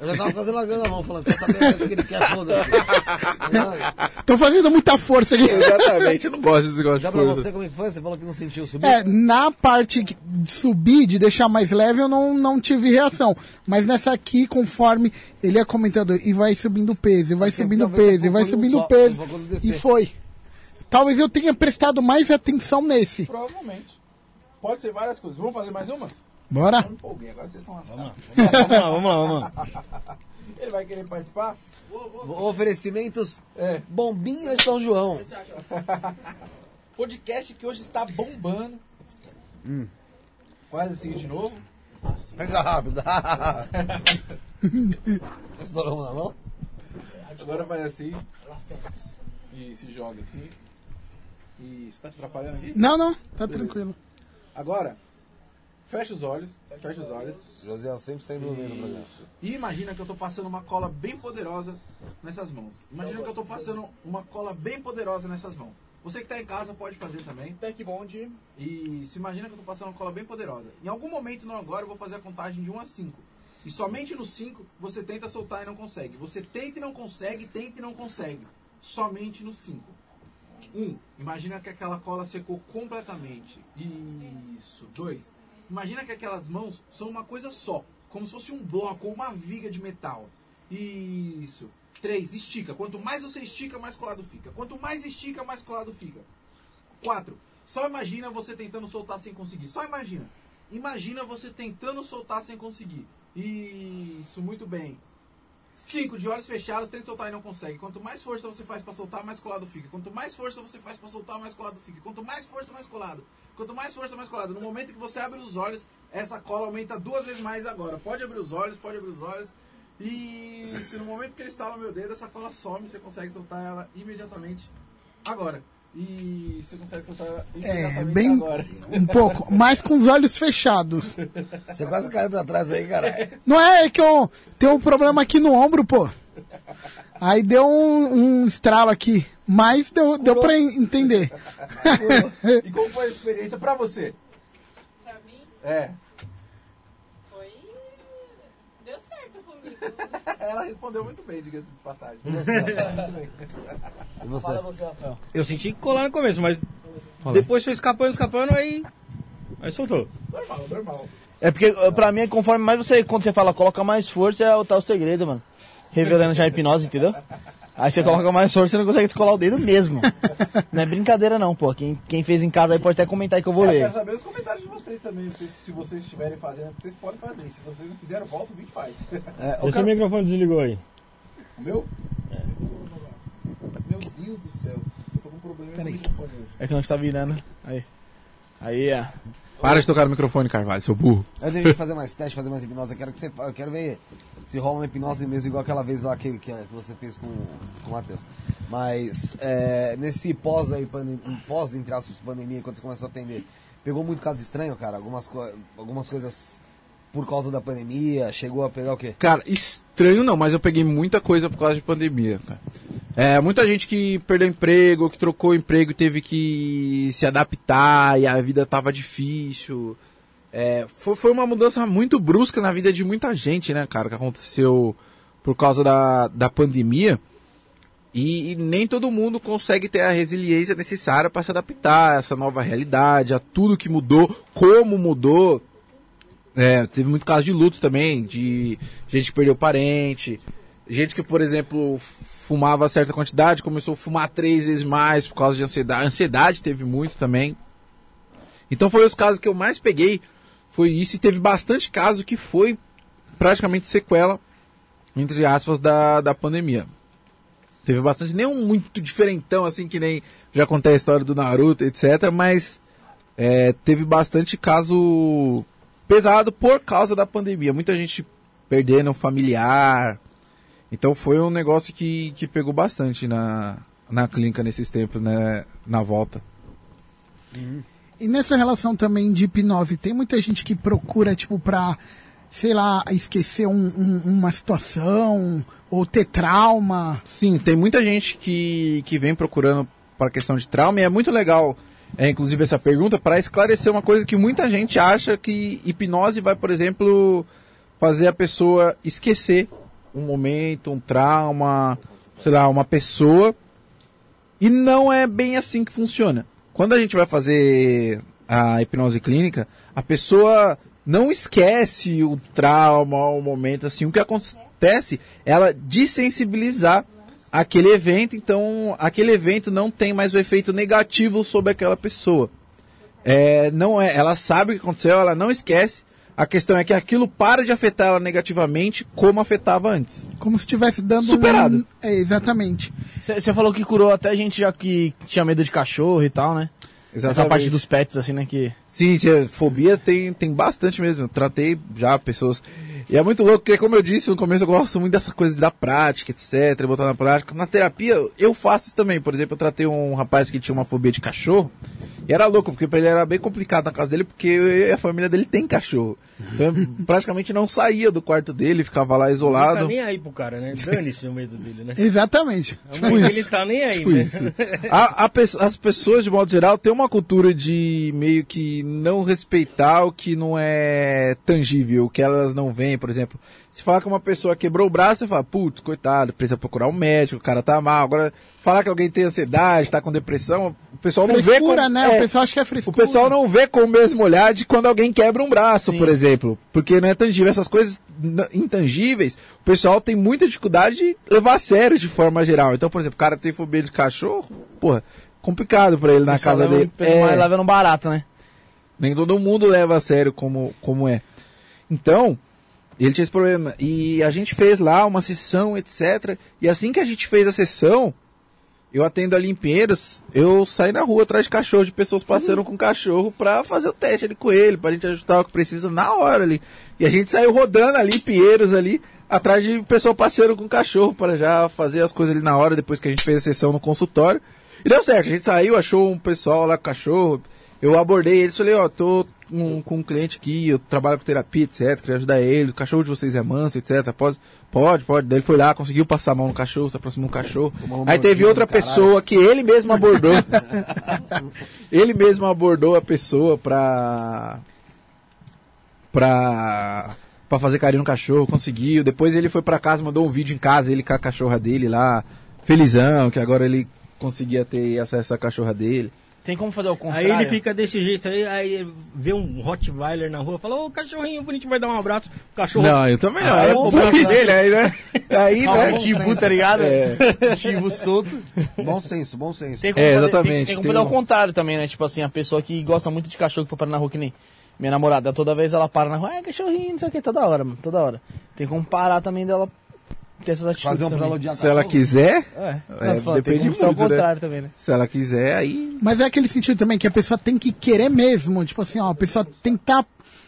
Eu já tava quase largando a mão, falando, quer saber o que ele quer, foda-se. Tô fazendo muita força aqui. Exatamente, eu não gosto desse negócio Já de pra força. você, como é que foi? Você falou que não sentiu subir? É, na parte que- de subir, de deixar mais leve, eu não, não tive reação. Mas nessa aqui, conforme ele ia comentando, e vai subindo o peso, e vai subindo o talvez peso, e vai subindo só- o peso. E foi. Talvez eu tenha prestado mais atenção nesse. Provavelmente. Pode ser várias coisas. Vamos fazer mais uma? Bora? Empolguei, agora vocês estão lascados. Vamos lá, vamos lá, vamos lá. Ele vai querer participar? Oferecimentos É. Bombinha de São João. Podcast que hoje está bombando. Faz assim de novo. Pega rápido. Estourou na mão? Agora faz assim. E se joga assim. Isso, tá te atrapalhando aqui? Não, não, tá tranquilo. Agora, fecha os olhos. Fecha os olhos. José sempre saindo no meio do programa. E imagina que eu tô passando uma cola bem poderosa nessas mãos. Imagina que eu tô passando uma cola bem poderosa nessas mãos. Você que tá em casa pode fazer também. Tech Bond. E se imagina que eu tô passando uma cola bem poderosa. Em algum momento, não agora, eu vou fazer a contagem de 1 a 5. E somente no 5 você tenta soltar e não consegue. Você tenta e não consegue, tenta e não consegue. Somente no 5. 1. Um, imagina que aquela cola secou completamente. Isso. 2. Imagina que aquelas mãos são uma coisa só. Como se fosse um bloco ou uma viga de metal. Isso. 3. Estica. Quanto mais você estica, mais colado fica. Quanto mais estica, mais colado fica. 4. Só imagina você tentando soltar sem conseguir. Só imagina. Imagina você tentando soltar sem conseguir. Isso, muito bem. 5. De olhos fechados, tenta soltar e não consegue. Quanto mais força você faz para soltar, mais colado fica. Quanto mais força você faz para soltar, mais colado fica. Quanto mais força, mais colado. Quanto mais força, mais colado. No momento que você abre os olhos, essa cola aumenta duas vezes mais agora. Pode abrir os olhos, pode abrir os olhos. E se no momento que ele estala o meu dedo, essa cola some, você consegue soltar ela imediatamente agora. E você consegue soltar É, bem. agora. Um pouco, mas com os olhos fechados. Você quase caiu pra trás aí, cara. Não é que eu tenho um problema aqui no ombro, pô. Aí deu um, um estralo aqui. Mas deu, deu pra entender. E como foi a experiência pra você? Pra mim, É. foi. Deu certo comigo. Ela respondeu muito bem, diga-se de passagem. E você? Fala você, Rafael. Eu senti que colar no começo, mas depois foi escapando, escapando, aí. Aí soltou. normal, normal. É porque, eh, pra mim, conforme mais você, quando você fala, coloca mais força, é o tal segredo, mano. Revelando já a hipnose, entendeu? Aí você coloca mais força, você não consegue descolar o dedo mesmo. Não é brincadeira não, pô. Quem, quem fez em casa aí pode até comentar aí que eu vou Eu ler. quero saber os comentários de vocês também. Se, se vocês estiverem fazendo, vocês podem fazer. Se vocês não quiserem, volta o vídeo e faz. É, o Esse cara- microfone desligou aí. O meu? Meu Deus do céu. Eu tô com um problema hoje. É que não está virando. Aí. Aí, ó. Para de tocar no microfone, Carvalho, seu burro. Antes de a gente fazer mais teste, fazer mais hipnose, eu quero que você eu quero ver se rola uma hipnose mesmo, igual aquela vez lá que, que, que você fez com, com o Matheus. Mas é, nesse pós aí, pandem- pós, entre aspas, pandemia, quando você começou a atender, Pegou muito caso estranho, cara? Algumas, co- algumas coisas por causa da pandemia, chegou a pegar o quê? Cara, estranho não, mas eu peguei muita coisa por causa de pandemia. cara. É, muita gente que perdeu emprego, que trocou emprego e teve que se adaptar e a vida tava difícil. É, foi, foi uma mudança muito brusca na vida de muita gente, né, cara, que aconteceu por causa da, da pandemia. E, e nem todo mundo consegue ter a resiliência necessária para se adaptar a essa nova realidade, a tudo que mudou, como mudou. É, teve muito caso de luto também, de gente que perdeu parente, gente que, por exemplo, fumava certa quantidade, começou a fumar três vezes mais por causa de ansiedade. Ansiedade teve muito também. Então foi os casos que eu mais peguei, foi isso, e teve bastante caso que foi praticamente sequela, entre aspas, da, da pandemia. Teve bastante, nenhum muito diferentão, assim, que nem já contei a história do Naruto, etc. Mas é, teve bastante caso pesado por causa da pandemia. Muita gente perdendo um familiar. Então foi um negócio que, que pegou bastante na, na clínica nesses tempos, né? Na volta. E nessa relação também de hipnose, tem muita gente que procura, tipo, pra, sei lá, esquecer um- um- uma situação, ou ter trauma. Sim, tem muita gente que, que vem procurando para questão de trauma e é muito legal, é, inclusive, essa pergunta para esclarecer uma coisa que muita gente acha que hipnose vai, por exemplo, fazer a pessoa esquecer um momento, um trauma, sei lá, uma pessoa. E não é bem assim que funciona. Quando a gente vai fazer a hipnose clínica, a pessoa não esquece o trauma, o momento assim. O que acontece é ela desensibilizar aquele evento, então aquele evento não tem mais o efeito negativo sobre aquela pessoa. É, não é, ela sabe o que aconteceu, ela não esquece. A questão é que aquilo para de afetar ela negativamente como afetava antes. Como se estivesse dando Superado. um- É, exatamente. Você falou que curou até gente já que tinha medo de cachorro e tal, né? Essa Exatamente. parte dos pets, assim, né? Que... Sim, fobia tem, tem bastante mesmo. Eu tratei já pessoas. E é muito louco, porque como eu disse no começo, eu gosto muito dessa coisa da prática, etc. Botar na prática. Na terapia, eu faço isso também. Por exemplo, eu tratei um rapaz que tinha uma fobia de cachorro. E era louco, porque pra ele era bem complicado na casa dele, porque a família dele tem cachorro. Então eu praticamente não saía do quarto dele, ficava lá Não tá isolado. nem aí pro cara, né? Dane-se o medo dele, né? Exatamente. Ele tá nem aí, Tipo né? isso. A- a as pessoas, de modo geral, têm uma cultura de meio que não respeitar o que não é tangível, o que elas não veem, por exemplo. Se falar que uma pessoa quebrou o braço, você fala, putz, coitado, precisa procurar um médico, o cara tá mal. Agora, falar que alguém tem ansiedade, tá com depressão, o pessoal não vê Frescura, como... né? é, O pessoal acha que é o frescura. pessoal não vê com o mesmo olhar de quando alguém quebra um braço, por exemplo. Porque não é tangível. Essas coisas intangíveis, o pessoal tem muita dificuldade de levar a sério de forma geral. Então, por exemplo, o cara tem fobia de cachorro, porra, complicado pra ele na casa leva- dele. É, mais leva no barato, né? nem todo mundo leva a sério como, como é. Então, ele tinha esse problema. E a gente fez lá uma sessão, etc. E assim que a gente fez a sessão, eu atendo ali em Pinheiros, eu saí na rua atrás de cachorro, de pessoas passando com cachorro pra fazer o teste ali com ele, pra gente ajustar o que precisa na hora ali. E a gente saiu rodando ali em Pinheiros ali, atrás de pessoa passeando com cachorro para já fazer as coisas ali na hora, depois que a gente fez a sessão no consultório. E deu certo, a gente saiu, achou um pessoal lá com cachorro, eu abordei eles, falei, ó, tô com, com um cliente aqui, eu trabalho com terapia, etc, queria ajudar ele, o cachorro de vocês é manso, etc, pode, pode, pode. Daí ele foi lá, conseguiu passar a mão no cachorro, se aproximou do cachorro. Tomou um Aí teve outra do caralho. pessoa que ele mesmo abordou. ele mesmo abordou a pessoa pra... pra... pra fazer carinho no cachorro, conseguiu. Depois ele foi pra casa, mandou um vídeo em casa, ele com a cachorra dele lá, felizão, que agora ele conseguia ter acesso à cachorra dele. Tem como fazer o Aí contrário? ele fica desse jeito aí, aí vê um Rottweiler na rua, fala, ô cachorrinho bonitinho, vai dar um abraço. O cachorro. Não, eu também não. Ah, é o passar. dele, aí, né? Aí, Ah, né? chibu, tá ligado? É. Solto. Bom senso, bom senso. Tem como É, fazer, exatamente, Tem, tem como tem fazer um- ao contrário também, né? Tipo assim, a pessoa que gosta muito de cachorro que for parar na rua, que nem minha namorada, toda vez ela para na rua, é cachorrinho, não sei o que, toda hora, mano, toda hora. Tem como parar também dela ter essas atitudes. Fazer um também. melodiar Se ela quiser, É, É, depende ser ao muito, né? contrário também, né? se ela quiser, aí. Mas é aquele sentido também que a pessoa tem que querer mesmo. Tipo assim, ó, a pessoa tem que estar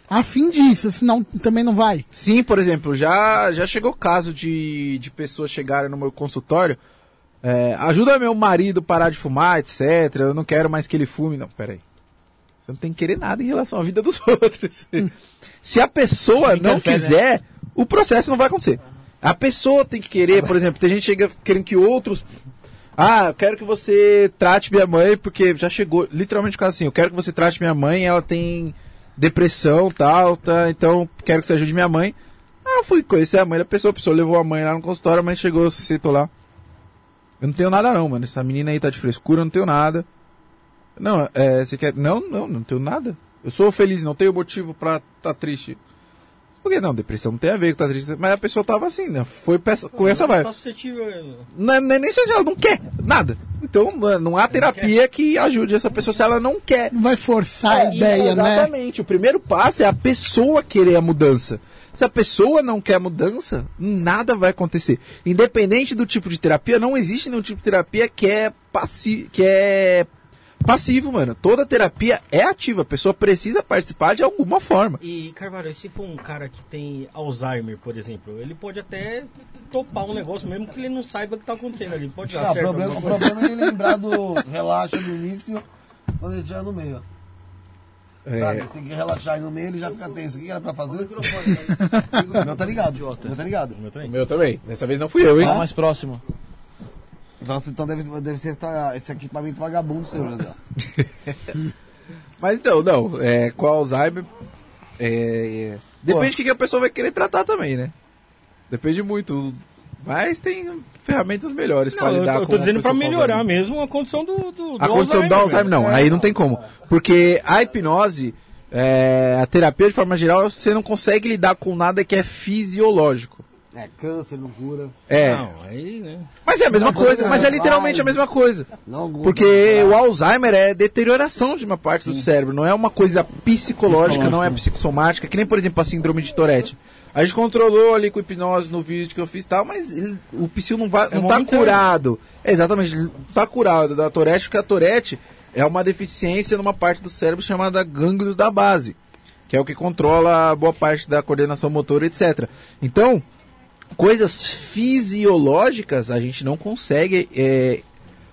afim disso, senão também não vai. Sim, por exemplo, já, já chegou caso de, de pessoas chegarem no meu consultório. é, ajuda meu marido a parar de fumar, etc. Eu não quero mais que ele fume. Não, peraí. Você não tem que querer nada em relação à vida dos outros. Se a pessoa não interfere, quiser, o processo não vai acontecer. A pessoa tem que querer, por exemplo, tem gente que chega querendo que outros. Ah, eu quero que você trate minha mãe, porque já chegou, literalmente quase assim, eu quero que você trate minha mãe, ela tem depressão tal, tá, então quero que você ajude minha mãe. Ah, eu fui conhecer a mãe da pessoa, a pessoa levou a mãe lá no consultório, a mãe chegou, se sentou lá. Eu não tenho nada não, mano. Essa menina aí tá de frescura, eu não tenho nada. Não, é, você quer. Não, não, não tenho nada. Eu sou feliz, não tenho motivo pra tá triste. Por que não? Depressão não tem a ver com tá triste. Mas a pessoa tava assim, né? Foi peça, com essa vai. Tá suscetível. Não é, não é nem se ela não quer, nada. Então, não há terapia que ajude essa pessoa se ela não quer. Não vai forçar a É, ideia, né? Exatamente. O primeiro passo é a pessoa querer a mudança. Se a pessoa não quer mudança, nada vai acontecer. Independente do tipo de terapia, não existe nenhum tipo de terapia que é, passi que é passivo, mano. Toda terapia é ativa. A pessoa precisa participar de alguma forma. E, Carvalho, se for um cara que tem Alzheimer, por exemplo, ele pode até topar um negócio mesmo que ele não saiba o que tá acontecendo ali. Pode dar Ah, o certo problema, o é ele lembrar do relaxa no início, quando ele estiver no meio. Sabe, você tem que relaxar aí no meio, ele já fica tenso. O que era pra fazer? O meu tá ligado. O meu tá ligado. O meu também. O meu também. Dessa vez não fui eu, hein? Fala mais próximo. Nossa, então deve, deve ser essa- esse equipamento vagabundo seu, José. Mas então, não. É, com Alzheimer. é, é, depende do que que a pessoa vai querer tratar também, né? Depende muito. Mas tem ferramentas melhores eu, lidar eu com tô a dizendo pra pessoa com melhorar Alzheimer. mesmo a condição do, do, do A condição do Alzheimer, não. velho. Aí não tem como. Porque a hipnose, é, a terapia de forma geral, você não consegue lidar com nada que é fisiológico. É, câncer, não cura. É. Não, aí, né? Mas é a mesma Não, coisa, não, mas é literalmente a vai. mesma coisa. Não, Porque o Alzheimer é deterioração de uma parte do cérebro, não é uma coisa psicológica, não é psicossomática, que nem, por exemplo, a síndrome de Tourette. A gente controlou ali com hipnose no vídeo que eu fiz e tal, mas ele- o psil não, vai, não tá curado. É, exatamente, ele não tá curado da Tourette, porque a Tourette é uma deficiência numa parte do cérebro chamada gânglios da base, que é o que controla boa parte da coordenação motora, etc. Então, coisas fisiológicas a gente não consegue é,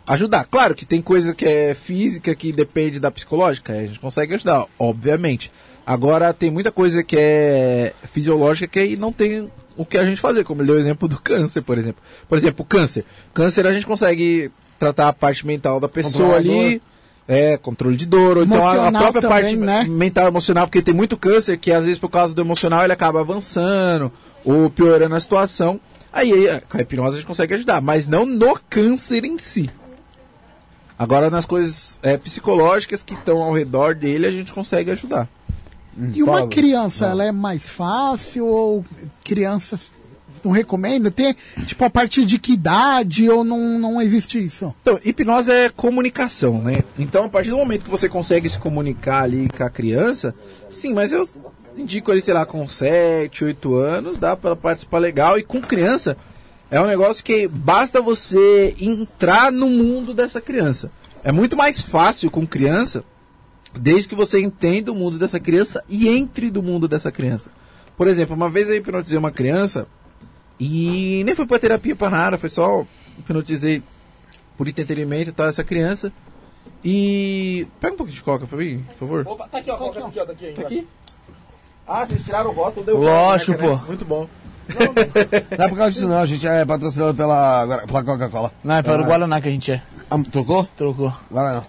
ajudar. Claro que tem coisa que é física que depende da psicológica, a gente consegue ajudar, obviamente. Agora tem muita coisa que é fisiológica que aí não tem o que a gente fazer, como ele deu o exemplo do câncer, por exemplo. Por exemplo, câncer. Câncer a gente consegue tratar a parte mental da pessoa ali. É, controle de dor, ou então a- Emocional própria também, parte né? mental emocional, porque tem muito câncer que às vezes por causa do emocional ele acaba avançando ou piorando a situação. Aí com a hipnose a gente consegue ajudar, mas não no câncer em si. Agora nas coisas é, psicológicas que estão ao redor dele a gente consegue ajudar. E uma criança, ela é mais fácil ou crianças não recomenda? Tem, tipo, a partir de que idade ou não, não existe isso? Então, hipnose é comunicação, né? Então, a partir do momento que você consegue se comunicar ali com a criança, sim, mas eu indico ali, sei lá, com 7, 8 anos, dá pra participar legal. E com criança, é um negócio que basta você entrar no mundo dessa criança. É muito mais fácil com criança, desde que você entenda o mundo dessa criança e entre do mundo dessa criança. Por exemplo, uma vez eu hipnotizei uma criança e nem foi pra terapia pra nada, foi só hipnotizei por entretenimento e tal, essa criança. E. Pega um pouquinho de coca pra mim, por favor. Opa, tá aqui, ó. Tá aqui, ó. Tá aqui, Tá aqui? Ah, vocês tiraram o rótulo, deu Lógico, pô. Muito bom. Não é por causa disso não, a gente é patrocinado pela, pela Coca-Cola. Não, é para o Guaraná que a gente é. Ah, trocou? Trocou. Não.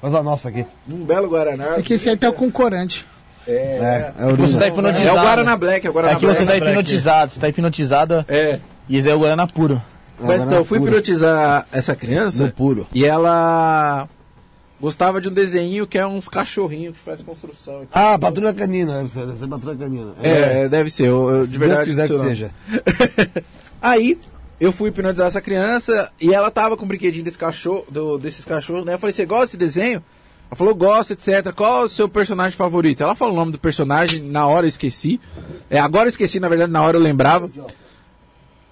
Faz a nossa aqui. Um belo Guaraná. É que esse aí tá com corante. É, é, Você urina. tá É hipnotizado. o Guaraná Black, é o Guaraná É que você tá Black. hipnotizado. Você tá hipnotizada É. e esse é o Guaraná puro. Mas então, eu fui hipnotizar essa criança No puro. e ela gostava de um desenho que é uns cachorrinhos que faz construção. Ah, patrulha canina, deve ser, deve ser patrulha canina. É, deve ser. Eu, eu, de Se Deus verdade, quiser que seja. Aí, eu fui hipnotizar essa criança e ela tava com o brinquedinho desse cachorro, do- desses cachorros, né? Eu falei, você gosta desse desenho? Ela falou, gosto, etc. Qual é o seu personagem favorito? Ela falou o nome do personagem, na hora eu esqueci. É, agora eu esqueci, na verdade, na hora eu lembrava.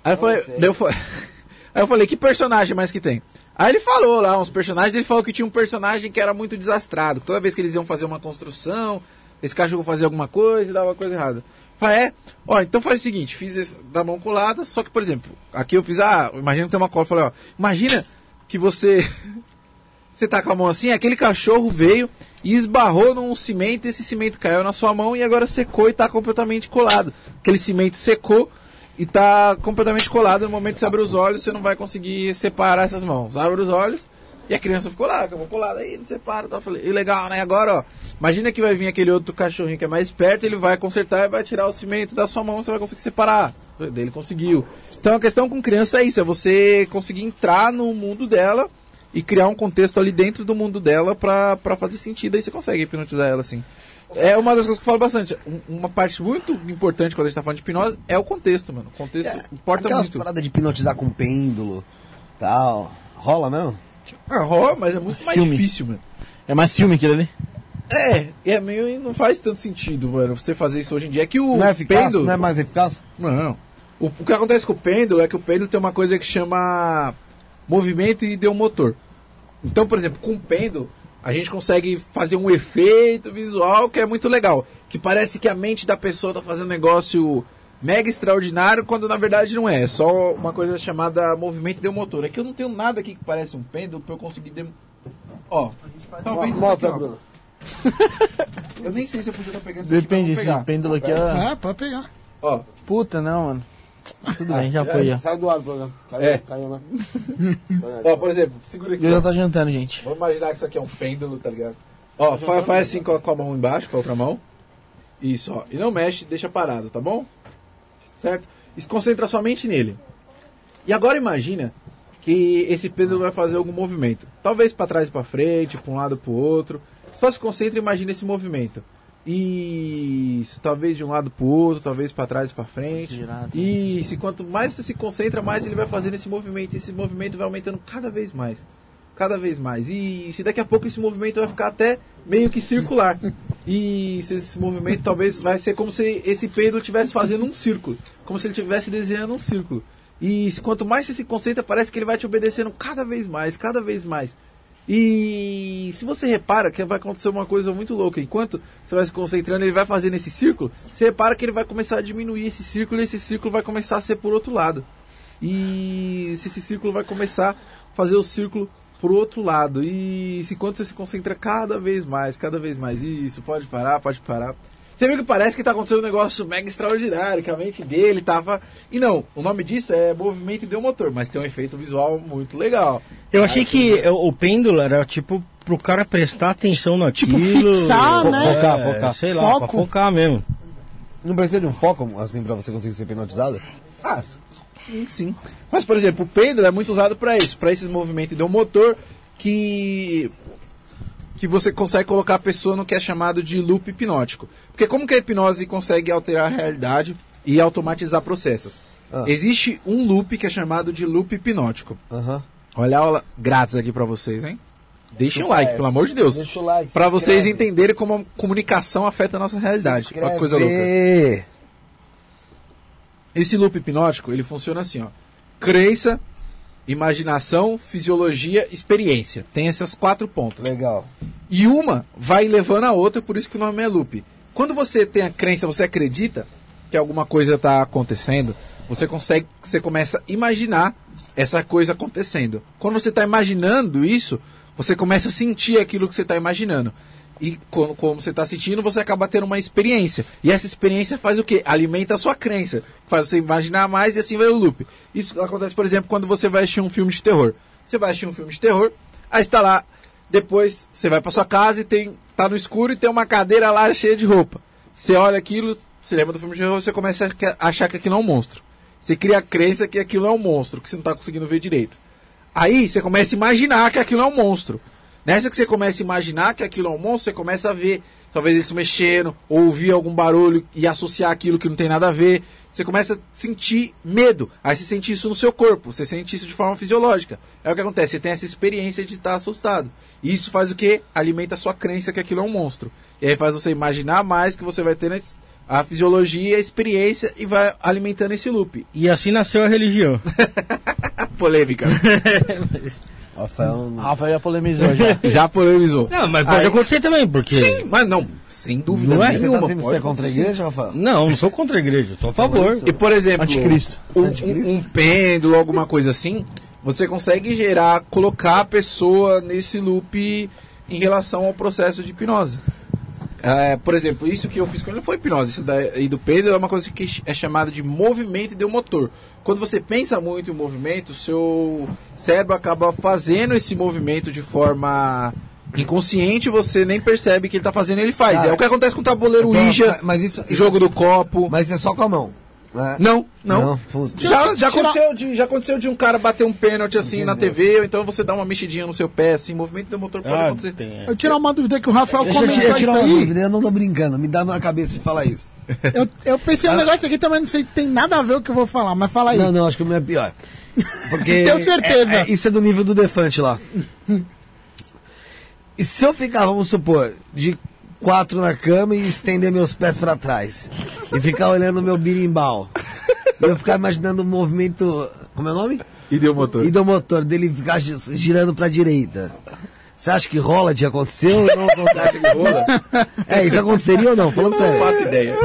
Aí eu falei, eu aí eu falei, que personagem mais que tem? Aí ele falou lá uns personagens, ele falou que tinha um personagem que era muito desastrado. que Toda vez que eles iam fazer uma construção, esse cachorro fazia alguma coisa e dava coisa errada. Falei, é? Ó, então faz o seguinte, fiz esse da mão colada, só que, por exemplo, aqui eu fiz, ah, imagina que tem uma cola. Falei, ó, imagina que você. você tá com a mão assim, aquele cachorro veio e esbarrou num cimento, esse cimento caiu na sua mão e agora secou e tá completamente colado. Aquele cimento secou e tá completamente colado. No momento que você abre os olhos, você não vai conseguir separar essas mãos. Abre os olhos e a criança ficou lá, acabou colada aí, não separa. Tá? Falei, e legal, né? Agora, ó, imagina que vai vir aquele outro cachorrinho que é mais perto, ele vai consertar e vai tirar o cimento da sua mão, você vai conseguir separar. Ele conseguiu. Então a questão com criança é isso, é você conseguir entrar no mundo dela e criar um contexto ali dentro do mundo dela pra, pra fazer sentido, aí você consegue hipnotizar ela assim. É uma das coisas que eu falo bastante. Um- Uma parte muito importante quando a gente tá falando de hipnose é o contexto, mano. O contexto importa Aquelas muito. paradas de hipnotizar com pêndulo tal. Rola mesmo? Ah, rola, mas é muito mais Filme. difícil, mano. É mais filme aquilo ali. É, é meio. Não faz tanto sentido, mano, você fazer isso hoje em dia. É que o não é eficaz? pêndulo. Não é mais eficaz? Não. O, o que acontece com o pêndulo é que o pêndulo tem uma coisa que chama movimento ideomotor. Então, por exemplo, com o pêndulo, a gente consegue fazer um efeito visual que é muito legal. Que parece que a mente da pessoa tá fazendo um negócio mega extraordinário, quando na verdade não é. É só uma coisa chamada movimento ideomotor. É que eu não tenho nada aqui que parece um pêndulo pra eu conseguir... Dem... Ó, talvez isso aqui, Mostra, ó. Bruno. Eu nem sei se eu podia estar pegando isso aqui, Depende, esse pêndulo aqui, ó. Ah, pode pegar. Ó, Puta, não, mano. Tudo bem, já foi, ó. Sai do ar do programa. Caiu, É. caiu, né? ó, por exemplo, segura aqui. Eu ó. já tá jantando, gente. Vamos imaginar que isso aqui é um pêndulo, tá ligado? Ó, faz, faz assim com a, com a mão embaixo, com a outra mão. Isso, ó. E não mexe, deixa parado, tá bom? Certo? E se concentra somente nele. E agora imagina que esse pêndulo vai fazer algum movimento. Talvez para trás e para frente, para um lado para o outro. Só se concentra e imagina esse movimento. Isso, talvez de um lado para o outro, talvez para trás e para frente. Girado. Isso, e quanto mais você se concentra, mais ele vai fazendo esse movimento. E esse movimento vai aumentando cada vez mais. Cada vez mais. E se daqui a pouco esse movimento vai ficar até meio que circular. E se esse movimento talvez vai ser como se esse pêndulo estivesse fazendo um círculo. Como se ele estivesse desenhando um círculo. E se- quanto mais você se concentra, parece que ele vai te obedecendo cada vez mais, cada vez mais. E se você repara que vai acontecer uma coisa muito louca, enquanto você vai se concentrando, ele vai fazendo esse círculo, você repara que ele vai começar a diminuir esse círculo e esse círculo vai começar a ser por outro lado. E se esse círculo vai começar a fazer o círculo pro outro lado. E se quando você se concentra cada vez mais, cada vez mais, isso, pode parar, pode parar. Você viu que parece que tá acontecendo um negócio mega extraordinário, que a mente dele tava. E não, o nome disso é movimento ideomotor, mas tem um efeito visual muito legal. Eu achei que o o pêndulo era tipo pro cara prestar atenção naquilo. fixar, fo- né? Focar, é, focar. Sei lá, pra Foco. focar mesmo. Não precisa de um foco, assim, pra você conseguir ser hipnotizado? Ah, sim, sim. Mas, por exemplo, o pêndulo é muito usado para isso, para esses movimentos ideomotor que que você consegue colocar a pessoa no que é chamado de loop hipnótico. Porque como que a hipnose consegue alterar a realidade e automatizar processos? Ah. Existe um loop que é chamado de loop hipnótico. Aham. Olha a aula grátis aqui para vocês, hein? Deixem um like, pelo amor de Deus. Deixa o like. se Para vocês inscreve. entenderem como a comunicação afeta a nossa realidade. Olha que coisa louca. Esse loop hipnótico, ele funciona assim, ó. Crença, imaginação, fisiologia, experiência. Tem essas quatro pontas. Legal. E uma vai levando a outra, por isso que o nome é loop. Quando você tem a crença, você acredita que alguma coisa está acontecendo, você consegue, você começa a imaginar essa coisa acontecendo. Quando você está imaginando isso, você começa a sentir aquilo que você está imaginando. E como, como você está sentindo, você acaba tendo uma experiência. E essa experiência faz o quê? Alimenta a sua crença. Faz você imaginar mais e assim vai o loop. Isso acontece, por exemplo, quando você vai assistir um filme de terror. Você vai assistir um filme de terror, aí está lá depois você vai para sua casa e tem tá no escuro e tem uma cadeira lá cheia de roupa. Você olha aquilo, você lembra do filme de terror, você começa a achar que aquilo é um monstro. Você cria a crença que aquilo é um monstro, que você não está conseguindo ver direito. Aí você começa a imaginar que aquilo é um monstro. Nessa que você começa a imaginar que aquilo é um monstro, você começa a ver, talvez ele se mexendo, ou ouvir algum barulho e associar aquilo que não tem nada a ver. Você começa a sentir medo. Aí você sente isso no seu corpo, você sente isso de forma fisiológica. É o que acontece, você tem essa experiência de estar assustado. E isso faz o que? Alimenta a sua crença que aquilo é um monstro. E aí faz você imaginar mais que você vai ter a fisiologia, a experiência e vai alimentando esse loop. E assim nasceu a religião. Polêmica. Rafael. Rafael já polemizou já. Já polemizou. Não, mas pode Aí- acontecer também, porque. Sim, mas não, sem dúvida Não é? Você nenhuma. tá sendo pode você é contra a igreja, Rafael? Não, não sou contra a igreja, sou a favor. E por exemplo, Anticristo. um, Anticristo? um pêndulo, alguma coisa assim, você consegue gerar, colocar a pessoa nesse loop em relação ao processo de hipnose. É, por exemplo, isso que eu fiz com ele não foi hipnose. Isso daí do Pedro é uma coisa que é chamada de movimento ideomotor. Quando você pensa muito em movimento, seu cérebro acaba fazendo esse movimento de forma inconsciente, você nem percebe que ele está fazendo, ele faz. Ah, é o que acontece com o tabuleiro Então, Ouija, mas isso- isso jogo é- do copo. Mas é só com a mão. Né? Não, não. Não. Já, já, aconteceu de, já aconteceu de um cara bater um pênalti assim na Entendeu? TV, ou então você dá uma mexidinha no seu pé, assim, movimento do motor pode Ah, acontecer. tem, é. Eu tirar uma dúvida que o Rafael eu comentou tirar, isso tirar uma aí. dúvida, eu não tô brincando, me dá na cabeça de falar isso. Eu, eu pensei um negócio aqui também, não sei, tem nada a ver com o que eu vou falar, mas fala aí. Não, não, acho que o meu é pior. Porque Tenho certeza. é- é- isso é do nível do Defante lá. E se eu ficar, vamos supor, de quatro na cama e estender meus pés pra trás e ficar olhando o meu birimbau e eu ficar imaginando o movimento, como é o nome? E deu motor. E do motor dele ficar gi- girando pra direita. Você acha que rola de acontecer ou não acontece? É, isso aconteceria ou não? Falando Não sério. faço ideia.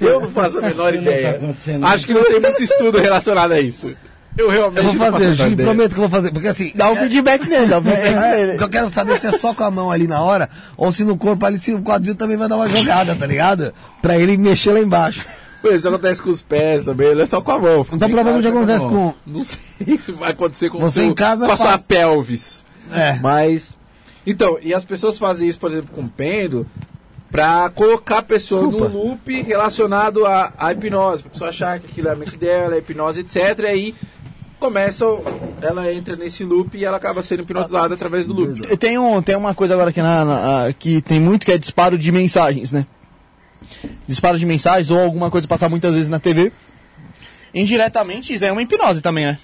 Eu não faço a menor Não tá ideia. acontecendo. Acho que não tem muito estudo relacionado a isso. Eu realmente Eu vou fazer, a eu prometo que eu vou fazer. Porque assim. Dá um feedback nele, dá um feedback É, nele. o que eu quero saber se é só com a mão ali na hora, ou se no corpo ali, se o quadril também vai dar uma jogada, tá ligado? Pra ele mexer lá embaixo. Isso acontece com os pés também, não é só com a mão. Então provavelmente acontece com- Não sei se vai acontecer com, o Você seu- em casa com a sua pelvis. É. Mas. Então, e as pessoas fazem isso, por exemplo, com pêndulo, pra colocar a pessoa Desculpa. no loop relacionado à, à hipnose. Pra pessoa achar que aquilo é a mente dela, é hipnose, etc. E aí começa, ela entra nesse loop e ela acaba sendo hipnotizada através do loop. Tem, um, tem uma coisa agora aqui na, na- a- que tem muito que é disparo de mensagens, né? Disparo de mensagens ou alguma coisa passar muitas vezes na TV. Indiretamente, isso é uma hipnose também, né?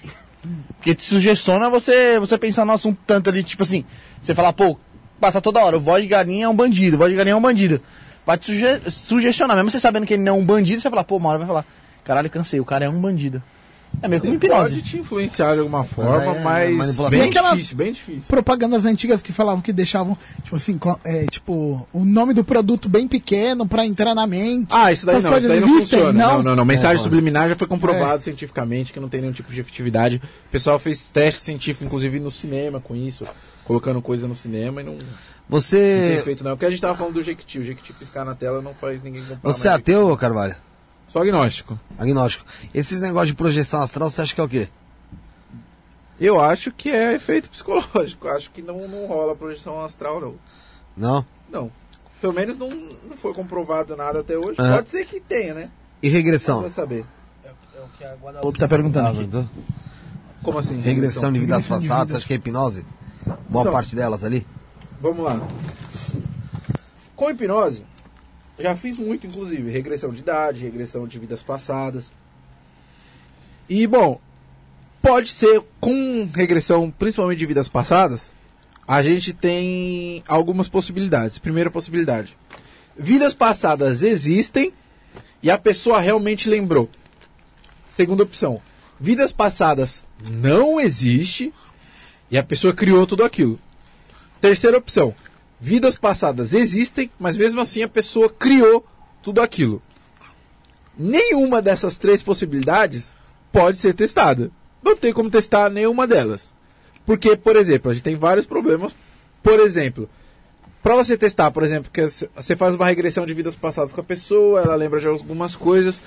Porque te sugestiona você, você pensar no assunto tanto ali, tipo assim, você falar, pô, passa toda hora, o voz de galinha é um bandido, o voz de galinha é um bandido. Vai te suge- sugestionar, mesmo você sabendo que ele não é um bandido, você fala, pô, uma hora vai falar, caralho, cansei, o cara é um bandido. É meio que uma hipnose. Pode te influenciar de alguma forma, é mas, bem aquelas- difícil, bem difícil. Propagandas antigas que falavam que deixavam, tipo assim, é, tipo, o nome do produto bem pequeno pra entrar na mente. Ah, isso daí Essas não, isso daí não existem? funciona. Não, não, não. Mensagem É, subliminar já foi comprovado cientificamente que não tem nenhum tipo de efetividade. O pessoal fez teste científico, inclusive no cinema, com isso, colocando coisa no cinema e não, não tem Você. efeito não. Porque a gente tava falando do Jequiti. O Jequiti piscar na tela não faz ninguém comprar Você é ateu, Carvalho? Só agnóstico. Agnóstico. Esses negócios de projeção astral, você acha que é o quê? Eu acho que é efeito psicológico. Acho que não, não rola projeção astral, não. Não? Não. Pelo menos não, não foi comprovado nada até hoje. É. Pode ser que tenha, né? E Não regressão? vai saber. O Guadalupe tá perguntando aqui. Como assim? Regressão de vidas Regressão de passadas, vidas. acho que é hipnose? Boa Então. parte delas ali. Vamos lá. Com hipnose, já fiz muito, inclusive, regressão de idade, regressão de vidas passadas. E, bom, pode ser com regressão, principalmente de vidas passadas, a gente tem algumas possibilidades. Primeira possibilidade: vidas passadas existem e a pessoa realmente lembrou. Segunda opção: vidas passadas não existe e a pessoa criou tudo aquilo. Terceira opção: vidas passadas existem, mas mesmo assim a pessoa criou tudo aquilo. Nenhuma dessas três possibilidades pode ser testada. Não tem como testar nenhuma delas. Porque, por exemplo, a gente tem vários problemas. Por exemplo, para você testar, por exemplo, que você faz uma regressão de vidas passadas com a pessoa, ela lembra de algumas coisas.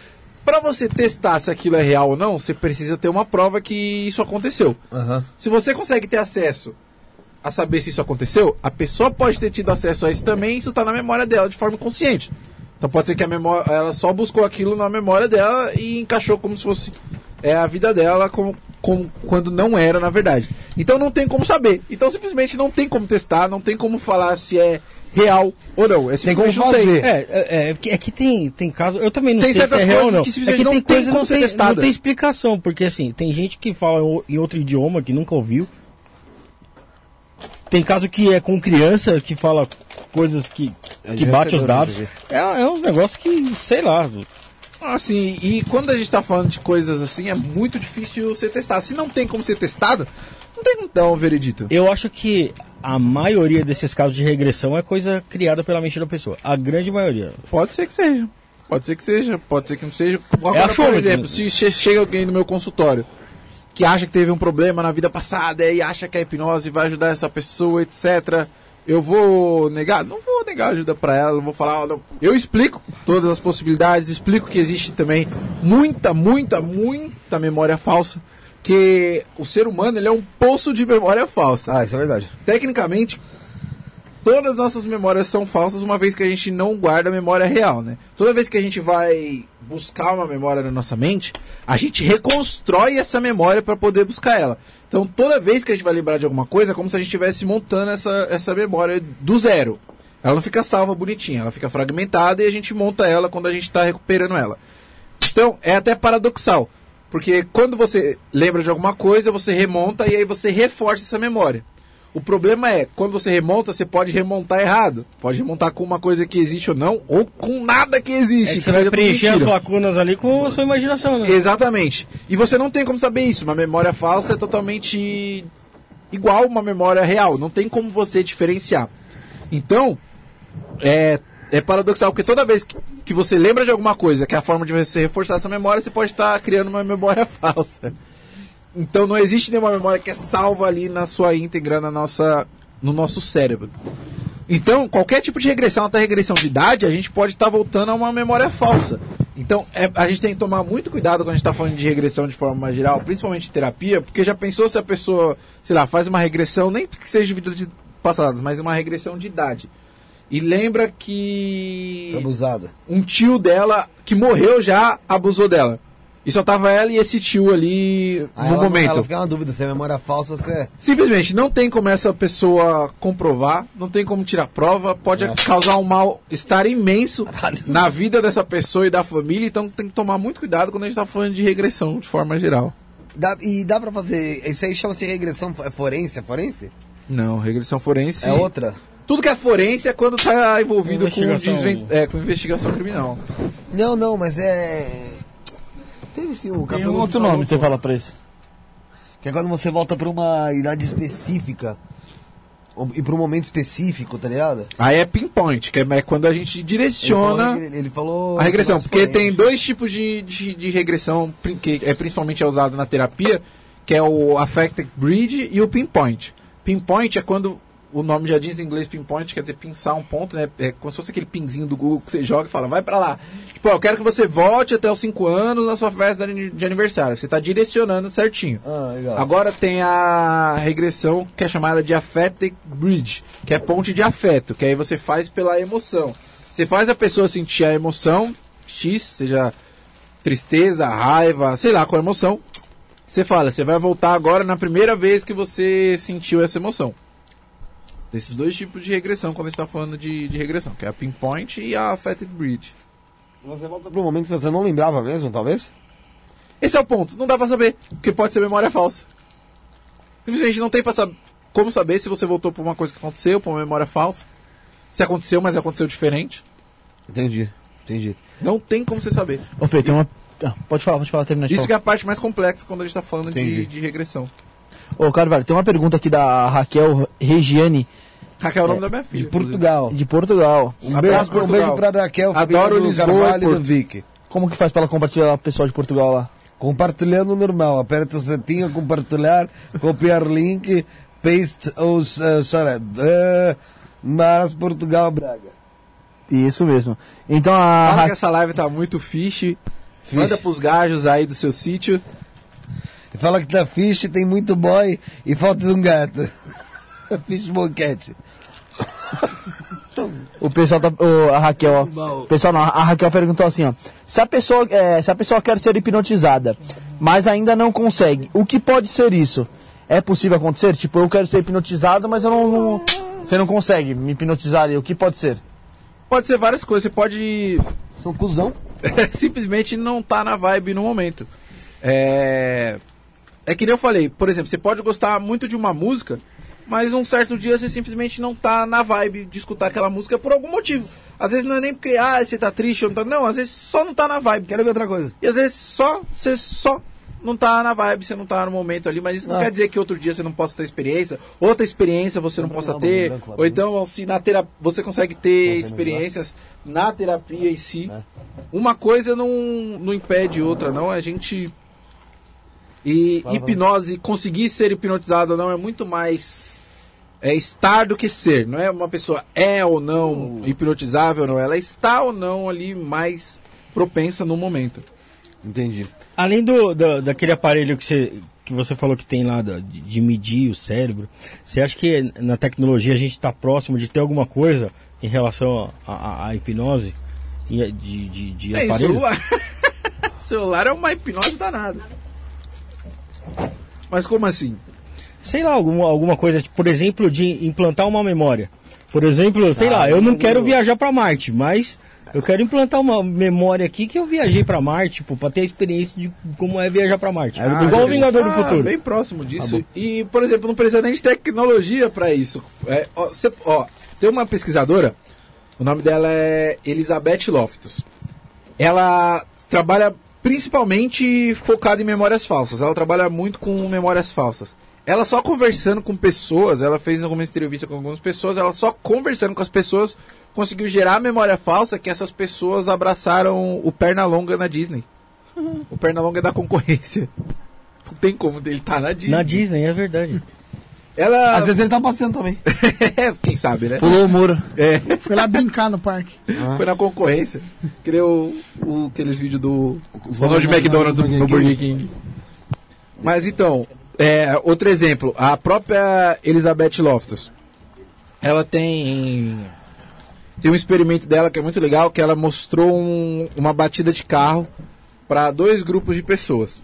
Para você testar se aquilo é real ou não, você precisa ter uma prova que isso aconteceu. Aham. Se você consegue ter acesso a saber se isso aconteceu, a pessoa pode ter tido acesso a isso também, isso está na memória dela de forma consciente. Então pode ser que a memória, ela só buscou aquilo na memória dela e encaixou como se fosse é, a vida dela como, como quando não era na verdade. Então não tem como saber. Então simplesmente não tem como testar, não tem como falar se é real ou não. É Tem como fazer. É, é, é, que- é que tem, tem caso, eu também não Tem sei se é real ou não. que é que não tem coisa não tem, não tem explicação, porque assim, tem gente que fala em outro idioma que nunca ouviu. Tem caso que é com criança que fala coisas que, É que bate os dados. É, é um negócio que, sei lá. Assim, e quando a gente tá falando de coisas assim, é muito difícil ser testado. Se não tem como ser testado, não tem como dar um veredito. Eu acho que a maioria desses casos de regressão é coisa criada pela mente da pessoa. A grande maioria. Pode ser que seja. Pode ser que seja, pode ser que não seja. Agora, por achômetro, exemplo, se che- chega alguém no meu consultório que acha que teve um problema na vida passada e acha que a hipnose vai ajudar essa pessoa, etc. Eu vou negar? Não vou negar ajuda pra ela, não vou falar. não. Eu explico todas as possibilidades, explico que existe também muita, muita, muita memória falsa. Que o ser humano ele é um poço de memória falsa. Ah, isso é verdade. Tecnicamente, todas as nossas memórias são falsas, uma vez que a gente não guarda a memória real, né? Toda vez que a gente vai buscar uma memória na nossa mente, a gente reconstrói essa memória para poder buscar ela. Então, toda vez que a gente vai lembrar de alguma coisa, é como se a gente estivesse montando essa, essa memória do zero. Ela não fica salva bonitinha, ela fica fragmentada e a gente monta ela quando a gente está recuperando ela. Então, é até paradoxal. Porque quando você lembra de alguma coisa, você remonta e aí você reforça essa memória. O problema é, quando você remonta, você pode remontar errado. Pode remontar com uma coisa que existe ou não, ou com nada que existe. É que você vai preencher as lacunas ali com a sua imaginação, né? Exatamente. E você não tem como saber isso. Uma memória falsa é totalmente igual uma memória real. Não tem como você diferenciar. Então, é, é paradoxal, porque toda vez que, que você lembra de alguma coisa, que é a forma de você reforçar essa memória, você pode estar criando uma memória falsa. Então não existe nenhuma memória que é salva ali na sua íntegra, na nossa, no nosso cérebro. Então, qualquer tipo de regressão, até regressão de idade, a gente pode estar voltando a uma memória falsa. Então, é- a gente tem que tomar muito cuidado quando a gente está falando de regressão de forma mais geral, principalmente terapia, porque já pensou se a pessoa, sei lá, faz uma regressão, nem que seja de vidas passadas, mas uma regressão de idade. E lembra que Abusada. um tio dela que morreu já abusou dela. E só tava ela e esse tio ali Aí no ela, momento. Ela fica na dúvida se é memória falsa ou se é. Simplesmente não tem como essa pessoa comprovar, não tem como tirar prova, pode causar um mal-estar imenso na vida dessa pessoa e da família, então tem que tomar muito cuidado quando a gente tá falando de regressão de forma geral. Dá- e dá pra fazer. Isso aí chama-se regressão é forense? É forense? Não, regressão forense. É outra? Tudo que é forense é quando tá envolvido com, Investigação. desven- é, com investigação criminal. Não, não, mas é. Teve sim o Tem um outro que falou, nome, você pô. fala pra isso. Que é quando você volta pra uma idade específica. E pra um momento específico, tá ligado? Aí é pinpoint, que é é quando a gente Ele direciona. falou, ele, ele falou A regressão, mais porque forense. tem dois tipos de, de, de regressão que é principalmente é usado na terapia, que é o affected bridge e o pinpoint. Pinpoint é quando o nome já diz em inglês pinpoint, quer dizer pinçar um ponto, né? É como se fosse aquele pinzinho do Google que você joga e fala, vai pra lá. Tipo, ó, eu quero que você volte até os 5 anos na sua festa de aniversário. Você tá direcionando certinho. Ah, legal. Agora tem a regressão que é chamada de affected bridge, que é ponte de afeto, que aí você faz pela emoção. Você faz a pessoa sentir a emoção X, seja tristeza, raiva, sei lá qual emoção. Você fala, você vai voltar agora na primeira vez que você sentiu essa emoção. Desses dois tipos de regressão, quando você está falando de, de regressão, que é a pinpoint e a affected bridge. Você volta pra um momento que você não lembrava mesmo, talvez? Esse é o ponto. Não dá pra saber, porque pode ser memória falsa. Simplesmente não tem pra sab como saber se você voltou pra uma coisa que aconteceu, pra uma memória falsa. Se aconteceu, mas aconteceu diferente. Entendi, entendi. Não tem como você saber. Ô, Fê, tem uma. Ah, pode falar, pode falar, termina de Isso que falar. é a parte mais complexa quando a gente tá falando de, de regressão. Ô, Carvalho, tem uma pergunta aqui da Raquel Regiane, Raquel é o nome da minha filha. De Portugal. de Portugal. Um Abraço, beijo, um Portugal. beijo pra Raquel, Adoro do Lisboa Carvalho e do Porto. Vic. Como que faz pra ela compartilhar o pessoal de Portugal lá? Compartilhando normal, aperta o setinho, compartilhar, copiar link, paste os uh, sorry, uh, Mas Portugal Braga. Isso mesmo. Então a Fala que essa live tá muito fiche. Manda pros gajos aí do seu sítio. Fala que tá fixe, tem muito boy e falta um gato. fish boquete. o pessoal tá, ô, a Raquel, ó, o pessoal não, a Raquel perguntou assim, ó, se a pessoa, é, se a pessoa quer ser hipnotizada, mas ainda não consegue, o que pode ser isso? É possível acontecer? Tipo, eu quero ser hipnotizado, mas eu não, não- você não consegue me hipnotizar, e o que pode ser? Pode ser várias coisas. Você pode São cuzão. simplesmente não tá na vibe no momento. É... é que nem eu falei, por exemplo, você pode gostar muito de uma música, mas um certo dia você simplesmente não tá na vibe de escutar aquela música por algum motivo. Às vezes não é nem porque, ah, você tá triste ou não tá. Não, às vezes só não tá na vibe. Quero ver outra coisa. E às vezes só, você só não tá na vibe, você não tá no momento ali, mas isso não Ah. quer dizer que outro dia você não possa ter experiência, outra experiência você não Não, possa não, ter, branco ou então se na terapia você consegue ter Não, experiências na terapia em si. É. Uma coisa não, não impede outra, não. A gente E Fala, hipnose, conseguir ser hipnotizado ou não é muito mais é estar do que ser. Não é uma pessoa é ou não hipnotizável ou não. Ela está ou não ali mais propensa no momento. Entendi. Além do, do- daquele aparelho que você, que você falou que tem lá de, de medir o cérebro, você acha que na tecnologia a gente está próximo de ter alguma coisa em relação à- hipnose e a- de, de, de É, celular. celular é uma hipnose danada. Mas como assim? Sei lá, alguma, alguma coisa, tipo, por exemplo, de implantar uma memória. Por exemplo, sei Ah, lá, eu não não- quero viajar para Marte, mas eu quero implantar uma memória aqui que eu viajei para Marte, tipo, para ter a experiência de como é viajar para Marte. Ah, Igual o Vingador do tá Futuro. Bem próximo disso. e, por exemplo, não precisa nem de tecnologia para isso. É, ó, cê- ó, tem uma pesquisadora, o nome dela é Elizabeth Loftus. Ela trabalha principalmente focada em memórias falsas. Ela trabalha muito com memórias falsas. Ela só conversando com pessoas, ela fez alguma entrevista com algumas pessoas, ela só conversando com as pessoas conseguiu gerar a memória falsa que essas pessoas abraçaram o Pernalonga na Disney. O Pernalonga é da concorrência. Não tem como ele tá na Disney. Na Disney, é verdade. Ela. Às vezes ele tá passeando também. Quem sabe, né? Pulou o muro. É, Foi lá brincar no parque. foi na concorrência. Criou o, aqueles vídeos do Ronald McDonald's McDonald's no Burger King. Mas então, é, outro exemplo, a própria Elizabeth Loftus. Ela tem. Tem um experimento dela que é muito legal, que ela mostrou um- uma batida de carro para dois grupos de pessoas.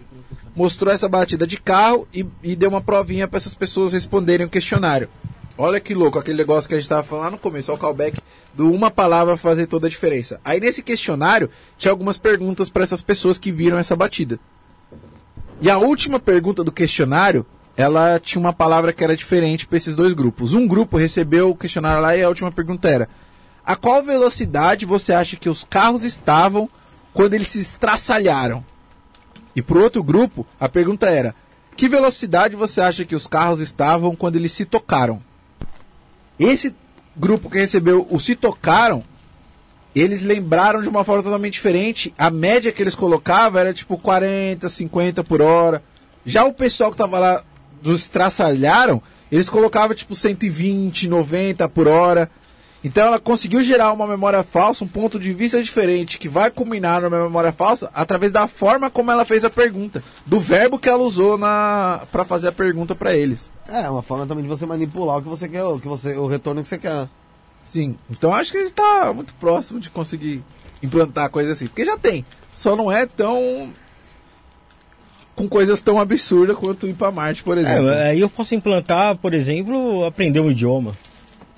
Mostrou essa batida de carro e, e deu uma provinha para essas pessoas responderem o questionário. Olha que louco, aquele negócio que a gente estava falando no começo, o callback do uma palavra fazer toda a diferença. Aí nesse questionário tinha algumas perguntas para essas pessoas que viram essa batida. E a última pergunta do questionário, ela tinha uma palavra que era diferente para esses dois grupos. Um grupo recebeu o questionário lá e a última pergunta era: A qual velocidade você acha que os carros estavam quando eles se estraçalharam? E para o outro grupo, a pergunta era: Que velocidade você acha que os carros estavam quando eles se tocaram? Esse grupo que recebeu o se tocaram, eles lembraram de uma forma totalmente diferente. A média que eles colocavam era tipo 40, 50 por hora. Já o pessoal que tava lá dos traçalharam, eles colocavam tipo 120, 90 por hora. Então ela conseguiu gerar uma memória falsa, um ponto de vista diferente, que vai culminar numa memória falsa através da forma como ela fez a pergunta, do verbo que ela usou na para fazer a pergunta para eles. É, uma forma também de você manipular o que você quer, o, que você, o retorno que você quer. Sim. Então acho que a gente tá muito próximo de conseguir implantar coisa assim. Porque já tem. Só não é tão. com coisas tão absurdas quanto ir pra Marte, por exemplo. É, aí eu posso implantar, por exemplo, aprender um idioma.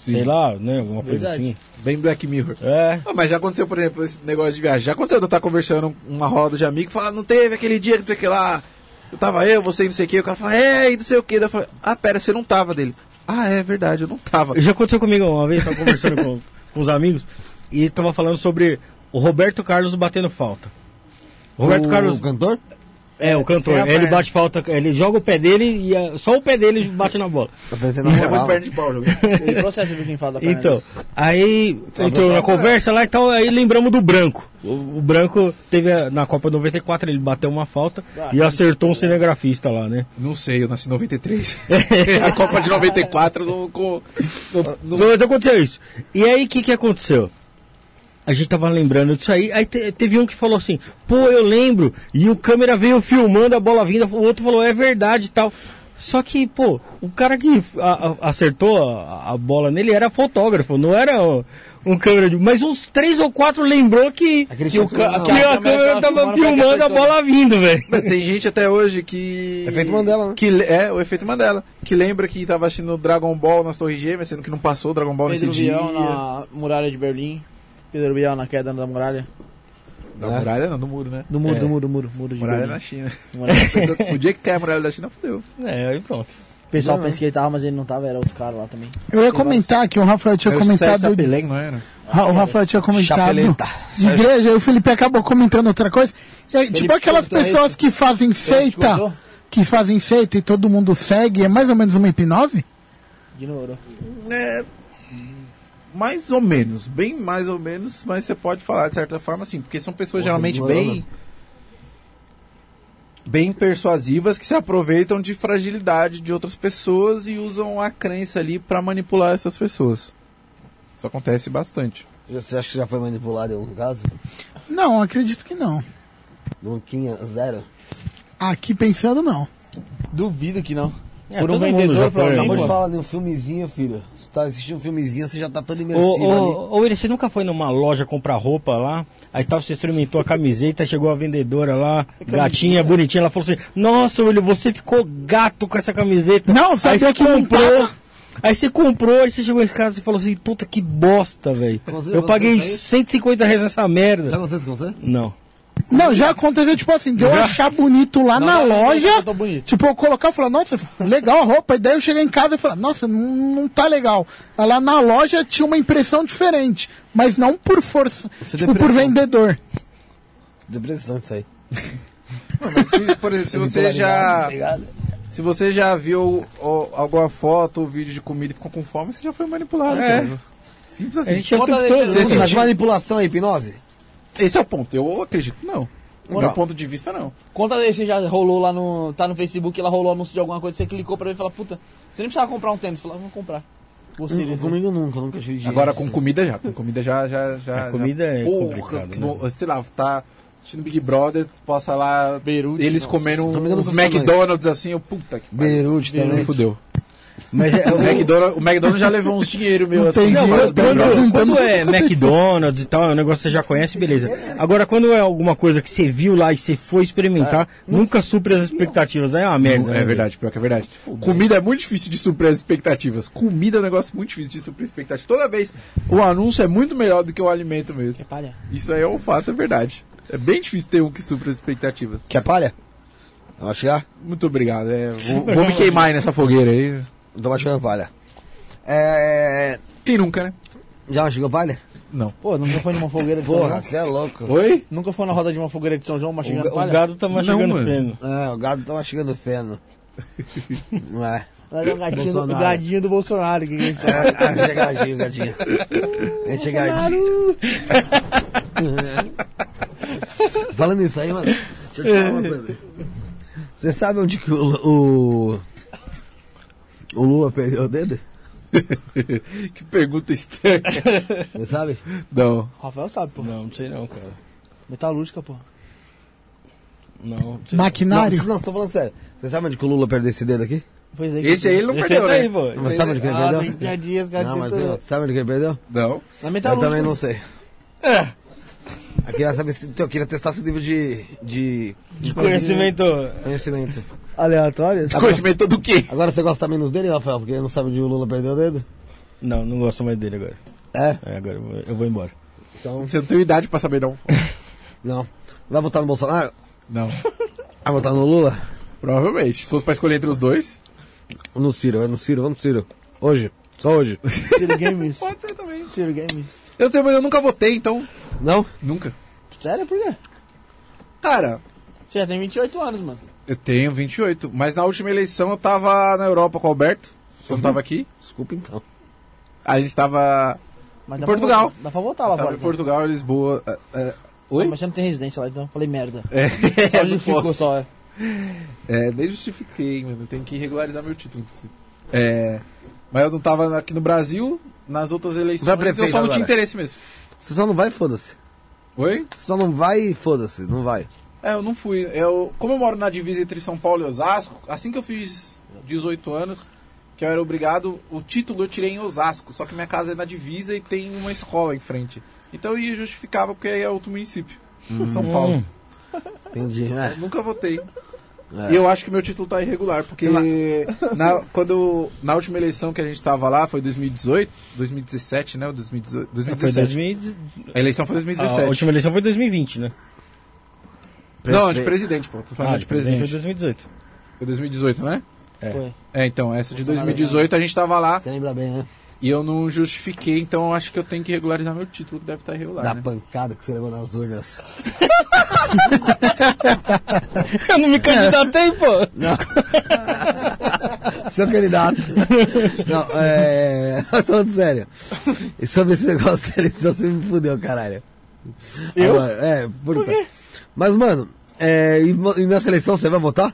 Sim. Sei lá, né? Alguma coisa Verdade. assim. Bem Black Mirror. É. Ah, mas já aconteceu, por exemplo, esse negócio de viagem. Já aconteceu de eu estar conversando uma roda de amigo e falar, não teve aquele dia que não sei o que lá. Eu tava eu, você e não sei o que. O cara fala, é, e não sei o que. Daí eu falei, ah, pera, você não tava dele. Ah, é verdade, eu não tava. Já aconteceu comigo uma vez, tava conversando com, com os amigos e tava falando sobre o Roberto Carlos batendo falta. O Roberto o, Carlos O cantor? É o cantor, ele bate falta, ele joga o pé dele e é, só o pé dele bate na bola. Tá É na muito moral. perna de pau, jogo. Ele processa do quem fala da perna. Então, aí entrou na conversa lá e tal, aí lembramos do Branco. O, o Branco teve a- na Copa 94, ele bateu uma falta e acertou um cinegrafista lá, né? Não sei, eu nasci em 93. a Copa de 94 no, com, no, no- Mas aconteceu isso. E aí, o que, que aconteceu? A gente tava lembrando disso aí, aí te- teve um que falou assim, pô, eu lembro, e o câmera veio filmando a bola vinda, o outro falou, é verdade e tal. Só que, pô, o cara que a- a- acertou a, a bola nele era fotógrafo, não era ó, um câmera de. Mas uns três ou quatro lembrou que, Aquele que, o ca- não. que Aquela a câmera câmera que tava tava filmando que a bola vindo, velho. Mas Tem gente até hoje que. Efeito Mandela, né? Que, é, o efeito Mandela. Que lembra que tava assistindo Dragon Ball nas Torres Gêmeas, sendo que não passou o Dragon Ball Pedro nesse dia. Bial na muralha de Berlim. Pedro Bial na queda da muralha. Da muralha, não, do muro, né? Do muro, É. do muro, do muro, muro de Muralha Berlim. na China. Muralha. Pessoa- o dia que cai a muralha da China, fodeu. É, aí pronto. O pessoal Não, pensa que ele tava, mas ele não tava, era outro cara lá também. Eu ia comentar que o Rafael tinha comentado. Chapelin, não era? Ra- O Rafael tinha comentado Chapeleta. de igreja e o Felipe acabou comentando outra coisa. E aí, tipo aquelas cortou pessoas esse. que fazem seita, que fazem seita e todo mundo segue, é mais ou menos uma hipnose? Ignorou. É, mais ou menos, bem mais ou menos, mas você pode falar de certa forma assim, porque são pessoas Pô, geralmente não, bem. bem persuasivas que se aproveitam de fragilidade de outras pessoas e usam a crença ali pra manipular essas pessoas. Isso acontece bastante. Você acha que já foi manipulado em algum caso? Não, acredito que não. Nunca, zero. Aqui pensando, não. Duvido que não. É, Por um todo mundo vendedor, já foi, provavelmente. Acabou de pô. falar de um filmezinho, filho. Se tu tá assistindo um filmezinho, você já tá todo Ô, imersivo ali. ô, ô, William, você nunca foi numa loja comprar roupa lá? Aí tal, você experimentou a camiseta, chegou a vendedora lá, gatinha, bonitinha, ela falou assim: Nossa, William, você ficou gato com essa camiseta. Não, aí sabia você que comprou. tava. Aí você comprou, aí você chegou em casa e falou assim: Puta que bosta, velho. Eu paguei fez? 150 reais nessa Já merda. aconteceu com você? Não. Não, já aconteceu, tipo assim, de eu achar bonito lá Não, na não, loja. Tipo, eu colocar e falar, nossa, legal a roupa. E daí eu cheguei em casa e falar, nossa, não, tá legal. Aí Lá na loja tinha uma impressão diferente. Mas não por força, Isso é tipo, por vendedor. Depressão isso aí. Se, por exemplo, se você já. Se você já viu ó, alguma foto ou vídeo de comida e ficou com fome, você já foi manipulado. É. cara. Simples assim. A gente já manipulação e hipnose? Esse é o ponto. Eu acredito que não. Do Não. meu ponto de vista, não. Conta aí, você já rolou lá no. Tá no Facebook, ela rolou anúncio de alguma coisa, você clicou pra ver e falou, puta, você nem precisava comprar um tênis. Você falou, vamos comprar. Você, Hum, Comigo nunca, nunca tive dinheiro. Agora com comida já. Com comida já. já, já A comida já, é complicado, no- Sei lá, tá assistindo Big Brother, possa lá. Beirute, eles nossa. comendo uns não McDonald's assim, eu puta que pariu. Beirute também. fudeu. Mas é, O McDonald's, o McDonald's já levou uns dinheiro meu Não assim. tem Não, dinheiro, quando, tem quando- dinheiro. quando é McDonald's e tal, é um negócio que você já conhece, beleza. Agora, quando é alguma coisa que você viu lá e você foi experimentar, nunca supre as expectativas. Aí é uma merda. É né, verdade, pior que é verdade. Comida é muito difícil de suprir as expectativas. Comida é um negócio muito difícil de suprir expectativas. Toda vez o anúncio é muito melhor do que o alimento mesmo. Palha. Isso aí é um fato, é verdade. É bem difícil ter um que supra as expectativas. Quer palha? Vai chegar? Muito obrigado. é, vou, vou me queimar aí nessa fogueira aí. Chegar palha. É... Quem nunca, né? Já chegou palha? Não. Pô, nunca foi numa fogueira de São Porra, João? você é louco. Oi? Nunca foi na roda de uma fogueira de São João, O, mastigando ga- o palha? gado tá mastigando Não, mano. feno. É, o gado tá mastigando feno. Não é? É o gadinho, do, o Bolsonaro. gadinho do Bolsonaro. Que a gente tá... É, é chegadinho, gadinho. É chegadinho. Falando isso aí, mano, deixa eu te falar uma coisa. Você sabe onde que o, o, o Lula perdeu o dedo? que pergunta estranha. Você sabe? Não. Rafael sabe, pô. Não, não sei não, cara. Metalúrgica, pô. Não, não. Maquinário. Não, não, você tá falando sério. Você sabe onde que o Lula perdeu esse dedo aqui? Aí que Esse aí ele não perdeu, aí, né? pô. Você sabe onde que ele Ah, tem perdeu? piadinhas, cara. Não, mas você sabe onde que ele perdeu? Não. Na Eu metalúrgica. também não sei. É. Eu queria saber se eu queria testar seu nível de, de, De conhecimento. conhecimento. Aleatórias? Conhecimento do quê? Agora você gosta menos dele, Rafael? Porque não sabe onde o Lula perdeu o dedo? Não, não gosto mais dele agora. É? É, agora eu vou, eu vou embora. Então, Você não tem idade pra saber, não. não. Vai votar no Bolsonaro? Não. Vai votar no Lula? Provavelmente. Se fosse pra escolher entre os dois. No Ciro? Vai no Ciro, vamos no Ciro. Hoje. Só hoje. Ciro Games. Pode ser também. Ciro Games. Eu, também, eu nunca votei, então. Não? Nunca. Sério, por quê? Cara, Você já tem 28 anos, mano. Eu tenho 28. Mas na última eleição eu tava na Europa com o Alberto. Eu não tava aqui. Desculpa então. A gente tava. Mas Em dá Portugal. Pra dá pra votar lá tava fora. em então. Portugal, Lisboa. é, é, Ah, Oi? Mas você não tem residência lá, então. Falei merda. É, Só não onde ficou posso. só. é. É, nem justifiquei, mano. Tem que regularizar meu título. É. Mas eu não tava aqui no Brasil. Nas outras eleições Vai eu prefeito só não tinha agora. interesse mesmo. Você só não vai, foda-se. Oi? Você só não vai, foda-se. Não vai. É, eu não fui. Eu, como eu moro na divisa entre São Paulo e Osasco, assim que eu fiz 18 anos, que eu era obrigado, o título eu tirei em Osasco, só que minha casa é na divisa e tem uma escola em frente. Então eu ia justificava porque aí é outro município, São Paulo. Hum. Entendi. É. Eu nunca votei. É. E eu acho que meu título tá irregular, porque na, quando, na última eleição que a gente tava lá, foi 2018, 2017, né? ou 2018, Foi 2017. 2000, A eleição foi a 2017. última eleição foi 2020, né? Não, de presidente, pô. Tô falando Ah, de presidente foi 2018. Foi 2018, né? É. Foi. É, então, essa de 2018 a gente tava lá Você lembra bem, né? e eu não justifiquei, então eu acho que eu tenho que regularizar meu título, que deve estar irregular. Da né? pancada que você levou nas urnas. Eu não me candidatei, pô! Seu candidato. Não, é. Falando sério. E sobre esse negócio da eleição, você me fudeu, caralho. Eu? Agora, é, por quê? Mas, mano, É, e, e na seleção você vai votar?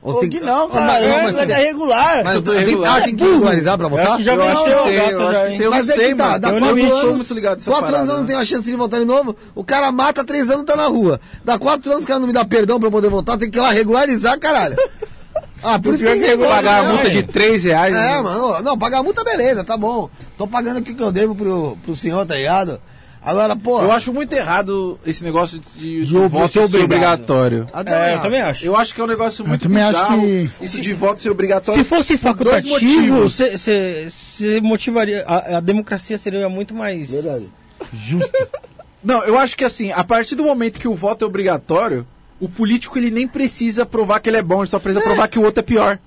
Ou você Gui, não, Ah, cara. mas- não, é, mas é tem- regular. Mas tem, regular. ah, tem que regularizar pra Eu acho votar? que já Eu acho que tem, eu já, acho que tem, eu Mas é sei, que tá, mano. dá Eu quatro anos, ligado quatro parada, anos eu não né? tenho a chance de votar de novo, o cara mata, três anos tá na rua. Dá quatro anos o cara não me dá perdão pra eu poder votar, tem que ir lá regularizar, caralho. Ah, por isso que ninguém vota, Pagar a né, multa de velho? 3 reais. É, né? mano, não, pagar a multa, beleza, tá bom. Tô pagando aqui o que eu devo pro, pro senhor, tá ligado? Agora, pô. Eu acho muito errado esse negócio de, de voto ser ser obrigado. obrigatório. É, eu também acho. Eu acho que é um negócio muito também acho bizarro, que- Isso de voto ser obrigatório. Se fosse facultativo, você motivaria. A, a democracia seria muito mais Verdade. justa. Não, eu acho que assim, a partir do momento que o voto é obrigatório, o político ele nem precisa provar que ele é bom, ele só precisa provar que o outro é pior.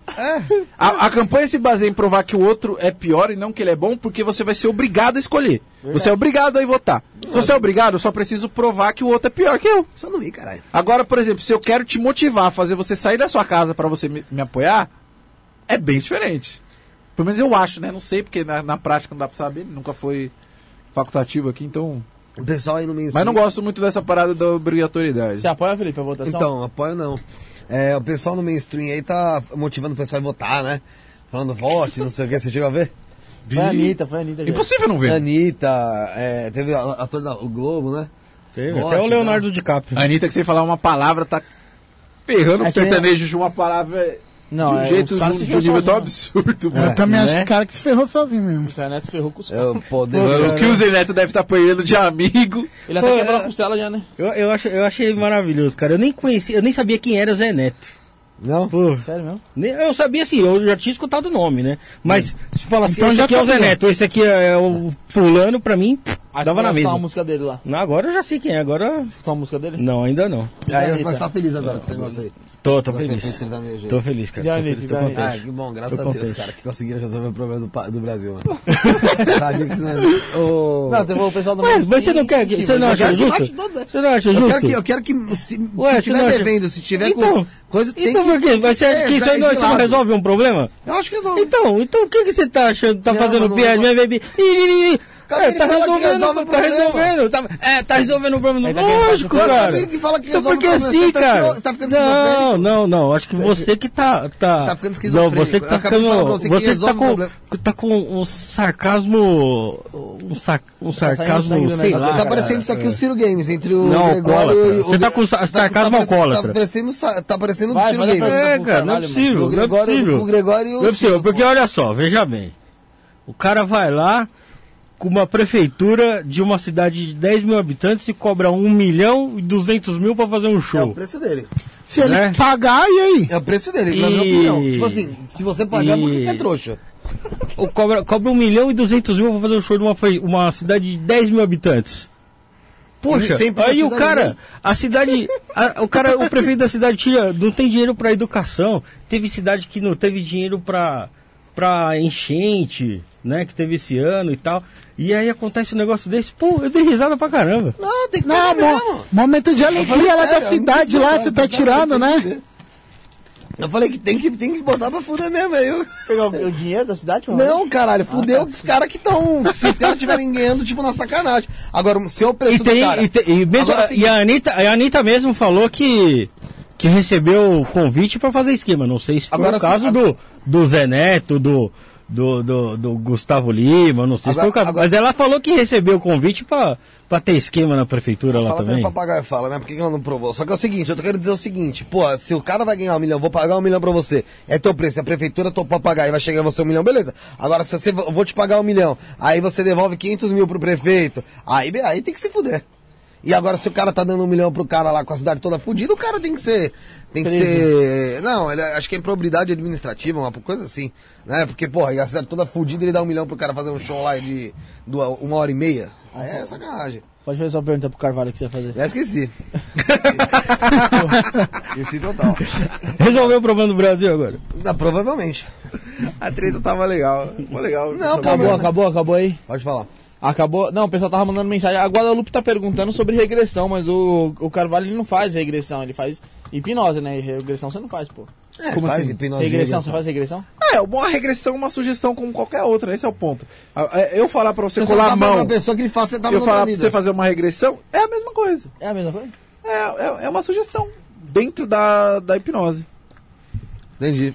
A, a campanha se baseia em provar que o outro é pior e não que ele é bom, porque você vai ser obrigado a escolher. Você é obrigado a ir votar. Se você é obrigado, eu só preciso provar que o outro é pior que eu. Só não vi, caralho. Agora, por exemplo, se eu quero te motivar a fazer você sair da sua casa pra você me, me apoiar, é bem diferente. Pelo menos eu acho, né? Não sei, porque na, na prática não dá pra saber, nunca foi facultativo aqui, então. O pessoal aí no mainstream. Mas não gosto muito dessa parada da obrigatoriedade. Você apoia, Felipe, a votação? Então, apoio não. É, o pessoal no mainstream aí tá motivando o pessoal a votar, né? Falando vote, não sei o que, você chegou a ver? Foi a Anitta, foi a Anitta. Impossível não ver. Anitta, é, teve a- ator da o Globo, né? Teve, Vote, Até o Leonardo DiCaprio. A Anitta, que sem falar uma palavra, tá ferrando É o sertanejo de uma palavra Não, de um é, jeito, os caras de, se de um nível tão absurdo, Eu mano. também acho né? que o cara que se ferrou sozinho mesmo. O Zé Neto ferrou com os É caras. o poder. O que o Zé Neto deve estar apanhando de amigo. Ele até Pô, quebrou é- a costela já, né? Eu, eu, acho, eu achei maravilhoso, cara. Eu nem conhecia, eu nem sabia quem era o Zé Neto. Não? Pô, Sério mesmo? eu sabia assim, eu já tinha escutado o nome, né? Mas se falar assim, Então esse já aqui é o Zé. Neto, esse aqui é o fulano, pra mim, Aí dava na vai mesma. uma música dele lá. Não, agora eu já sei quem é, agora... Escutar uma música dele? Não, ainda não. Aí você tá feliz agora que você gosta aí. Tô, tô Você feliz. Tô feliz, cara. E Tô feliz, tô? Ah, que bom, graças Tô a Deus, contente. cara, que conseguiram resolver o problema do, do Brasil, mano. Sabia que não é... Ô, Não, teve o pessoal do Mas, mas você não quer, você não acha justo? né? Você não acha Eu justo? quero que, eu quero que se, Ué, se você tiver não acha- devendo, se tiver Então, com coisa, tem Então por quê? Ser ser que isso aí não, isso não exilado. resolve um problema? Eu acho que resolve. Então, então o que, que você tá achando? Tá fazendo não, piada, não. Cara, É, ele tá resolvendo, tá problema. resolvendo. Tá, é, tá resolvendo o problema. Tá Lógico, cara. Ele que fala que Então por que assim, você tá cara? você tá ficando não, não, não. Acho que você que tá. Tá, Tá ficando não, esquizofrênico. você que tá ficando. você que Você que tá com, tá com um sarcasmo. Um, sa, um sangue sarcasmo, do sei lá. Tá cara. parecendo isso aqui o Ciro Games, entre o Não, Gregório alcoólatra. e o... Você tá com sa- sarcasmo alcoólatra. Tá parecendo, tá parecendo o Ciro Games. É, cara, não é possível. O Não é Gregório, o Gregório e o Não é possível, Ciro. porque olha só, veja bem. O cara vai lá com uma prefeitura de uma cidade de 10 mil habitantes e cobra 1 milhão e 200 mil pra fazer um É o show. preço dele. Se ele Né? pagar, e aí? É o preço dele, na minha E- opinião. Tipo assim, se você pagar, E- porque você é trouxa. O cobra, cobra 1 milhão e 200 mil pra fazer um show de uma, uma cidade de 10 mil habitantes. Poxa, aí o cara, a cidade, a- o cara, o prefeito da cidade tira, não tem dinheiro pra educação. Teve cidade que não teve dinheiro pra, pra enchente, né, que teve esse ano e tal. E aí acontece um negócio desse, pô, eu dei risada pra caramba. Não, tem que Não, mo- mesmo. momento de alegria lá da sério, eu cidade não lá, você tá nada, tirando, né? Eu falei que tem que, tem que botar pra fuder mesmo, aí eu... Pegar o, o dinheiro da cidade, mano? Não, caralho, fudeu os caras que estão. Se os caras estiverem ganhando, tipo, na sacanagem. Agora, se é o preço E, tem, do cara. e, tem- e mesmo, Agora, assim, e a Anitta, a Anitta mesmo falou que, que recebeu o convite pra fazer esquema. Não sei se foi Agora o caso sim, do, do Zé Neto, do, do, do, do Gustavo Lima, não sei se Agora- foi o agora- Mas ela falou que recebeu o convite pra, pra ter esquema na prefeitura lá também. também. papagaio fala, né? Por que ela não provou? Só que é o seguinte, eu quero dizer o seguinte, pô, se o cara vai ganhar um milhão, vou pagar um milhão pra você, é teu preço, se a prefeitura topar pagar e vai chegar você um milhão, beleza. Agora, se você, eu vou te pagar um milhão, aí você devolve 500 mil pro prefeito, aí, aí tem que se fuder. E agora, se o cara tá dando um milhão pro cara lá com a cidade toda fudida, o cara tem que ser. Tem que Preso. ser. Não, ele, acho que é improbidade administrativa, uma coisa assim. Né? Porque, porra, e a cidade toda fudida, ele dá um milhão pro cara fazer um show lá de, de uma hora e meia. Aí é sacanagem. Pode fazer só uma pergunta pro Carvalho que você vai fazer. Já esqueci. esqueci total. Resolveu o problema do Brasil agora. Ah, provavelmente. A treta tava legal. Ficou legal. Não, Acabou, acabou, acabou aí. Pode falar. Acabou. Não, o pessoal tava mandando mensagem. A Guadalupe tá perguntando sobre regressão, mas o, o Carvalho ele não faz regressão, ele faz hipnose, né? E regressão você não faz, pô. É, Como faz assim? hipnose regressão, você faz regressão? É, uma regressão é uma sugestão como qualquer outra, esse é o ponto. É, Eu falar pra você, Você colar tá a pra mão, uma pessoa que ele fala, você tá eu falar pra você fazer uma regressão, é a mesma coisa. É a mesma coisa? É, é, é uma sugestão. dentro da, da hipnose. Entendi.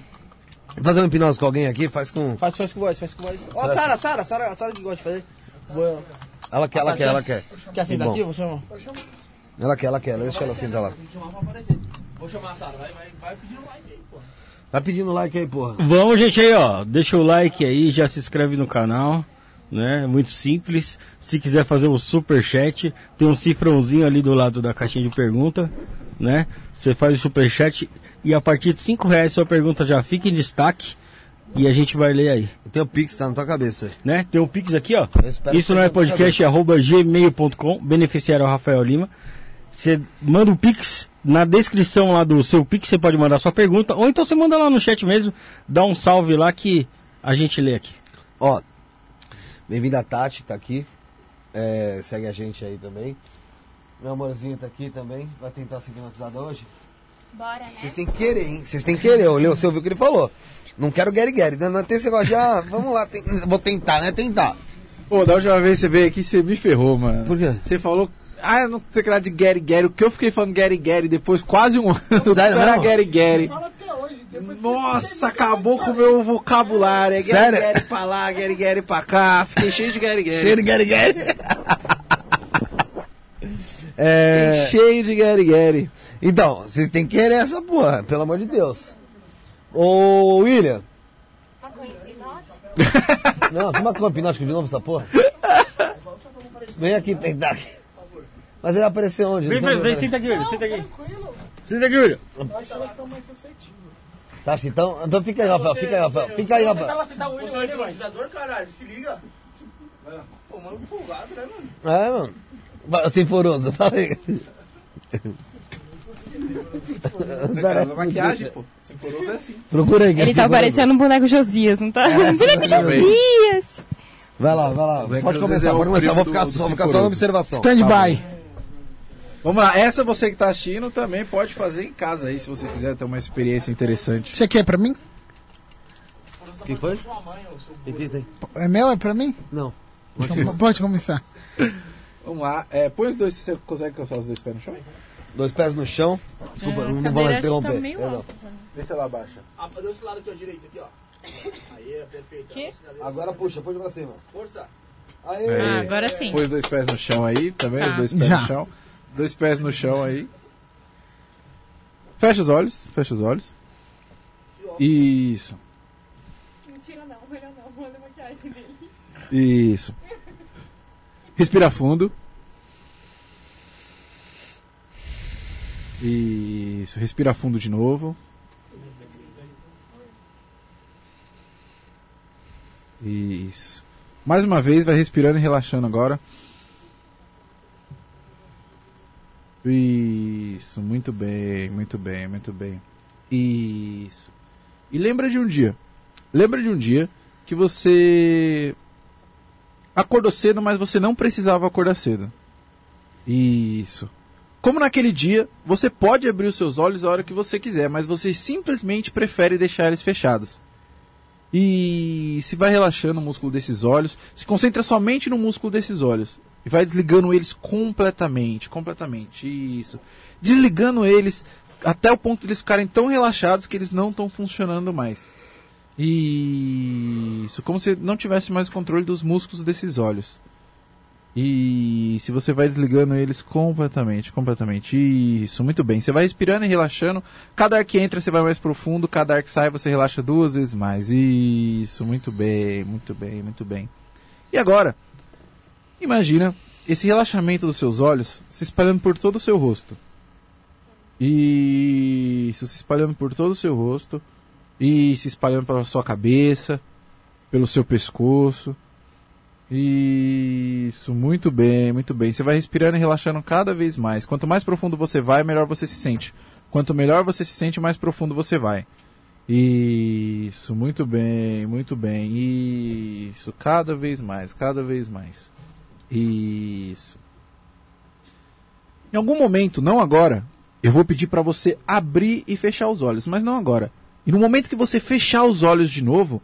Fazer uma hipnose com alguém aqui, faz com. Faz, faz com voz, faz com voz. Ó, Sara, Sara, Sara, Sara que gosta de fazer. Ela quer, ela quer, ela quer. Quer aqui? Vou chamar. Ela quer, ela quer, deixa ela sentar lá. Vou chamar a Sara, vai, vai, vai pedindo like aí, pô. Tá pedindo like aí, porra. Vamos, gente, aí, ó. Deixa o like aí, já se inscreve no canal, né? Muito simples. Se quiser fazer um super chat, tem um cifrãozinho ali do lado da caixinha de pergunta, né? Você faz o super chat e a partir de 5 reais sua pergunta já fica em destaque e a gente vai ler aí, Tem o Pix, tá na tua cabeça. né? Tem um pix aqui, ó. Isso não é podcast, arroba gmail.com, beneficiário Rafael Lima. Você manda o Pix, na descrição lá do seu Pix você pode mandar sua pergunta, ou então você manda lá no chat mesmo, dá um salve lá que a gente lê aqui. Ó, bem-vinda a Tati, que tá aqui. É, segue a gente aí também. Meu amorzinho tá aqui também. Vai tentar ser hipnotizado hoje. Bora, né? Vocês têm que querer, hein? Vocês têm que querer. Olhou, você ouviu o que ele falou. Não quero Gary Gary. Não, não tem esse negócio de, ah, vamos lá, tem- vou tentar, né? Tentar. Pô, da última vez que você veio aqui, você me ferrou, mano. Por quê? Você falou. Ah, eu não sei o que lá de Gary Gary. O que eu fiquei falando Gary Gary depois quase um ano. Sério era? Gary Gary. Nossa, acabou com o meu vocabulário. É Gary Sério? Gary pra lá, Gary Gary pra cá. Fiquei cheio de Gary Gary. Gary Gary Gary. é, Cheio de Gary Gary. então, vocês têm que querer essa porra, pelo amor de Deus. Ô, William. Maconha hipnótica? Não, toma com hipnótico de novo essa porra. Vem aqui tentar. Mas ele apareceu onde? Vem, vem, vem, senta aqui, William, senta aqui. Senta aqui, William. eu acho que elas estão mais suscetíveis. Você acha então? Então fica aí, Rafael. Fica aí, Rafael. Fica aí, Rafael. Ela sentar o hipnotizador, caralho, se liga. Pô, mano, folgado, né, mano? É, mano. Vai, Sinforoso, fala aí. Cara, maquiagem, pô. Sinforoso é assim. Procura aí. é Ele tá parecendo um boneco Josias, não tá? É, boneco. Josias! Vai lá, vai lá. Boneco Pode começar, é pode começar. Vou ficar, só, vou ficar só na observação. Stand by. Vamos lá, essa você que tá assistindo também pode fazer em casa aí, se você quiser ter uma experiência interessante. Você quer pra mim? O que foi? É meu? É pra mim? Não. Então, pode começar. Vamos lá, é, põe os dois, você consegue calçar os dois pés no chão? Dois pés no chão. Desculpa, É, não vou mais interromper. tá meio Perdão. alta. Vê se ela abaixa. Ah, desse lado aqui, ó, direito, aqui, ó. Aí, é perfeito. Que? Agora puxa, puxa pra cima. Força. Aê. Ah, agora sim. Põe os dois pés no chão aí, também, Tá. os dois pés Já. no chão. Dois pés no chão aí. Fecha os olhos, fecha os olhos. Isso, Mentira não, melhor não, olha a maquiagem dele. isso. Respira fundo. Isso, respira fundo de novo. Isso. Mais uma vez, vai respirando e relaxando agora. Isso, muito bem, muito bem, muito bem. Isso. E lembra de um dia. Lembra de um dia que você acordou cedo, mas você não precisava acordar cedo. Isso. Como naquele dia, você pode abrir os seus olhos a hora que você quiser, mas você simplesmente prefere deixar eles fechados. E se vai relaxando o músculo desses olhos, se concentra somente no músculo desses olhos e vai desligando eles completamente, completamente. Isso. Desligando eles até o ponto de eles ficarem tão relaxados que eles não estão funcionando mais. Isso, como se não tivesse mais controle dos músculos desses olhos. E se você vai desligando eles completamente, completamente. Isso, muito bem. Você vai respirando e relaxando. Cada ar que entra você vai mais profundo, cada ar que sai você relaxa duas vezes mais. Isso, muito bem, muito bem, muito bem. E agora, imagina esse relaxamento dos seus olhos se espalhando por todo o seu rosto. Isso, se espalhando por todo o seu rosto. E se espalhando pela sua cabeça, pelo seu pescoço. Isso, muito bem, muito bem. Você vai respirando e relaxando cada vez mais. Quanto mais profundo você vai, melhor você se sente. Quanto melhor você se sente, mais profundo você vai. Isso, muito bem, muito bem. Isso, cada vez mais, cada vez mais. Isso. Em algum momento, não agora, eu vou pedir para você abrir e fechar os olhos, mas não agora. E no momento que você fechar os olhos de novo,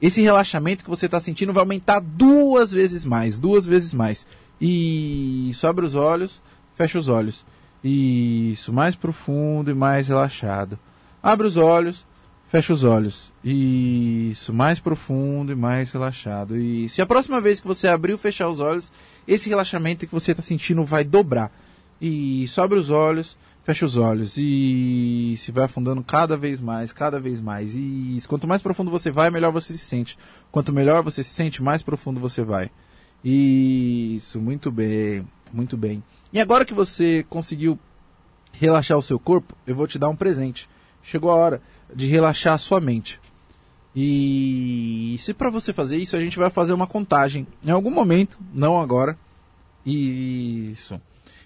esse relaxamento que você está sentindo vai aumentar duas vezes mais, duas vezes mais. E abre os olhos, fecha os olhos. Isso, mais profundo e mais relaxado. Abre os olhos, fecha os olhos. Isso, mais profundo e mais relaxado. Isso. E a próxima vez que você abrir ou fechar os olhos, esse relaxamento que você está sentindo vai dobrar. Isso, abre os olhos, fecha os olhos. E se vai afundando cada vez mais, cada vez mais. Isso. Quanto mais profundo você vai, melhor você se sente. Quanto melhor você se sente, mais profundo você vai. Isso, muito bem, muito bem. E agora que você conseguiu relaxar o seu corpo, eu vou te dar um presente. Chegou a hora de relaxar a sua mente. E se para você fazer isso, a gente vai fazer uma contagem em algum momento, não agora. Isso.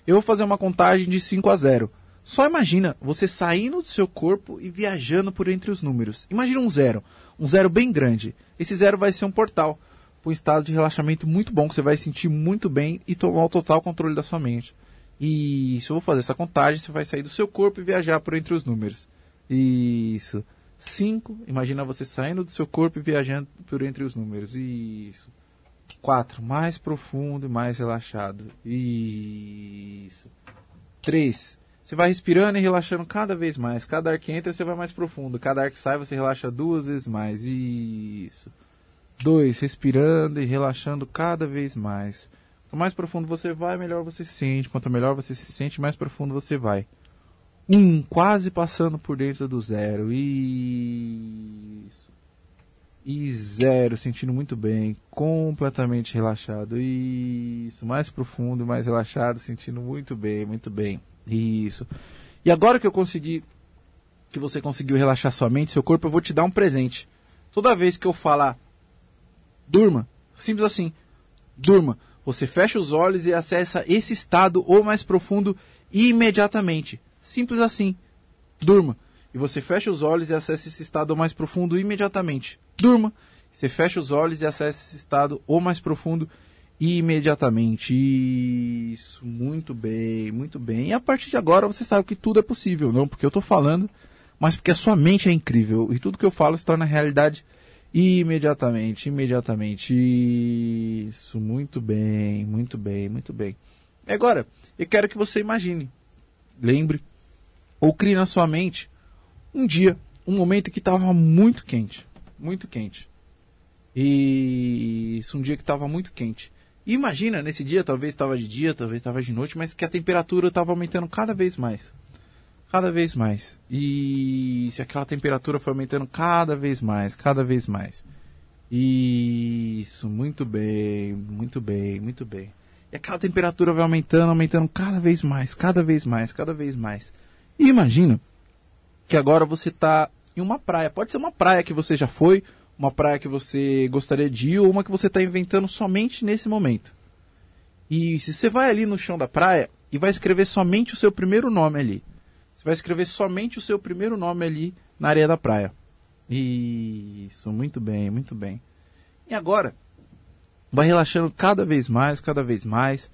Eu vou fazer uma contagem de 5 a 0. Só imagina você saindo do seu corpo e viajando por entre os números. Imagina um zero, um zero bem grande. Esse zero vai ser um portal para um estado de relaxamento muito bom, que você vai sentir muito bem e tomar o total controle da sua mente. Isso, eu vou fazer essa contagem, você vai sair do seu corpo e viajar por entre os números. Isso. 5, imagina você saindo do seu corpo e viajando por entre os números. Isso. 4, mais profundo e mais relaxado. Isso. 3, você vai respirando e relaxando cada vez mais. Cada ar que entra, você vai mais profundo. Cada ar que sai, você relaxa duas vezes mais. Isso. 2. Respirando e relaxando cada vez mais. Quanto mais profundo você vai, melhor você se sente. Quanto melhor você se sente, mais profundo você vai. 1. Um, quase passando por dentro do zero. Isso. E zero, sentindo muito bem. Completamente relaxado. Isso. Mais profundo, mais relaxado, sentindo muito bem, muito bem. Isso. E agora que eu consegui, que você conseguiu relaxar sua mente, seu corpo, eu vou te dar um presente. Toda vez que eu falar durma, simples assim, durma, você fecha os olhos e acessa esse estado ou mais profundo imediatamente. Simples assim, durma. E você fecha os olhos e acessa esse estado ou mais profundo imediatamente. Durma. Você fecha os olhos e acessa esse estado ou mais profundo imediatamente. Isso, muito bem, muito bem. E a partir de agora você sabe que tudo é possível, não porque eu estou falando, mas porque a sua mente é incrível e tudo que eu falo se torna realidade imediatamente, imediatamente. Isso, muito bem, muito bem, muito bem. Agora, eu quero que você imagine, lembre ou crie na sua mente um dia, um momento que estava muito quente, muito quente. E isso, um dia que estava muito quente. Imagina, nesse dia, talvez estava de dia, talvez estava de noite, mas que a temperatura estava aumentando cada vez mais. Cada vez mais. E se aquela temperatura foi aumentando cada vez mais, cada vez mais. Isso, muito bem, muito bem, muito bem. E aquela temperatura vai aumentando, aumentando cada vez mais, cada vez mais, cada vez mais. E imagina que agora você está em uma praia. Pode ser uma praia que você já foi, uma praia que você gostaria de ir ou uma que você está inventando somente nesse momento. E se você vai ali no chão da praia e vai escrever somente o seu primeiro nome ali. Você vai escrever somente o seu primeiro nome ali na areia da praia. Isso, muito bem, muito bem. E agora, vai relaxando cada vez mais, cada vez mais.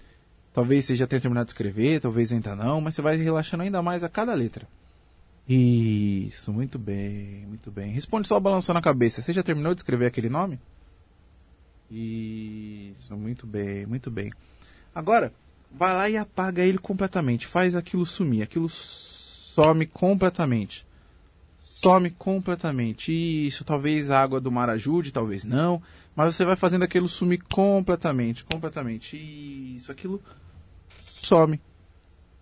Talvez você já tenha terminado de escrever, talvez ainda não, mas você vai relaxando ainda mais a cada letra. Isso, muito bem, muito bem. Responde só balançando a cabeça. Você já terminou de escrever aquele nome? Isso, muito bem, muito bem. Agora, vai lá e apaga ele completamente. Faz aquilo sumir. Aquilo some completamente. Some completamente. Isso, talvez a água do mar ajude, talvez não. Mas você vai fazendo aquilo sumir completamente, completamente. Isso, aquilo some.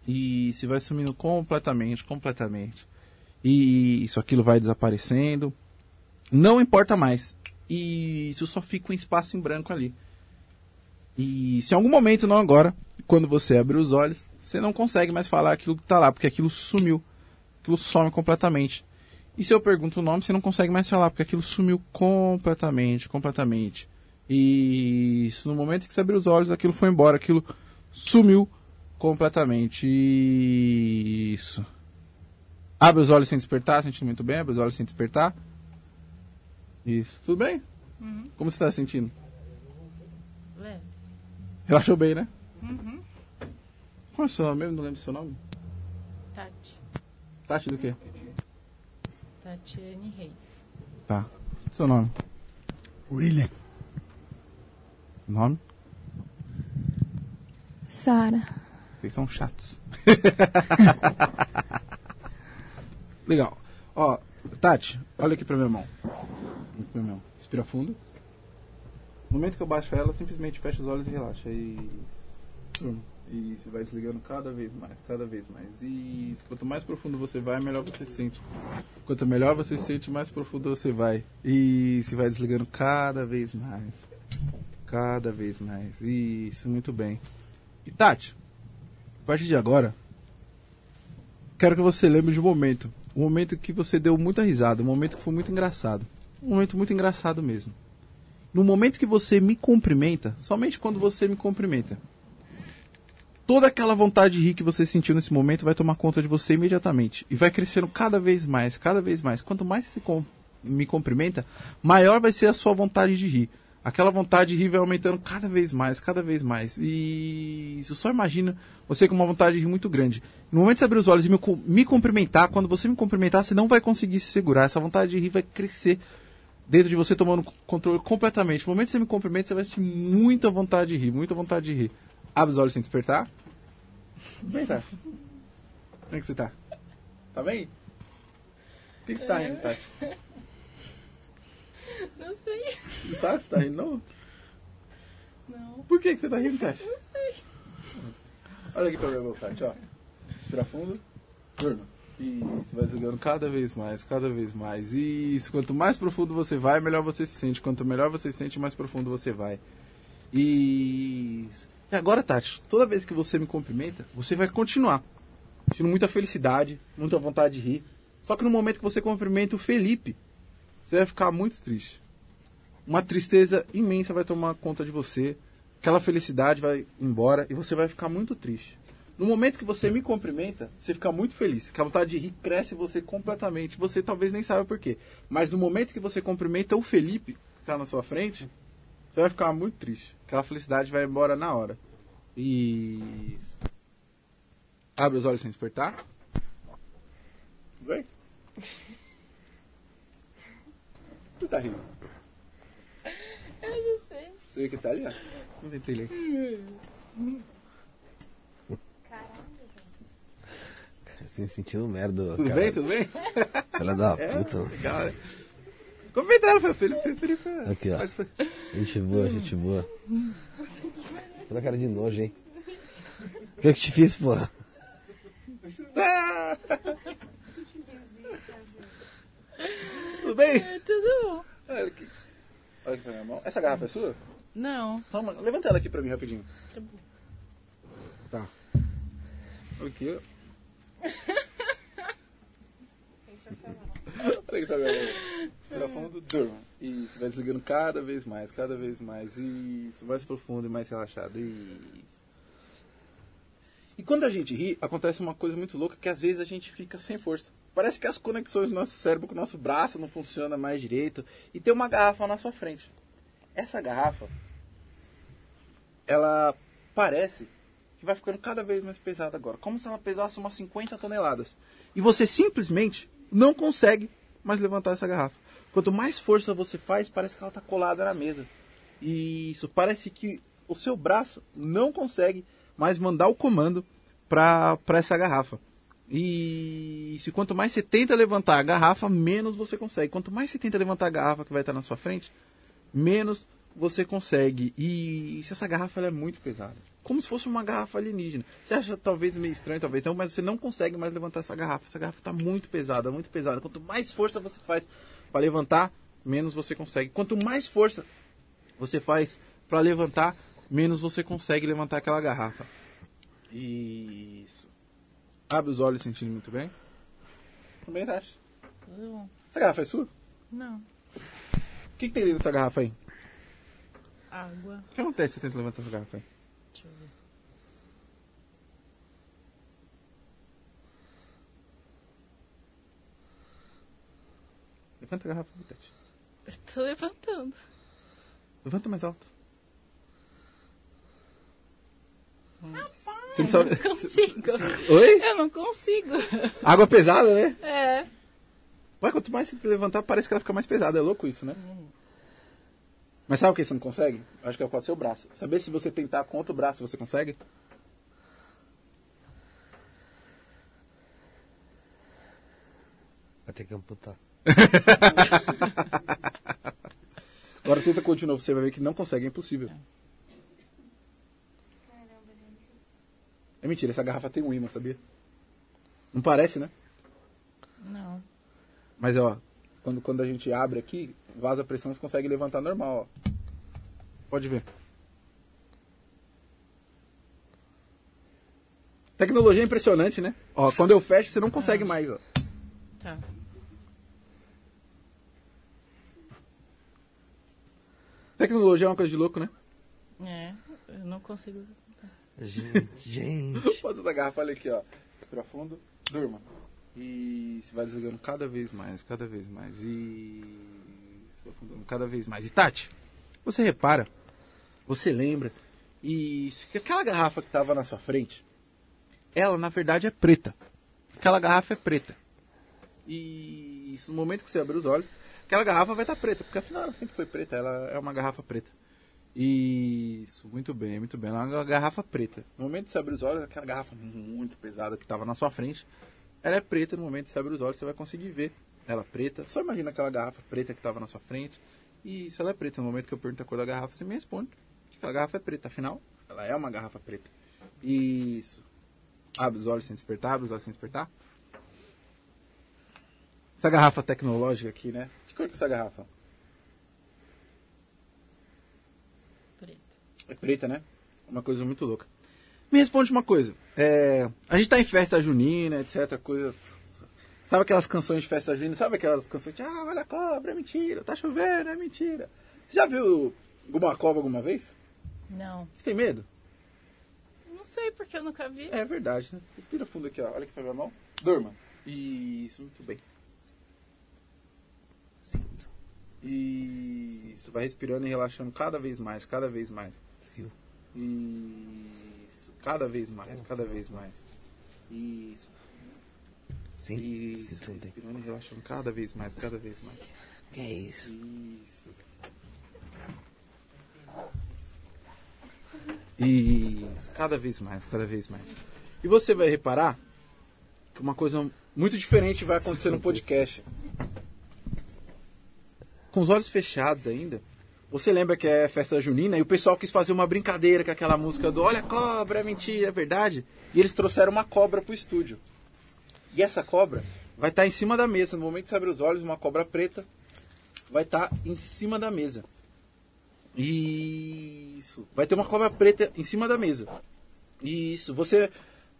E se vai sumindo completamente, completamente. E isso, aquilo vai desaparecendo. Não importa mais. E isso só fica um espaço em branco ali. E se em algum momento, não agora, quando você abre os olhos, você não consegue mais falar aquilo que está lá, porque aquilo sumiu. Aquilo some completamente. E se eu pergunto o nome, você não consegue mais falar, porque aquilo sumiu completamente, completamente. E isso, no momento que você abriu os olhos, aquilo foi embora, aquilo sumiu completamente. Isso. Abre os olhos sem despertar, sentindo muito bem, abre os olhos sem despertar. Isso. Tudo bem? Uhum. Como você está sentindo? Leve. Relaxou bem, né? Uhum. Qual é o seu nome mesmo? Não lembro o seu nome. Tati. Tati do quê? Tatiane Reis. Tá. Seu nome? William. Nome? Sara. Vocês são chatos. Legal. Ó, Tati, olha aqui pra minha mão. Olha pra minha mão. Respira fundo. No momento que eu baixo ela, simplesmente fecha os olhos e relaxa. E. E você vai desligando cada vez mais, cada vez mais. E quanto mais profundo você vai, melhor você se sente. Quanto melhor você se sente, mais profundo você vai. E se vai desligando cada vez mais. Cada vez mais. Isso, muito bem. E Tati, a partir de agora, quero que você lembre de um momento. Um momento que você deu muita risada, um momento que foi muito engraçado. Um momento muito engraçado mesmo. No momento que você me cumprimenta, somente quando você me cumprimenta, toda aquela vontade de rir que você sentiu nesse momento vai tomar conta de você imediatamente. E vai crescendo cada vez mais, cada vez mais. Quanto mais você com- me cumprimenta, maior vai ser a sua vontade de rir. Aquela vontade de rir vai aumentando cada vez mais, cada vez mais. E isso só imagina você com uma vontade de rir muito grande. No momento de você abrir os olhos e me, me cumprimentar, quando você me cumprimentar, você não vai conseguir se segurar. Essa vontade de rir vai crescer dentro de você tomando controle completamente. No momento que você me cumprimenta, você vai sentir muita vontade de rir, muita vontade de rir. Abre os olhos sem despertar. Bem, tá. Como é que você tá? Tá bem? O que você tá rindo, Tati? Não sei. Não sabe se tá rindo, não? Não. Por que, que você tá rindo, Tati? Olha aqui pra mim, Tati, ó. Respira fundo. Durma. E vai desligando cada vez mais, cada vez mais. Isso. Quanto mais profundo você vai, melhor você se sente. Quanto melhor você se sente, mais profundo você vai. Isso. E agora, Tati, toda vez que você me cumprimenta, você vai continuar. Sentindo muita felicidade, muita vontade de rir. Só que no momento que você cumprimenta o Felipe, você vai ficar muito triste. Uma tristeza imensa vai tomar conta de você. Aquela felicidade vai embora e você vai ficar muito triste. No momento que você me cumprimenta, você fica muito feliz. Que a vontade de rir cresce você completamente. Você talvez nem saiba por quê. Mas no momento que você cumprimenta o Felipe, que está na sua frente, você vai ficar muito triste. Aquela felicidade vai embora na hora. E. Abre os olhos sem despertar. Tudo bem? Você tá rindo? Eu não sei. Você vê que tá ali, ó? Vamos tentar ler. Assim, sentindo merda. Tudo cara. bem, tudo bem? Filha da É, puta. legal, né? Comentaram, foi Felipe, Felipe, Felipe. Aqui, ó. Mas Gente boa, gente boa. Toda cara de nojo, hein? O que eu que te fiz, porra? Ah! Tudo bem? É tudo bom. Olha aqui. Olha aqui pra minha mão. Essa garrafa é sua? Não. Só uma- Levanta ela aqui pra mim rapidinho. Tá bom. Tá. Aqui, Isso, vai desligando cada vez mais, cada vez mais. Isso, mais profundo e mais relaxado. Isso. E quando a gente ri, acontece uma coisa muito louca que às vezes a gente fica sem força. Parece que as conexões do nosso cérebro com o nosso braço não funcionam mais direito. E tem uma garrafa na sua frente. Essa garrafa, ela parece que vai ficando cada vez mais pesada agora. Como se ela pesasse umas 50 toneladas. E você simplesmente não consegue mais levantar essa garrafa. Quanto mais força você faz, parece que ela está colada na mesa. E isso parece que o seu braço não consegue mais mandar o comando para essa garrafa. E isso, quanto mais você tenta levantar a garrafa, menos você consegue. Quanto mais você tenta levantar a garrafa que vai estar na sua frente, menos você consegue. E se essa garrafa é muito pesada. Como se fosse uma garrafa alienígena. Você acha talvez meio estranho, talvez não, mas você não consegue mais levantar essa garrafa. Essa garrafa está muito pesada, muito pesada. Quanto mais força você faz para levantar, menos você consegue. Quanto mais força você faz para levantar, menos você consegue levantar aquela garrafa. Isso. Abre os olhos sentindo muito bem. Também acho. Tudo bom. Essa garrafa é sua? O Não. que, que tem dentro dessa garrafa aí? Água. O que acontece se você tenta levantar essa garrafa aí? Levanta a garrafa, Tete. Estou levantando. Levanta mais alto. Rapaz, não sabe... eu não consigo. Oi? Eu não consigo. Água pesada, né? É. Vai, quanto mais você levantar, parece que ela fica mais pesada. É louco isso, né? Hum. Mas sabe o que você não consegue? Acho que é com o seu braço. Saber se você tentar com outro braço, você consegue? Vai ter que amputar. Agora tenta novo, você vai ver que não consegue, é impossível. É mentira, essa garrafa tem um imã, sabia? Não parece, né? Não. Mas ó, quando, quando a gente abre aqui, vaza a pressão, você consegue levantar normal, ó. Pode ver. Tecnologia é impressionante, né? Ó, quando eu fecho, você não consegue mais, ó. Tá. Tecnologia é uma coisa de louco, né? É, eu não consigo. Gente, gente. Pode da garrafa, olha aqui, ó. Respira fundo, durma. E você vai desligando cada vez mais, cada vez mais. E se afundando cada vez mais. E Tati, você repara, você lembra, e que aquela garrafa que estava na sua frente, ela na verdade é preta. Aquela garrafa é preta. E isso, no momento que você abrir os olhos, aquela garrafa vai estar preta, porque afinal ela sempre foi preta, ela é uma garrafa preta. Isso, muito bem, muito bem. Ela é uma garrafa preta. No momento que você abrir os olhos, aquela garrafa muito pesada que estava na sua frente, ela é preta. No momento que você abrir os olhos, você vai conseguir ver ela preta. Só imagina aquela garrafa preta que estava na sua frente. E isso, ela é preta. No momento que eu pergunto a cor da garrafa, você me responde que aquela garrafa é preta. Afinal, ela é uma garrafa preta. Isso. Abre os olhos sem despertar, abre os olhos sem despertar. Essa garrafa tecnológica aqui, né? Que cor que é essa garrafa? Preto. É preta, né? Uma coisa muito louca. Me responde uma coisa. É, a gente tá em festa junina, etc. Coisa. Sabe aquelas canções de festa junina? Sabe aquelas canções de ah, olha a cobra, é mentira, tá chovendo, é mentira. Você já viu alguma cobra alguma vez? Não. Você tem medo? Não sei porque eu nunca vi. É verdade, né? Respira fundo aqui, ó. Olha aqui pra minha mão. Durma. Isso, muito bem. Sinto. Isso. Vai respirando e relaxando cada vez mais, cada vez mais. Fio. Isso. Cada vez mais, cada vez mais. Isso. Sinto. Isso. Respirando e relaxando cada vez mais, cada vez mais. Que é isso? Isso. Isso. Cada vez mais, cada vez mais. E você vai reparar que uma coisa muito diferente vai acontecer no podcast. Com os olhos fechados ainda. Você lembra que é festa junina e o pessoal quis fazer uma brincadeira com aquela música do Olha cobra, é mentira, é verdade? E eles trouxeram uma cobra pro estúdio. E essa cobra vai estar em cima da mesa. No momento que você abre os olhos, uma cobra preta vai estar em cima da mesa. Isso. Vai ter uma cobra preta em cima da mesa. Isso. Você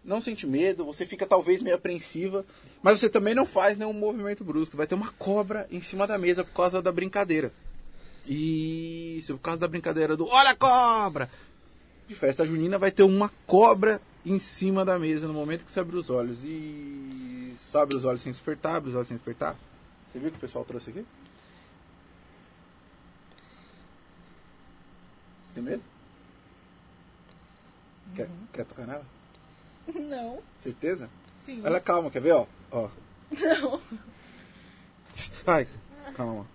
não sente medo, você fica talvez meio apreensiva, mas você também não faz nenhum movimento brusco. Vai ter uma cobra em cima da mesa por causa da brincadeira. Isso, por causa da brincadeira do Olha a cobra! De festa junina vai ter uma cobra em cima da mesa no momento que você abre os olhos. E só abre os olhos sem despertar, abre os olhos sem despertar. Você viu o que o pessoal trouxe aqui? Tem medo? Quer, quer tocar nela? Não. Certeza? Sim. Olha, calma, quer ver, ó? ó. Não. Ai, calma.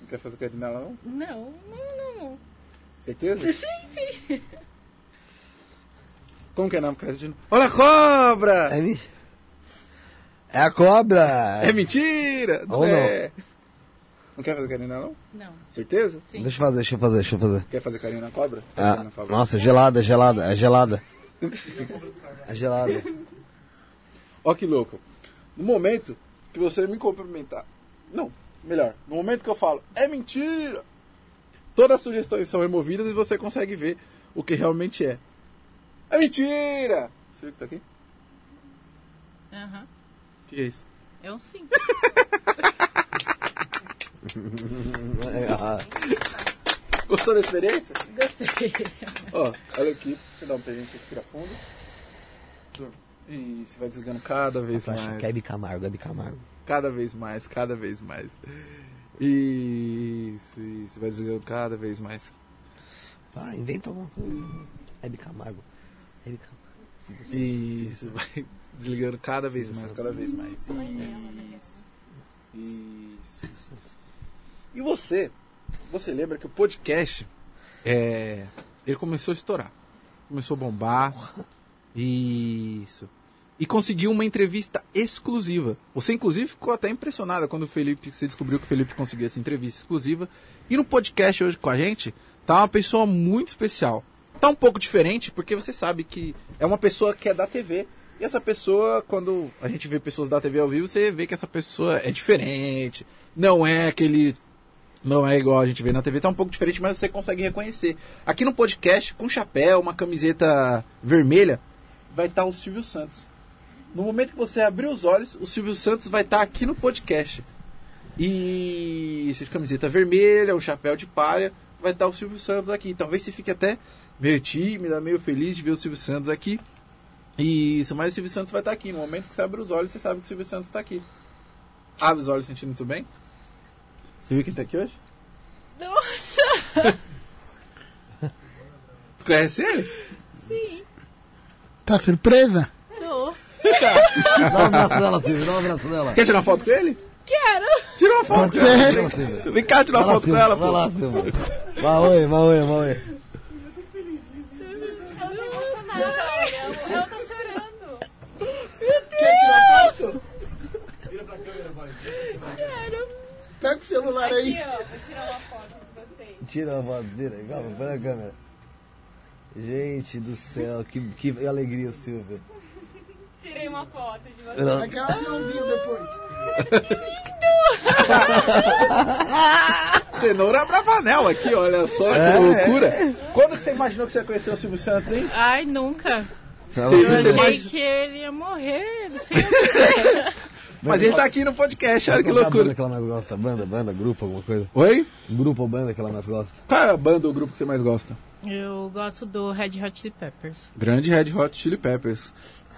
Não quer fazer carinho nela, não? Não, não, não, não. Certeza? Sim, sim. Como que é nome? Olha a cobra! É, mi... é a cobra! É mentira! Não Ou não. é. Não quer fazer carinho nela, não? Não. Certeza? Sim. Deixa eu fazer, deixa eu fazer, deixa eu fazer. Quer fazer carinho na cobra? Ah, carinho na cobra. nossa, gelada, gelada, é gelada. É gelada. Ó que louco. No momento que você me cumprimentar. Não, melhor. No momento que eu falo, é mentira! Todas as sugestões são removidas e você consegue ver o que realmente é. É mentira! Você viu que tá aqui? Aham. O que é isso? É um sim. É, ah, Gostou da experiência? Gostei. Ó, olha aqui. Você dá um presente, respira fundo. E você vai desligando cada vez acho mais. que é Hebe Camargo, Hebe Camargo. Cada vez mais, cada vez mais. Isso, isso. Vai desligando cada vez mais. Vai, inventa alguma coisa. Hebe Camargo. Hebe Camargo. Isso, vai desligando cada vez mais, cada vez mais. Isso. Isso. E você, você lembra que o podcast, é, ele começou a estourar. Começou a bombar. Isso. e conseguiu uma entrevista exclusiva. Você, inclusive, ficou até impressionada quando o Felipe, você descobriu que o Felipe conseguiu essa entrevista exclusiva. E no podcast hoje com a gente, tá uma pessoa muito especial. Tá um pouco diferente, porque você sabe que é uma pessoa que é da TV. E essa pessoa, quando a gente vê pessoas da TV ao vivo, você vê que essa pessoa é diferente. Não é aquele não é igual a gente vê na TV, tá um pouco diferente, mas você consegue reconhecer. Aqui no podcast, com chapéu, uma camiseta vermelha, vai estar o Silvio Santos. No momento que você abrir os olhos, o Silvio Santos vai estar aqui no podcast. E essa camiseta vermelha, o chapéu de palha, vai estar o Silvio Santos aqui. Talvez você fique até meio tímida, meio feliz de ver o Silvio Santos aqui. Isso, mas o Silvio Santos vai estar aqui. No momento que você abre os olhos, você sabe que o Silvio Santos está aqui. Abre os olhos sentindo muito bem. Você viu quem tá aqui hoje? Nossa! Você conhece ele? Sim, Tá surpresa? tô. Dá um abraço nela, Silvio, dá um abraço nela. Quer tirar uma foto com ele? Quero! Tira uma foto com. Vai Silvio. Vem cá tirar uma Vai foto com ela, Vai pô. lá, Silvio. Vai, oi, vai, oi, vai, oi. Ela tá chorando. Quer tirar foto? Quero! Pega o celular aí. Aqui, ó, vou tirar uma foto de vocês. Tira a foto, tira. Calma, põe na câmera. Gente do céu, que, que alegria, Silvio. Tirei uma foto de vocês. Não, Aquela finalzinho depois. Cenoura Bravanel aqui, olha só que É, loucura. Quando que você imaginou que você ia conhecer o Silvio Santos, hein? Ai, nunca. Sim, Eu você achei mais- que ele ia morrer, não sei o que. Mas ele tá aqui no podcast, olha que é a banda loucura. que ela mais gosta? Banda, banda, grupo, alguma coisa? Oi? Grupo ou banda que ela mais gosta? Qual é a banda ou grupo que você mais gosta? Eu gosto do Red Hot Chili Peppers. Grande Red Hot Chili Peppers.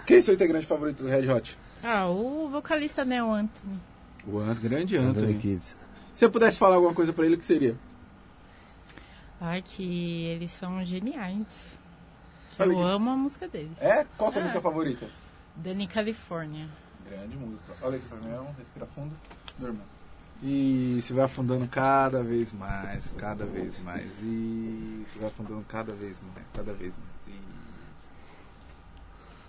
Quem é seu integrante favorito do Red Hot? Ah, o vocalista, né, o Anthony. O Ant- grande Anthony Anthony. Kids. Se eu pudesse falar alguma coisa pra ele, o que seria? Ai, que eles são geniais. Eu amo a música deles. É? Qual a sua Ah. música favorita? Danny California. Grande música. Olha aqui pra mim, um, respira fundo, durma. E se vai afundando cada vez mais, cada vez mais. E se vai afundando cada vez mais, cada vez mais.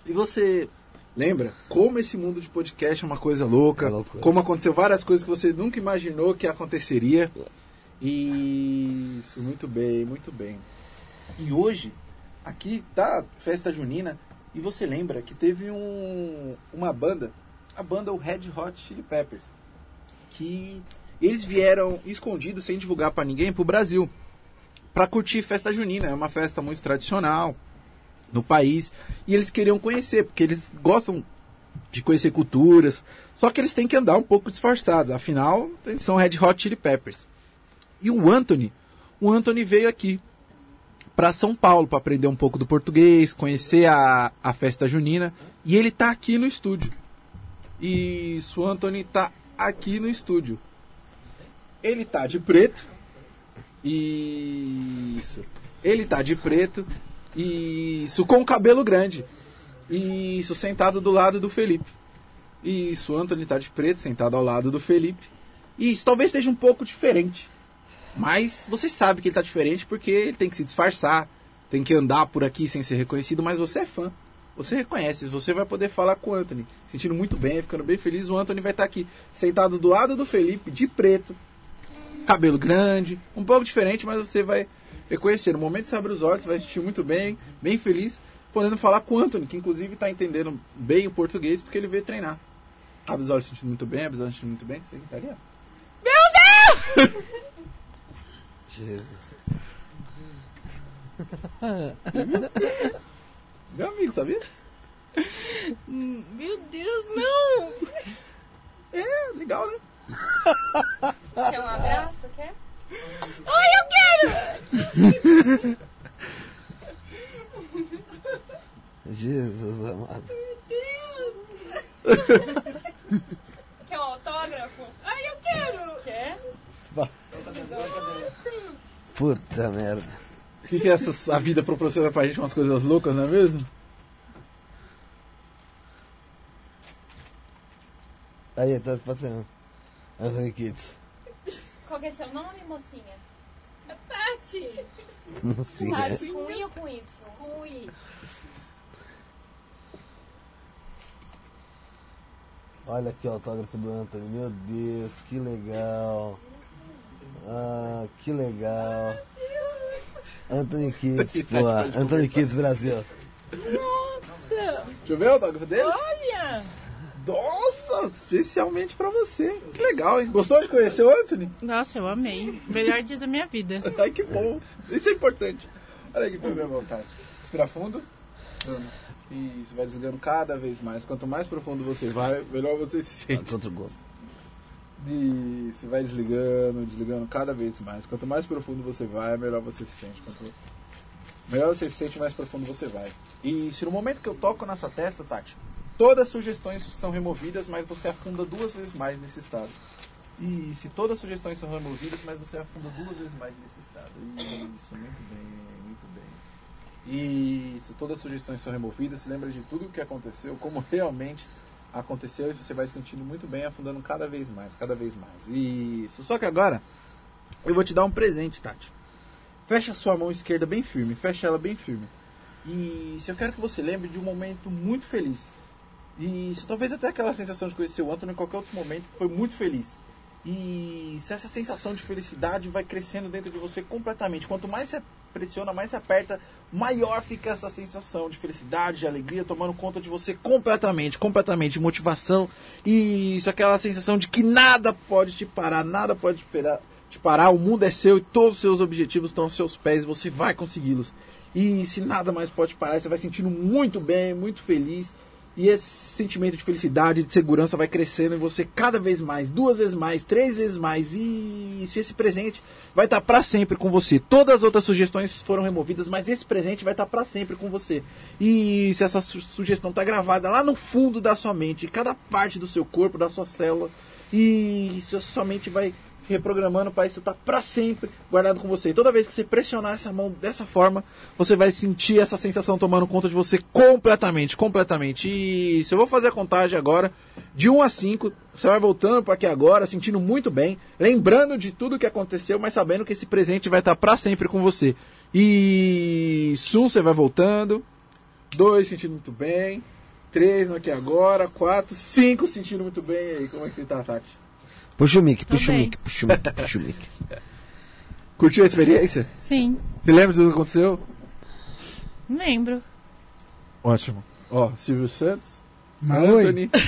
E, e você lembra como esse mundo de podcast é uma coisa louca? É loucura. Como aconteceu várias coisas que você nunca imaginou que aconteceria. E isso, muito bem, muito bem. E hoje, aqui tá festa junina, e você lembra que teve um, uma banda, a banda o Red Hot Chili Peppers, que eles vieram escondidos, sem divulgar pra ninguém, pro Brasil, pra curtir festa junina. É uma festa muito tradicional no país, e eles queriam conhecer, porque eles gostam de conhecer culturas, só que eles têm que andar um pouco disfarçados, afinal, eles são Red Hot Chili Peppers. E o Anthony, o Anthony veio aqui para São Paulo para aprender um pouco do português, conhecer a, a festa junina, e ele tá aqui no estúdio. Isso, o Anthony tá aqui no estúdio. Ele tá de preto. Isso. Ele tá de preto. Isso, com o cabelo grande. Isso, sentado do lado do Felipe. Isso, Anthony tá de preto, sentado ao lado do Felipe. Isso, talvez esteja um pouco diferente. Mas você sabe que ele tá diferente porque ele tem que se disfarçar, tem que andar por aqui sem ser reconhecido, mas você é fã. Você reconhece, você vai poder falar com o Anthony. Sentindo muito bem, ficando bem feliz, o Anthony vai estar aqui, sentado do lado do Felipe, de preto, cabelo grande, um pouco diferente, mas você vai reconhecer. No momento que você abre os olhos, você vai se sentir muito bem, bem feliz, podendo falar com o Anthony, que inclusive está entendendo bem o português porque ele veio treinar. Abre os olhos sentindo muito bem, abre os olhos sentindo muito bem, você tá ali, ó. Jesus. Meu amigo, sabia? Meu Deus, não! É, legal, né? Quer um abraço? Quer? Ai, eu quero! Jesus amado. Quer um autógrafo? Ai, eu quero! Quer? Puta merda. O que, que essa, a vida proporciona pra gente umas coisas loucas, não é mesmo? Aí, tá passando. Anthony Kids. Qual que é seu nome, mocinha? Tati! Não sei. Tati, com I ou com Y? Ui! Olha aqui o autógrafo do Anthony. Meu Deus, que legal. Ah, que legal. Anthony Kids, pô. Anthony Kids Brasil. Nossa! Deixa eu ver o autógrafo dele. Olha! Nossa, especialmente pra você. Que legal, hein? Gostou de conhecer o Anthony? Nossa, eu amei. Melhor dia da minha vida. Ai, que bom. Isso é importante. Olha aqui pra minha vontade. Respira fundo. Isso, vai desligando cada vez mais. Quanto mais profundo você vai, melhor você se sente. Contra o gosto. Isso, vai desligando, desligando cada vez mais. Quanto mais profundo você vai, melhor você se sente. Quanto melhor você se sente, mais profundo você vai. E se no momento que eu toco nessa testa, Tati, todas as sugestões são removidas, mas você afunda duas vezes mais nesse estado. E se todas as sugestões são removidas, mas você afunda duas vezes mais nesse estado. Isso, muito bem, muito bem. E se todas as sugestões são removidas, se lembra de tudo o que aconteceu, como realmente aconteceu, e você vai se sentindo muito bem, afundando cada vez mais, cada vez mais. Isso. Só que agora, eu vou te dar um presente, Tati. Fecha sua mão esquerda bem firme, fecha ela bem firme. E se eu quero que você lembre de um momento muito feliz. E isso, talvez até aquela sensação de conhecer o Anthony em qualquer outro momento que foi muito feliz. E se essa sensação de felicidade vai crescendo dentro de você completamente. Quanto mais você pressiona, mais você aperta, maior fica essa sensação de felicidade, de alegria, tomando conta de você completamente, completamente, de motivação. E isso, aquela sensação de que nada pode te parar, nada pode te parar. O mundo é seu e todos os seus objetivos estão aos seus pés, você vai consegui-los. E se nada mais pode parar, você vai sentindo muito bem, muito feliz. E esse sentimento de felicidade, de segurança vai crescendo em você cada vez mais, duas vezes mais, três vezes mais. E isso, esse presente vai estar para sempre com você. Todas as outras sugestões foram removidas, mas esse presente vai estar para sempre com você. E se essa su- sugestão está gravada lá no fundo da sua mente, cada parte do seu corpo, da sua célula, e sua mente vai reprogramando para isso estar para sempre guardado com você. E toda vez que você pressionar essa mão dessa forma, você vai sentir essa sensação tomando conta de você completamente, completamente. E se eu vou fazer a contagem agora, de 1 a 5, você vai voltando para aqui agora, sentindo muito bem, lembrando de tudo que aconteceu, mas sabendo que esse presente vai estar para sempre com você. E um, você vai voltando, dois sentindo muito bem, três no aqui agora, quatro, cinco sentindo muito bem. E aí, como é que você tá, Tati? Puxa o mic, puxa o mic, puxa o mic, puxa o mic. Curtiu a experiência? Sim, Você lembra de tudo que aconteceu? lembro. Ótimo. Ó, Silvio Santos, Mas, oi. Anthony.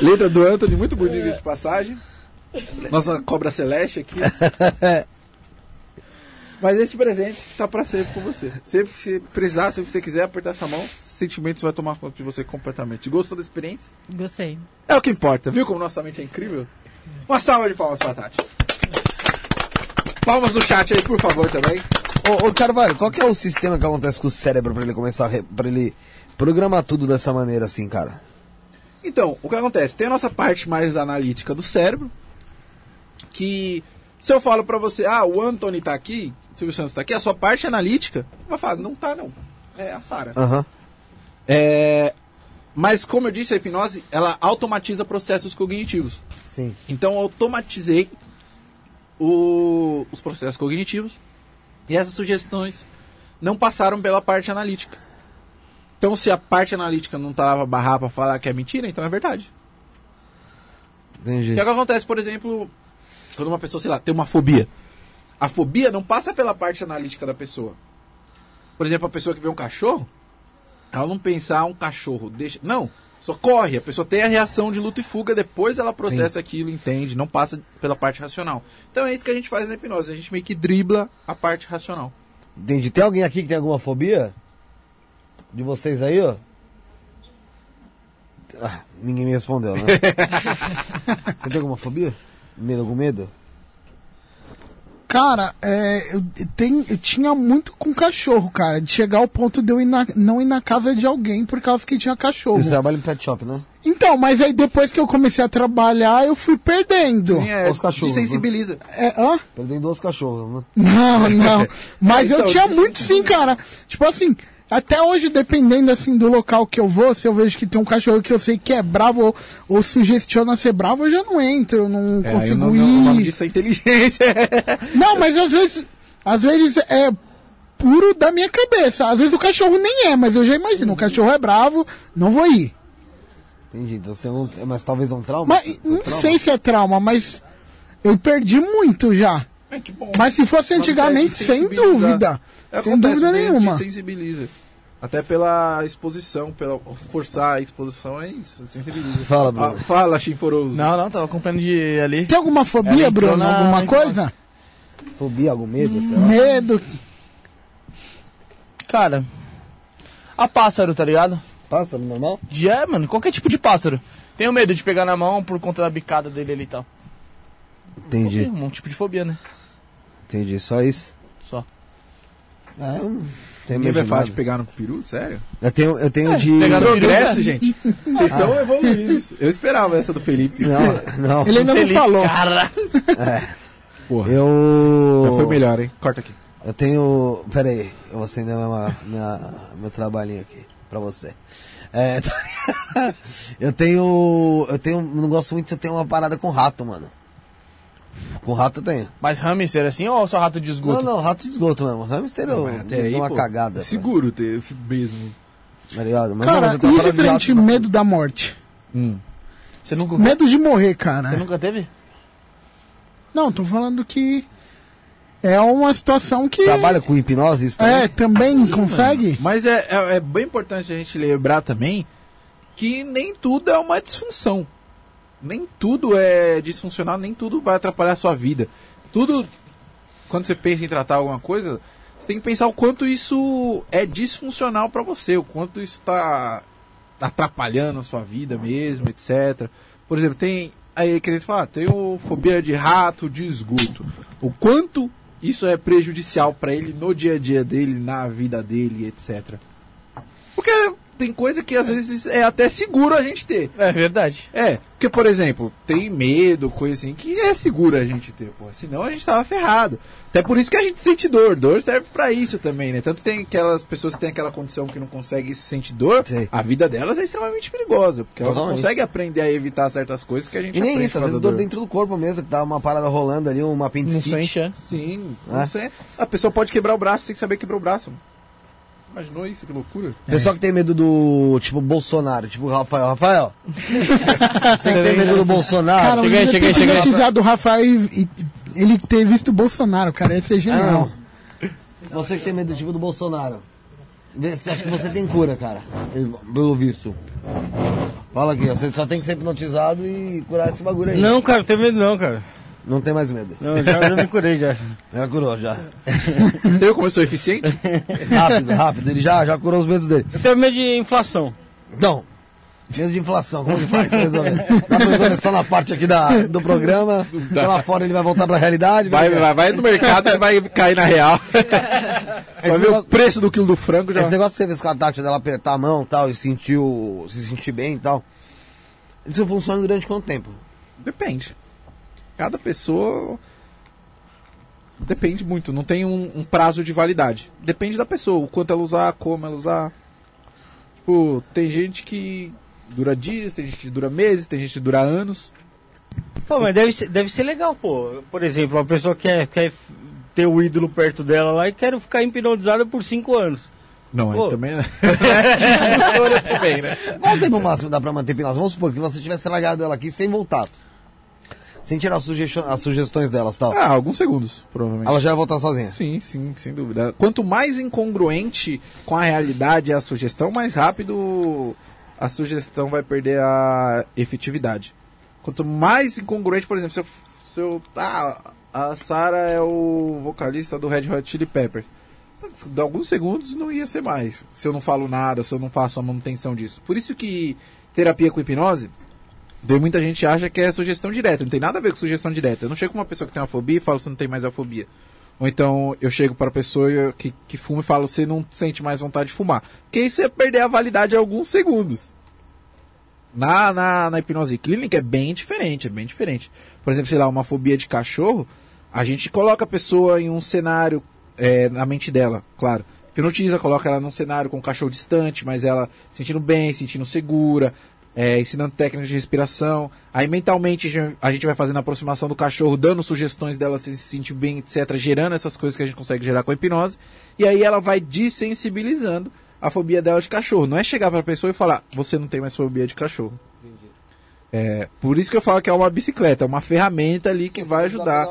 Letra do Anthony, muito bonita de passagem. Nossa cobra celeste aqui. Mas esse presente tá pra sempre com você. Sempre que você precisar, sempre que você quiser apertar essa mão, sentimentos vai tomar conta de você completamente. Gostou da experiência? Gostei. É o que importa, viu como nossa mente é incrível? Uma salva de palmas pra Tati. Palmas no chat aí, por favor, também. Ô, ô Carvalho, qual que é o sistema que acontece com o cérebro pra ele começar a re... pra ele programar tudo dessa maneira assim, cara? Então, o que acontece? Tem a nossa parte mais analítica do cérebro, que se eu falo pra você, ah, o Anthony tá aqui, o Silvio Santos tá aqui, a sua parte analítica vai falar, não tá não. É a Sara. Aham. É, mas como eu disse, a hipnose, ela automatiza processos cognitivos. Sim. Então eu automatizei o- os processos cognitivos e essas sugestões não passaram pela parte analítica. Então se a parte analítica não tava barrar para falar que é mentira, então é verdade. Entendi. O que acontece, por exemplo, quando uma pessoa, sei lá, tem uma fobia. A fobia não passa pela parte analítica da pessoa. Por exemplo, a pessoa que vê um cachorro, ela não pensa, ah, um cachorro, deixa. Não, só corre. A pessoa tem a reação de luta e fuga, depois ela processa aquilo, entende, não passa pela parte racional. Então é isso que a gente faz na hipnose, a gente meio que dribla a parte racional. Entendi. Tem alguém aqui que tem alguma fobia? De vocês aí, ó? Ah, ninguém me respondeu, né? Você tem alguma fobia? Medo, algum medo? Cara, é, eu, tem, eu tinha muito com cachorro, cara. De chegar ao ponto de eu ir na- não ir na casa de alguém por causa que tinha cachorro. Você trabalha em pet shop, né? Então, mas aí depois que eu comecei a trabalhar, eu fui perdendo. Sim, é, Os cachorros, né? desensibiliza. É, hã? Perdem duas cachorras, né? Não, não. Mas eu Então, tinha tipo- muito sim, cara. Tipo assim, até hoje, dependendo assim do local que eu vou, se eu vejo que tem um cachorro que eu sei que é bravo ou, ou sugestiona ser bravo, eu já não entro, eu não É, consigo o nome, ir. o nome disso é inteligência. Não, mas às vezes, às vezes é puro da minha cabeça. Às vezes o cachorro nem é, mas eu já imagino, o cachorro é bravo, não vou ir. Entendi. Então você tem um. Mas talvez um trauma? Mas Um não trauma? sei se é trauma, mas eu perdi muito já. É que bom. Mas se fosse antigamente, sem dúvida. É, sem dúvida nenhuma. que sensibiliza. Até pela exposição, pela forçar a exposição, é isso, sensibiliza. Fala, Bruno. Ah, fala, Chinforoso. Não, não, tava acompanhando de ali. Tem alguma fobia, entrou Bruno? na- Alguma coisa? Fobia, algum medo? Sei lá. Medo. Cara, a pássaro, tá ligado? Pássaro normal? De, é, mano, qualquer tipo de pássaro. Tenho medo de pegar na mão por conta da bicada dele ali e tal. Entendi, Um tipo de fobia, né? entendi. Só isso? Só. É, eu não tenho Ninguém vai de falar nada. de pegar no peru, sério? Eu tenho, eu tenho de. pegar no- Progresso, peru, gente. Vocês estão evoluídos. Eu esperava essa do Felipe. Não, não. Ele ainda não Felipe, falou. Cara. Porra. Eu. Já foi melhor, hein? Corta aqui. Eu tenho. Pera aí, eu vou acender minha, minha- meu trabalhinho aqui pra você. É, eu tenho. Eu tenho. Não gosto muito de ter uma parada com rato, mano. Com rato eu tenho. Mas hamster assim ou só rato de esgoto? Não, não, rato de esgoto mesmo. Hamster eu até dou aí, uma pô, cagada. pô, Seguro ter esse mesmo. Tá ligado? Mas não, Cara, mas eu tenho e referente rato, medo da morte? Hum. Você nunca, Medo de morrer, cara. você nunca teve? Não, tô falando que é uma situação que. Trabalha com hipnose isso É, também? também consegue? Mas é, é, é bem importante a gente lembrar também que nem tudo é uma disfunção. Nem tudo é disfuncional, nem tudo vai atrapalhar a sua vida. Tudo, quando você pensa em tratar alguma coisa, você tem que pensar o quanto isso é disfuncional pra você, o quanto isso tá atrapalhando a sua vida mesmo, etc. Por exemplo, tem. Aí que a gente fala, ah, tenho fobia de rato, de esgoto. O quanto isso é prejudicial pra ele no dia a dia dele, na vida dele, etc. Porque tem coisa que às vezes é até seguro a gente ter. É verdade. É, porque, por exemplo, tem medo, coisa assim, que é seguro a gente ter, pô. Senão a gente tava ferrado. Até por isso que a gente sente dor. Dor serve pra isso também, né? Tanto tem aquelas pessoas que têm aquela condição que não conseguem sentir dor, Sim. a vida delas é extremamente perigosa. Porque ela não consegue aprender a evitar certas coisas que a gente E nem isso, às vezes dor dentro do corpo mesmo, que tá uma parada rolando ali, uma Não apendicite. sente, é? Sim, não sei. A pessoa pode quebrar o braço sem saber quebrar o braço. Imaginou isso? Que loucura. Pessoal que tem medo do, tipo, Bolsonaro, tipo o Rafael. Rafael, você que tem medo do Bolsonaro, Cara, cheguei, cheguei, cheguei. hipnotizado o Rafael e, e ele ter visto o Bolsonaro, cara. Ia ser Ah, genial. não. Você que tem medo tipo do Bolsonaro. Se acha que você tem cura, cara. Pelo visto. Fala aqui, você só tem que ser hipnotizado e curar esse bagulho aí. Não, cara, não tenho medo não, cara. Não tem mais medo. Não, já, já me curei já. Já curou, já. Viu como eu sou eficiente? Rápido, rápido. Ele já, já curou os medos dele. Eu tenho medo de inflação. Então, medo de inflação, como ele faz resolver só na parte aqui da, do programa. Lá fora ele vai voltar pra realidade. Vai, vai, vai no mercado e vai cair na real. vai ver o negócio- preço do quilo do frango já. Esse negócio que você fez com a tática dela apertar a mão e tal, e sentiu, se sentir bem e tal. Isso funciona durante quanto tempo? Depende. Cada pessoa. Depende muito, não tem um, um prazo de validade. Depende da pessoa, o quanto ela usar, como ela usar. Tipo, tem gente que dura dias, tem gente que dura meses, tem gente que dura anos. Pô, mas deve ser, deve ser legal, pô. Por exemplo, uma pessoa quer, quer ter o ídolo perto dela lá e quer ficar hipnotizada por cinco anos. Não, Pô. aí também. né? também, né? Qual o tempo máximo dá pra manter hipnose? Vamos supor que você tivesse largado ela aqui sem voltar. Sem tirar as, sugestões delas tal. Ah, alguns segundos, provavelmente. Ela já vai voltar sozinha. Sim, sim, sem dúvida. Quanto mais incongruente com a realidade é a sugestão, mais rápido a sugestão vai perder a efetividade. Quanto mais incongruente, por exemplo, se eu. Se eu ah, a Sarah é o vocalista do Red Hot Chili Peppers. De alguns segundos não ia ser mais. Se eu não falo nada, se eu não faço a manutenção disso. Por isso que terapia com hipnose, tem muita gente acha que é sugestão direta. Não tem nada a ver com sugestão direta. Eu não chego com uma pessoa que tem uma fobia e falo você não tem mais a fobia. Ou então eu chego para a pessoa que, que fuma e falo você não sente mais vontade de fumar. Porque isso é perder a validade de alguns segundos. Na, na, na hipnose clínica é bem diferente, é bem diferente. Por exemplo, sei lá, uma fobia de cachorro, a gente coloca a pessoa em um cenário é, na mente dela, claro. Hipnotiza, coloca ela num cenário com um cachorro distante, mas ela se sentindo bem, se sentindo segura. É, ensinando técnicas de respiração. Aí mentalmente a gente- a vai fazendo a aproximação do cachorro, dando sugestões dela se sentir bem, etc. Gerando essas coisas que a gente consegue gerar com a hipnose. E aí ela vai desensibilizando a fobia dela de cachorro. Não é chegar pra pessoa e falar, você não tem mais fobia de cachorro. É, por isso que eu falo que é uma bicicleta, é uma ferramenta ali que vai ajudar.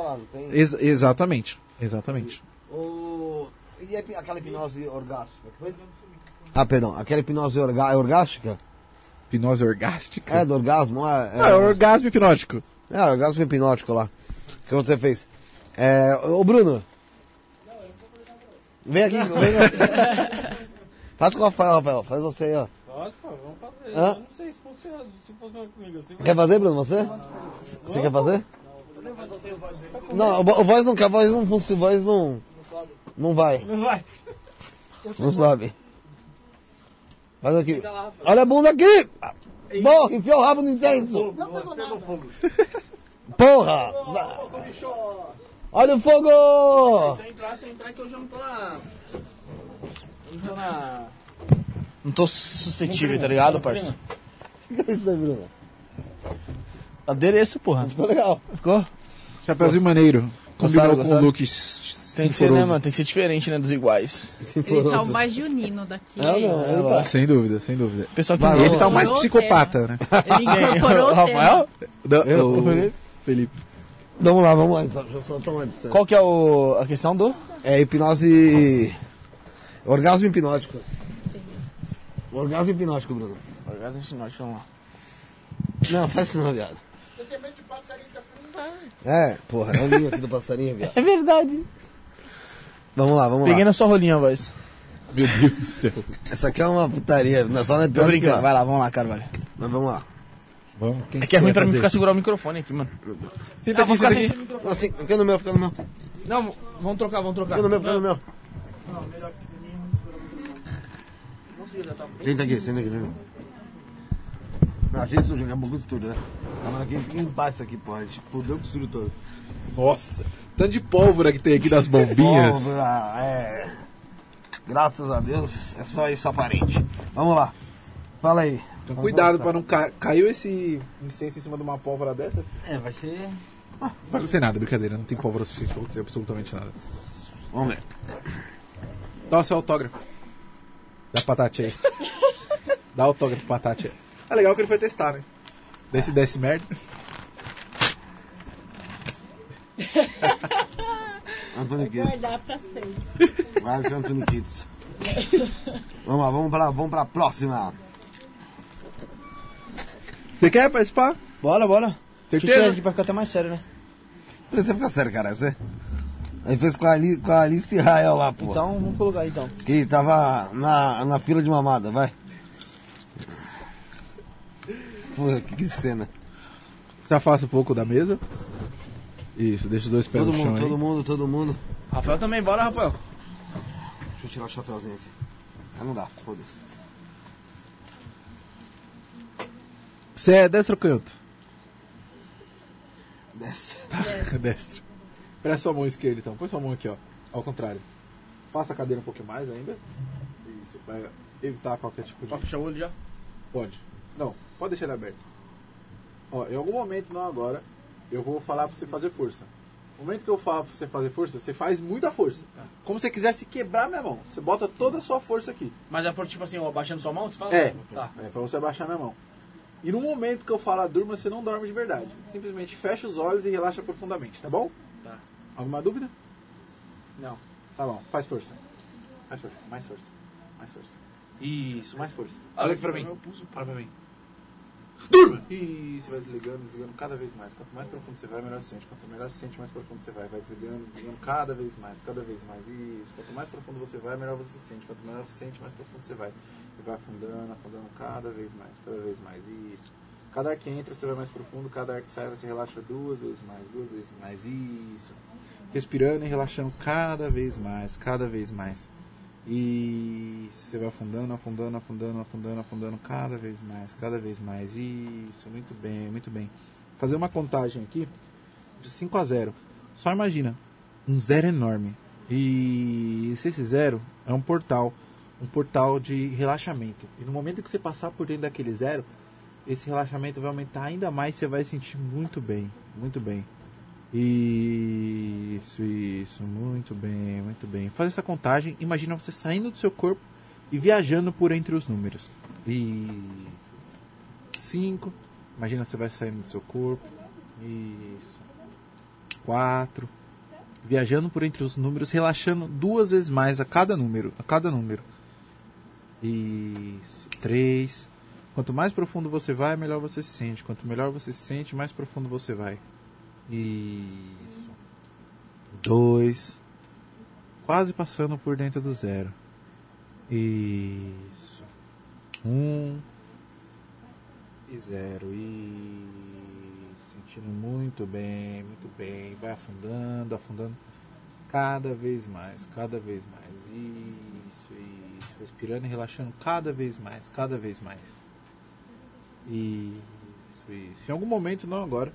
Ex- exatamente. Exatamente. O... E a- aquela hipnose orgástica? Ah, perdão. Aquela hipnose orga... orgástica? Hipnose orgástica? É, do orgasmo? É, Ah, é orgasmo hipnótico. É, orgasmo hipnótico lá. O que você fez? É, ô Bruno. Vem aqui, vem aqui. Faz com o Rafael, Rafael. Faz você aí, ó. Nossa, vamos fazer. Hã? Eu não sei se funciona, se funciona comigo assim. Quer fazer, Bruno, você? Você quer fazer? Não, o o voz não quer, a voz não funciona, a voz não... Não vai, Não vai. não sobe. Faz aqui. Olha a bunda aqui! Bom, enfia o rabo no intento. Porra! Olha o fogo! Se eu entrar, se eu entrar que eu já não tô na. Eu não tô na. Não tô suscetível, tá ligado, parça? O que é isso aí, Bruno? Adereço, porra. Ficou legal. Ficou? Chapeuzinho maneiro. Combinou com o look Tem que ser, né, mano? Tem que ser diferente, né, dos iguais. Ele tá o mais junino daqui. Não, não, ele tá. Sem dúvida, sem dúvida. Pessoal que Ele tá o mais psicopata, né? Ele incorporou o o tema. Rafael? o Felipe. Vamos lá, vamos lá. Então, deixa eu só tomar distância. Qual que é o, a questão do? É hipnose... Orgasmo hipnótico. Orgasmo hipnótico, Bruno. Orgasmo hipnótico, vamos lá. Não, faz isso não, viado. Você tem medo de passarinho tá falando? É, porra, é o ninho aqui do passarinho, viado. É verdade. Vamos lá, vamos Peguei lá. na sua rolinha, voz. Meu Deus do céu. Essa aqui é uma putaria, não é só na Tô pior que brincando. lá. Vai lá, vamos lá, cara, velho. Mas vamos lá. Vamos. Quem É que é ruim pra mim ficar segurar o microfone aqui, mano. Senta Ah, aqui, senta aqui. microfone. Assim, fica no meu, fica no meu. Fica Não, vamos trocar, vamos trocar. no meu, fica no meu. Senta aqui, senta aqui, senta aqui. Não, a gente suja, acabou com o estúdio, né? Ah, mas aqui, fica em paz isso aqui, porra. A gente fudeu com o estúdio todo. Nossa, tanto de pólvora que tem aqui das bombinhas. Pólvora, é... Graças a Deus, é só isso aparente. Vamos lá. Fala aí. Então, cuidado pra não cair. Caiu esse incenso em cima de uma pólvora dessa? É, vai ser. Não vai acontecer nada, brincadeira. Não tem pólvora suficiente pra acontecer absolutamente nada. Vamos ver. Dá o seu autógrafo. Dá patate aí. Dá autógrafo patate aí. É legal que ele foi testar, né? Daí se desse merda. Antônio Kids. Guardar pra sempre. Vai com Antônio Kids. Vamos lá, vamos pra, vamos pra próxima. Você quer participar? Bora, bora. Deixa eu tirar Certeza? aqui pra ficar até mais sério, né? Precisa ficar sério, cara. Você... Aí fez com a, Ali, com a Alice Rael lá, pô. Então, vamos colocar então. Que tava na, na fila de mamada, vai. Porra, que, que cena. Você afasta um pouco da mesa. Isso, deixa os dois pés Todo no chão mundo, aí. todo mundo, todo mundo. Rafael também, bora, Rafael. Deixa eu tirar o chapeuzinho aqui. Ah, não dá, foda-se. Você é destro ou canhoto? Desce. destro. Presta sua mão esquerda então. Põe sua mão aqui, ó. Ao contrário. Passa a cadeira um pouquinho mais ainda. Isso, pra evitar qualquer tipo de. Pode fechar o olho já? Pode. Não, pode deixar ele aberto. Ó, em algum momento, não agora, eu vou falar pra você fazer força. No momento que eu falo pra você fazer força, você faz muita força. Como se você quisesse quebrar minha mão. Você bota toda a sua força aqui. Mas é for tipo assim, ó, abaixando sua mão, você fala? É, Tá. é pra você abaixar minha mão. E no momento que eu falar durma, você não dorme de verdade. Simplesmente fecha os olhos e relaxa profundamente, tá bom? Tá. Alguma dúvida? Não. Tá bom, faz força. Faz força, mais força. Mais força. Isso, mais força. Olha aqui pra mim. Olha pra mim. Durma! Isso, vai desligando, desligando cada vez mais. Quanto mais profundo você vai, melhor você sente. Quanto melhor você sente, mais profundo você vai. Vai desligando, desligando cada vez mais, cada vez mais. Isso. Quanto mais profundo você vai, melhor você sente. Quanto melhor você sente, mais profundo você vai. E vai afundando, afundando cada vez mais, cada vez mais. Isso. Cada ar que entra, você vai mais profundo. Cada ar que sai, você relaxa duas vezes mais, duas vezes mais. Isso. Respirando e relaxando cada vez mais, cada vez mais. E você vai afundando, afundando, afundando, afundando, afundando cada vez mais, cada vez mais. Isso, muito bem, muito bem. Fazer uma contagem aqui de 5 a 0. Só imagina, um zero enorme. E se esse zero é um portal, um portal de relaxamento. E no momento que você passar por dentro daquele zero, esse relaxamento vai aumentar ainda mais, você vai sentir muito bem, muito bem. Isso, isso, muito bem, muito bem. Faz essa contagem, imagina você saindo do seu corpo e viajando por entre os números. Isso. Cinco, imagina você vai saindo do seu corpo. Isso. Quatro, viajando por entre os números, relaxando duas vezes mais a cada número, a cada número. Isso. Três. Quanto mais profundo você vai, melhor você se sente. Quanto melhor você se sente, mais profundo você vai. Isso. Dois. Quase passando por dentro do zero. Isso. Um. E zero. Isso. Sentindo muito bem, muito bem. Vai afundando, afundando. Cada vez mais, cada vez mais. Isso, isso. Respirando e relaxando cada vez mais, cada vez mais. Isso, isso. Em algum momento, não agora,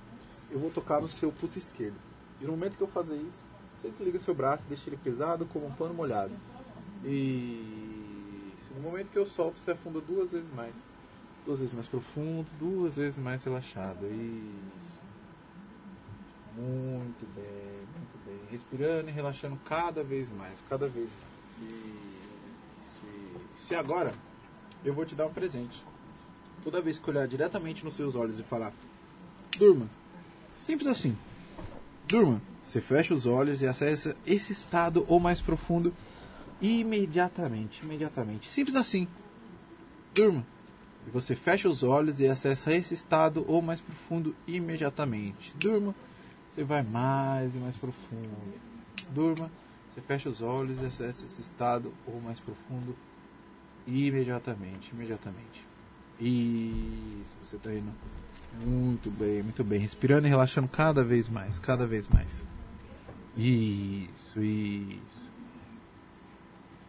eu vou tocar no seu pulso esquerdo. E no momento que eu fazer isso, você desliga seu braço, deixa ele pesado como um pano molhado. E no momento que eu solto, você afunda duas vezes mais. Duas vezes mais profundo, duas vezes mais relaxado. Isso. Muito bem, muito bem. Respirando e relaxando cada vez mais, cada vez mais. Isso, isso. E agora, eu vou te dar um presente. Toda vez que olhar diretamente nos seus olhos e falar, durma. Simples assim. Durma. Você fecha os olhos e acessa esse estado ou mais profundo imediatamente. Imediatamente. Simples assim. Durma. E você fecha os olhos e acessa esse estado ou mais profundo imediatamente. Durma. Você vai mais e mais profundo. Durma. Você fecha os olhos e acessa esse estado ou mais profundo imediatamente. Imediatamente. Isso. Você está indo muito bem, muito bem. Respirando e relaxando cada vez mais, cada vez mais. Isso, isso.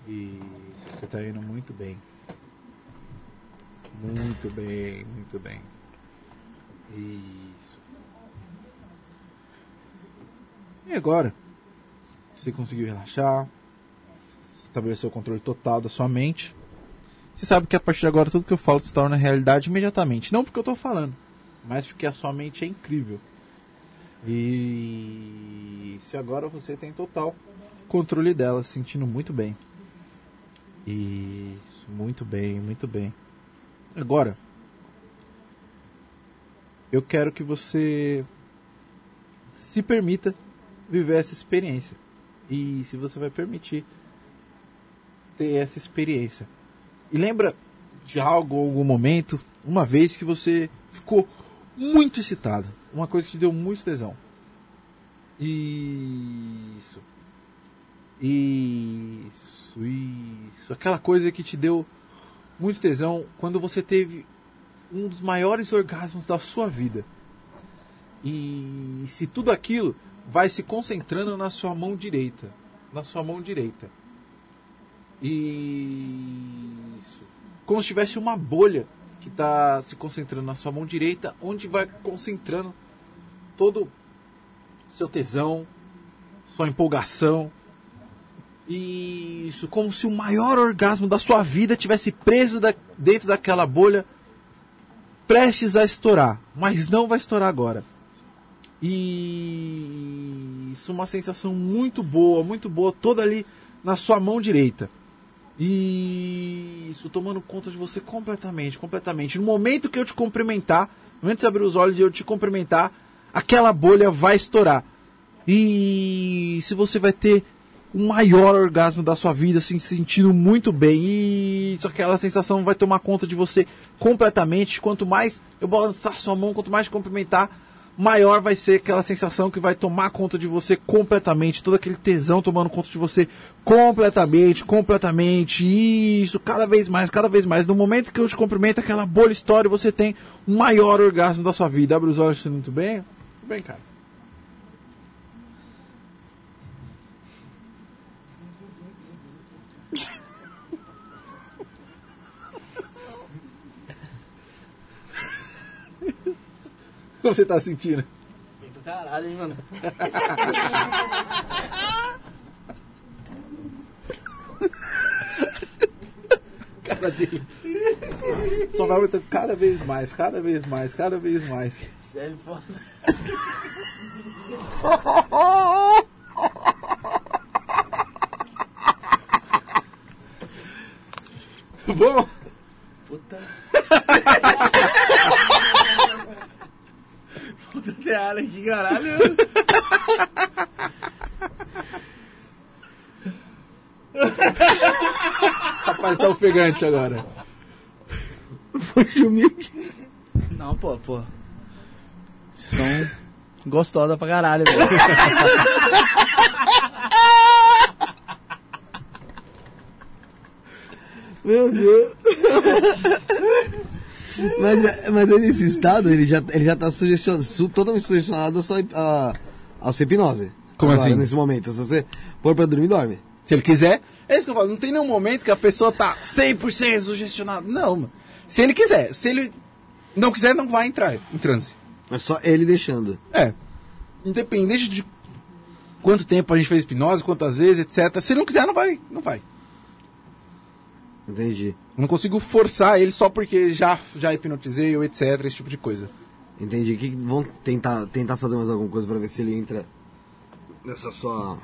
Isso. Você está indo muito bem. Muito bem, muito bem. Isso. E agora? Você conseguiu relaxar, estabeleceu o controle total da sua mente. Você sabe que a partir de agora tudo que eu falo se torna realidade imediatamente. Não porque eu estou falando, mas porque a sua mente é incrível. E se agora você tem total controle dela, se sentindo muito bem. Isso, muito bem, muito bem. Agora, eu quero que você se permita viver essa experiência. E se você vai permitir ter essa experiência. E lembra de algo algum momento, uma vez que você ficou muito excitado, uma coisa que te deu muito tesão. Isso. Isso, isso. Aquela coisa que te deu muito tesão quando você teve um dos maiores orgasmos da sua vida. E se tudo aquilo vai se concentrando na sua mão direita, na sua mão direita. Isso. Como se tivesse uma bolha que está se concentrando na sua mão direita, onde vai concentrando todo seu tesão, sua empolgação. Isso, como se o maior orgasmo da sua vida tivesse preso da, dentro daquela bolha, prestes a estourar, mas não vai estourar agora. E isso é uma sensação muito boa, muito boa, toda ali na sua mão direita. Isso tomando conta de você completamente, completamente. No momento que eu te cumprimentar, no momento de abrir os olhos e eu te cumprimentar, aquela bolha vai estourar. E se você vai ter o maior orgasmo da sua vida, se sentindo muito bem. E isso, aquela sensação vai tomar conta de você completamente. Quanto mais eu balançar sua mão, quanto mais cumprimentar, maior vai ser aquela sensação que vai tomar conta de você completamente, todo aquele tesão tomando conta de você completamente, completamente, isso, cada vez mais, cada vez mais. No momento que eu te cumprimento, aquela bolha história, você tem o maior orgasmo da sua vida. Abre os olhos, muito bem? Tudo bem, cara. Como você tá sentindo? Bem do caralho, hein, mano. Cara dele. Só vai aumentando cada vez mais, cada vez mais, cada vez mais. Bom, Puta. Puta teara aqui, caralho. rapaz, tá ofegante agora. Não, pô, pô. Vocês são gostosa pra caralho, velho. Meu Deus. Mas, mas aí nesse estado, ele já, ele já tá sugestionado, su- totalmente sugestionado a a, a sua hipnose. Como Agora, assim? Nesse momento. Se você pôr pra dormir, dorme. Se ele quiser, é isso que eu falo. Não tem nenhum momento que a pessoa tá 100% sugestionada. Não, mano. Se ele quiser. Se ele não quiser, não vai entrar em transe. É só ele deixando. É. Independente de quanto tempo a gente fez hipnose, quantas vezes, etc. Se ele não quiser, não vai. Não vai. Entendi. Eu não consigo forçar ele só porque já, já hipnotizei ou etc. Esse tipo de coisa. Entendi. Que, vamos tentar, tentar fazer mais alguma coisa pra ver se ele entra nessa sua.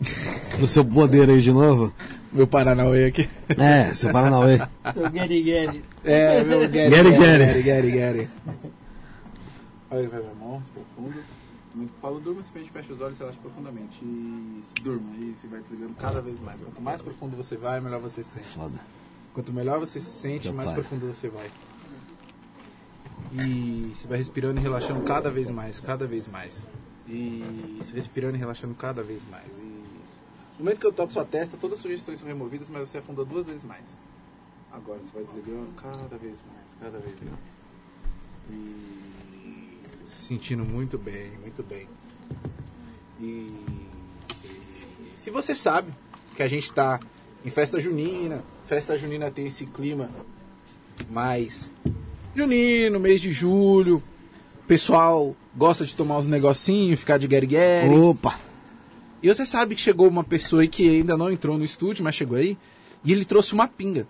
no seu poder aí de novo. Meu Paranauê aqui. É, seu Paranauê. Seu Gary Gary. É, meu Gary, Gary, Gary, Gary. Olha, ele vai minha mão, profundo. Muito que falo, durma, simplesmente fecha os olhos e relaxa profundamente. E durma, e você vai desligando cada vez mais. Quanto mais profundo você vai, melhor você se sente. Foda. Quanto melhor você se sente, Meu mais pai. profundo você vai. E você vai respirando e relaxando cada vez mais, cada vez mais. E respirando e relaxando cada vez mais. E no momento que eu toco sua testa, todas as sugestões são removidas, mas você afunda duas vezes mais. Agora você vai desligando cada vez mais, cada vez mais. E se sentindo muito bem, muito bem. E se você sabe que a gente está em festa junina, festa junina tem esse clima mais junino, mês de julho, o pessoal gosta de tomar uns negocinhos, ficar de guerigueri. Opa! E você sabe que chegou uma pessoa aí que ainda não entrou no estúdio, mas chegou aí, e ele trouxe uma pinga.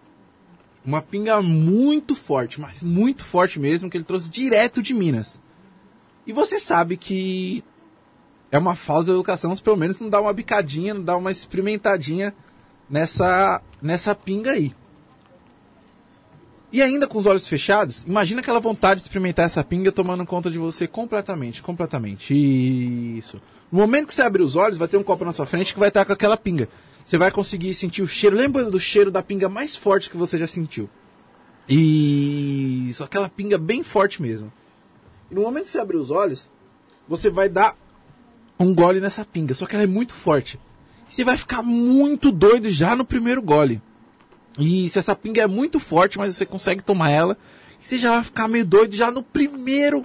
Uma pinga muito forte, mas muito forte mesmo, que ele trouxe direto de Minas. E você sabe que é uma falta de educação, se pelo menos não dá uma bicadinha, não dá uma experimentadinha nessa, nessa pinga aí. E ainda com os olhos fechados, imagina aquela vontade de experimentar essa pinga tomando conta de você completamente, completamente. Isso. No momento que você abrir os olhos, vai ter um copo na sua frente que vai estar com aquela pinga. Você vai conseguir sentir o cheiro. Lembra do cheiro da pinga mais forte que você já sentiu? Isso, aquela pinga bem forte mesmo. E no momento que você abrir os olhos, você vai dar um gole nessa pinga. Só que ela é muito forte. Você vai ficar muito doido já no primeiro gole. E se essa pinga é muito forte, mas você consegue tomar ela, você já vai ficar meio doido já no primeiro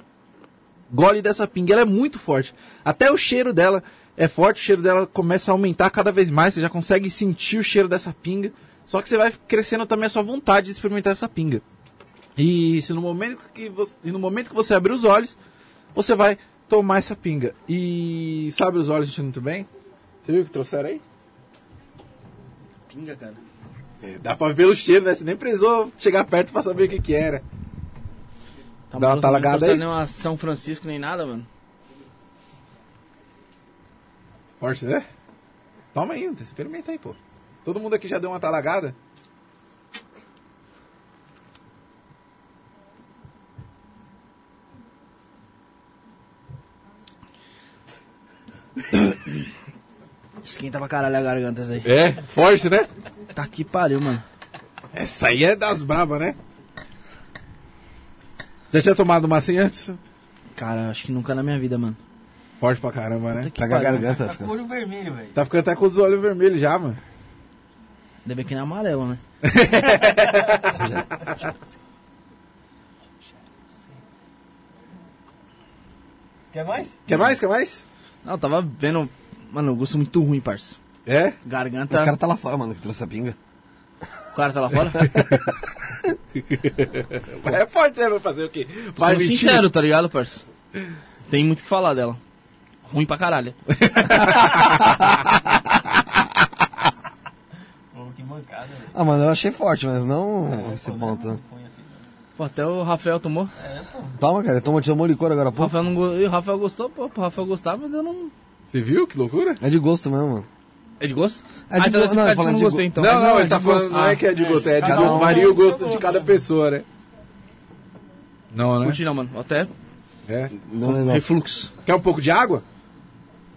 gole dessa pinga. Ela é muito forte. Até o cheiro dela é forte, o cheiro dela começa a aumentar cada vez mais. Você já consegue sentir o cheiro dessa pinga. Só que você vai crescendo também a sua vontade de experimentar essa pinga. E se no momento que você, no momento que você abrir os olhos, você vai tomar essa pinga. E se abre os olhos sentindo muito bem? Você viu o que trouxeram aí? Pinga, cara. É, dá pra ver o cheiro, né? Você nem precisou chegar perto pra saber o que que era. Tá Dá uma talagada não trouxe aí? nenhuma São Francisco nem nada, mano. Forte, né? Toma aí, experimenta aí, pô. Todo mundo aqui já deu uma talagada? Esquenta pra caralho a garganta essa aí. É, forte, né? Tá que pariu, mano. Essa aí é das brabas, né? Já tinha tomado uma assim antes? Cara, acho que nunca na minha vida, mano. Forte pra caramba, né? Que Pega a garganta. fica- Olho vermelho, velho. Tá ficando até com os olhos vermelhos já, mano. Ainda bem que não é amarelo, né? Quer mais? Quer mais? Quer mais? Não, eu tava vendo. Mano, eu gosto muito ruim, parça. É? Garganta. O cara tá lá fora, mano, que trouxe a pinga. O cara tá lá fora? É forte, né? Vai fazer o quê? Vai mentir? sincero, tá ligado, parça? Tem muito o que falar dela. Ruim pra caralho. Ah, mano, eu achei forte, mas não esse ponto. Pô, até o Rafael tomou. Toma, cara, toma, tomou licor agora há O. Rafael, não go... e o Rafael gostou, pô, o Rafael gostava, mas eu não... Você viu? Que loucura? É de gosto mesmo, mano. É de gosto? É de ah, então go- esse não, eu não de gostei, então. não, não, não, ele é tá falando, gosto. não é que é de gosto, é de cada gosto. um- Varia o gosto de cada pessoa, né? Não, né? Curti não, mano. Até É. Não, negócio. refluxo. Quer um pouco de água?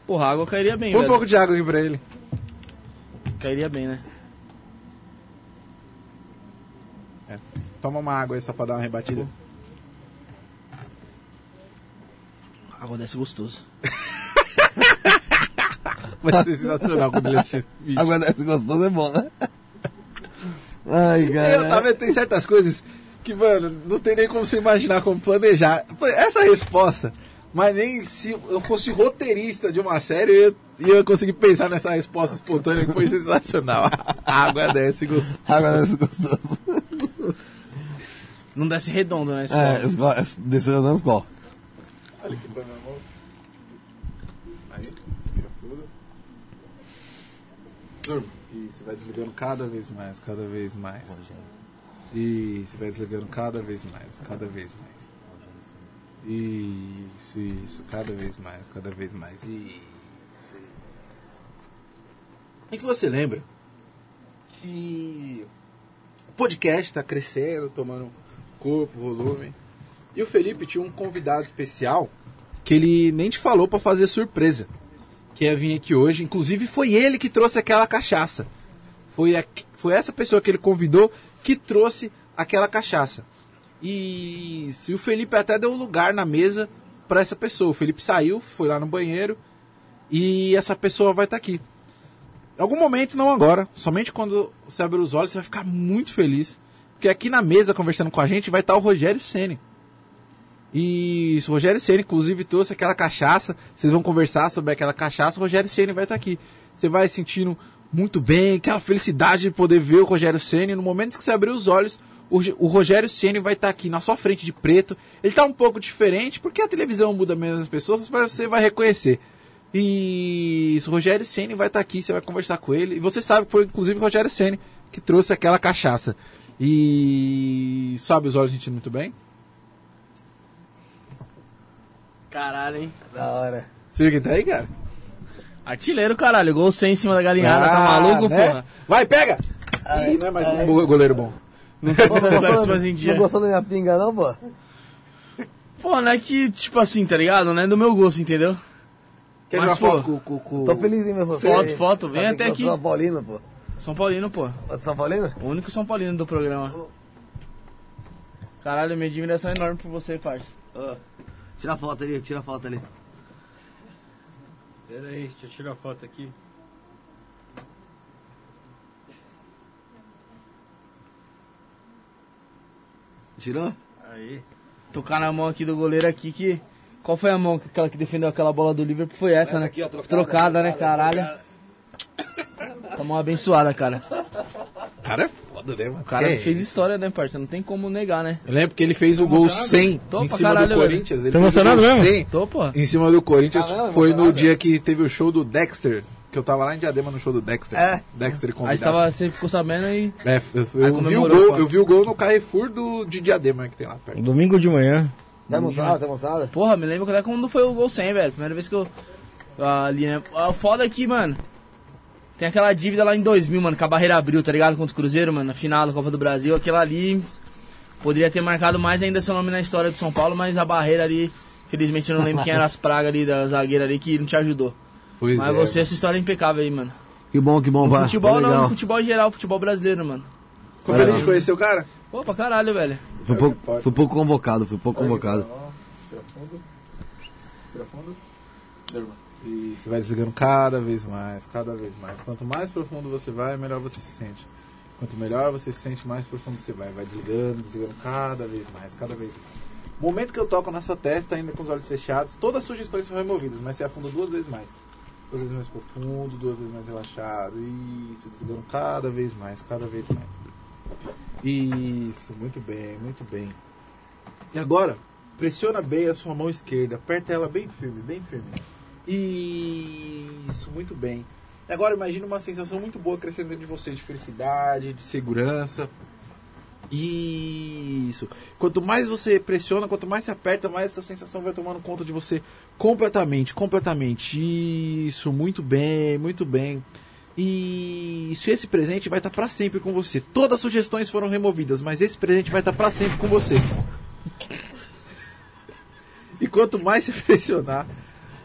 Porra, a água cairia bem, Põe um velho. pouco de água aqui pra ele. Cairia bem, né? Toma uma água aí só pra dar uma rebatida. A água desce gostoso. Vai ser sensacional quando ele assistir esse vídeo. Agora desse gostoso é bom, né? Ai, Eu cara. tava, tem certas coisas que, mano, não tem nem como você imaginar como planejar. Essa resposta, mas nem se eu fosse roteirista de uma série, eu ia, conseguir pensar nessa resposta espontânea que foi sensacional. Água desce gostoso. Agora desse gostoso. Não desce redondo, né? É, desceu na escola. Olha aqui pra minha mão. Aí, respira fundo. Durma. E você vai desligando cada vez mais, cada vez mais. E você vai desligando cada vez mais, cada vez mais. Isso, isso, cada vez mais, cada vez mais. Isso, isso. E que você lembra que o podcast está crescendo, tomando corpo, volume. E o Felipe tinha um convidado especial que ele nem te falou pra fazer surpresa. Que ia vir aqui hoje. Inclusive foi ele que trouxe aquela cachaça. Foi, a, foi essa pessoa que ele convidou que trouxe aquela cachaça. E o Felipe até deu lugar na mesa pra essa pessoa. O Felipe saiu, foi lá no banheiro e essa pessoa vai estar aqui. Em algum momento, não agora, somente quando você abrir os olhos, você vai ficar muito feliz. Porque aqui na mesa, conversando com a gente, vai estar o Rogério Ceni. E o Rogério Ceni, inclusive, trouxe aquela cachaça. Vocês vão conversar sobre aquela cachaça. O Rogério Ceni vai estar aqui. Você vai sentindo muito bem, aquela felicidade de poder ver o Rogério Ceni. No momento que você abrir os olhos, o, Rogério Ceni vai estar aqui na sua frente de preto. Ele está um pouco diferente, porque a televisão muda menos as pessoas, mas você vai reconhecer. E o Rogério Ceni vai estar aqui, você vai conversar com ele. E você sabe que foi inclusive o Rogério Ceni que trouxe aquela cachaça. E sabe os olhos sentindo muito bem? Caralho, hein? Da hora. Você viu quem tá aí, cara? Artilheiro, caralho. Gol 100 em cima da galinhada. tá Ah, maluco, né? porra? Vai, pega! Ih, não é mais um go- goleiro bom. Não tá Gostou, gostando mais em dia. não gostou da minha pinga, não, pô? Pô, não é que, tipo assim, tá ligado? Não é do meu gosto, entendeu? Quer Mas, jogar foto pô, com, com, com... Tô feliz em ver você. Foto, aí. foto, vem até que aqui. São Paulino, pô. São Paulino, pô. Você São Paulino? O único São Paulino do programa. Caralho, minha admiração é enorme por você, parça. Tira a foto ali, tira a foto ali. Pera aí, deixa eu tirar a foto aqui. Tirou? Aí. Tocar na mão aqui do goleiro aqui que. Qual foi a mão que aquela que defendeu aquela bola do Liverpool? Foi essa, Essa né? aqui, ó, trocada, trocada, né, caralho? Tá mão abençoada, cara. Cara é foda, né, mano? O cara Que fez é? história, né, parça? Não tem como negar, né? Eu lembro que ele fez o gol 100 Tô em cima caralho, do. Corinthians. Ele Tá emocionado mesmo? 100 Tô, pô. Em cima do Corinthians Caramba, foi no dia que teve o show do Dexter. Que eu tava lá em Diadema no show do Dexter. É. Dexter Aí convidado. tava, você ficou sabendo e. É, eu, eu Aí vi o gol, pô. eu vi o gol no Carrefour do, de Diadema que tem lá perto. Domingo de manhã. Tá emocionado? Tá emocionado? Porra, me lembro até quando foi o gol 100, velho. Primeira vez que eu. Ali, né? O foda é que, mano. Tem aquela dívida lá em 2000, mano, que a barreira abriu, tá ligado? Contra o Cruzeiro, mano, na final da Copa do Brasil. Aquela ali. Poderia ter marcado mais ainda seu nome na história do São Paulo, mas a barreira ali. Felizmente eu não lembro quem era as pragas ali da zagueira ali que não te ajudou. Pois mas é, você, essa história é impecável aí, mano. Que bom, que bom, vai. futebol não, legal. futebol em geral, futebol brasileiro, mano. Ficou feliz de conhecer o cara? Pô, pra caralho, velho. Fui pouco, fui pouco convocado, fui pouco convocado. Respira fundo. Respira fundo. Durma. E você vai desligando cada vez mais, cada vez mais. Quanto mais profundo você vai, melhor você se sente. Quanto melhor você se sente, mais profundo você vai. Vai desligando, desligando cada vez mais, cada vez mais. Momento que eu toco na sua testa, ainda com os olhos fechados, todas as sugestões são removidas, mas você afunda duas vezes mais. Duas vezes mais profundo, duas vezes mais relaxado. Isso, desligando cada vez mais, cada vez mais. Isso, muito bem, muito bem. E agora, pressiona bem a sua mão esquerda, aperta ela bem firme, bem firme. Isso, muito bem. Agora imagine uma sensação muito boa crescendo dentro de você, de felicidade, de segurança. Isso. Quanto mais você pressiona, quanto mais se aperta, mais essa sensação vai tomando conta de você completamente, completamente. Isso, muito bem, muito bem. E isso, esse presente vai estar para sempre com você. Todas as sugestões foram removidas, mas esse presente vai estar para sempre com você. E quanto mais você pressionar,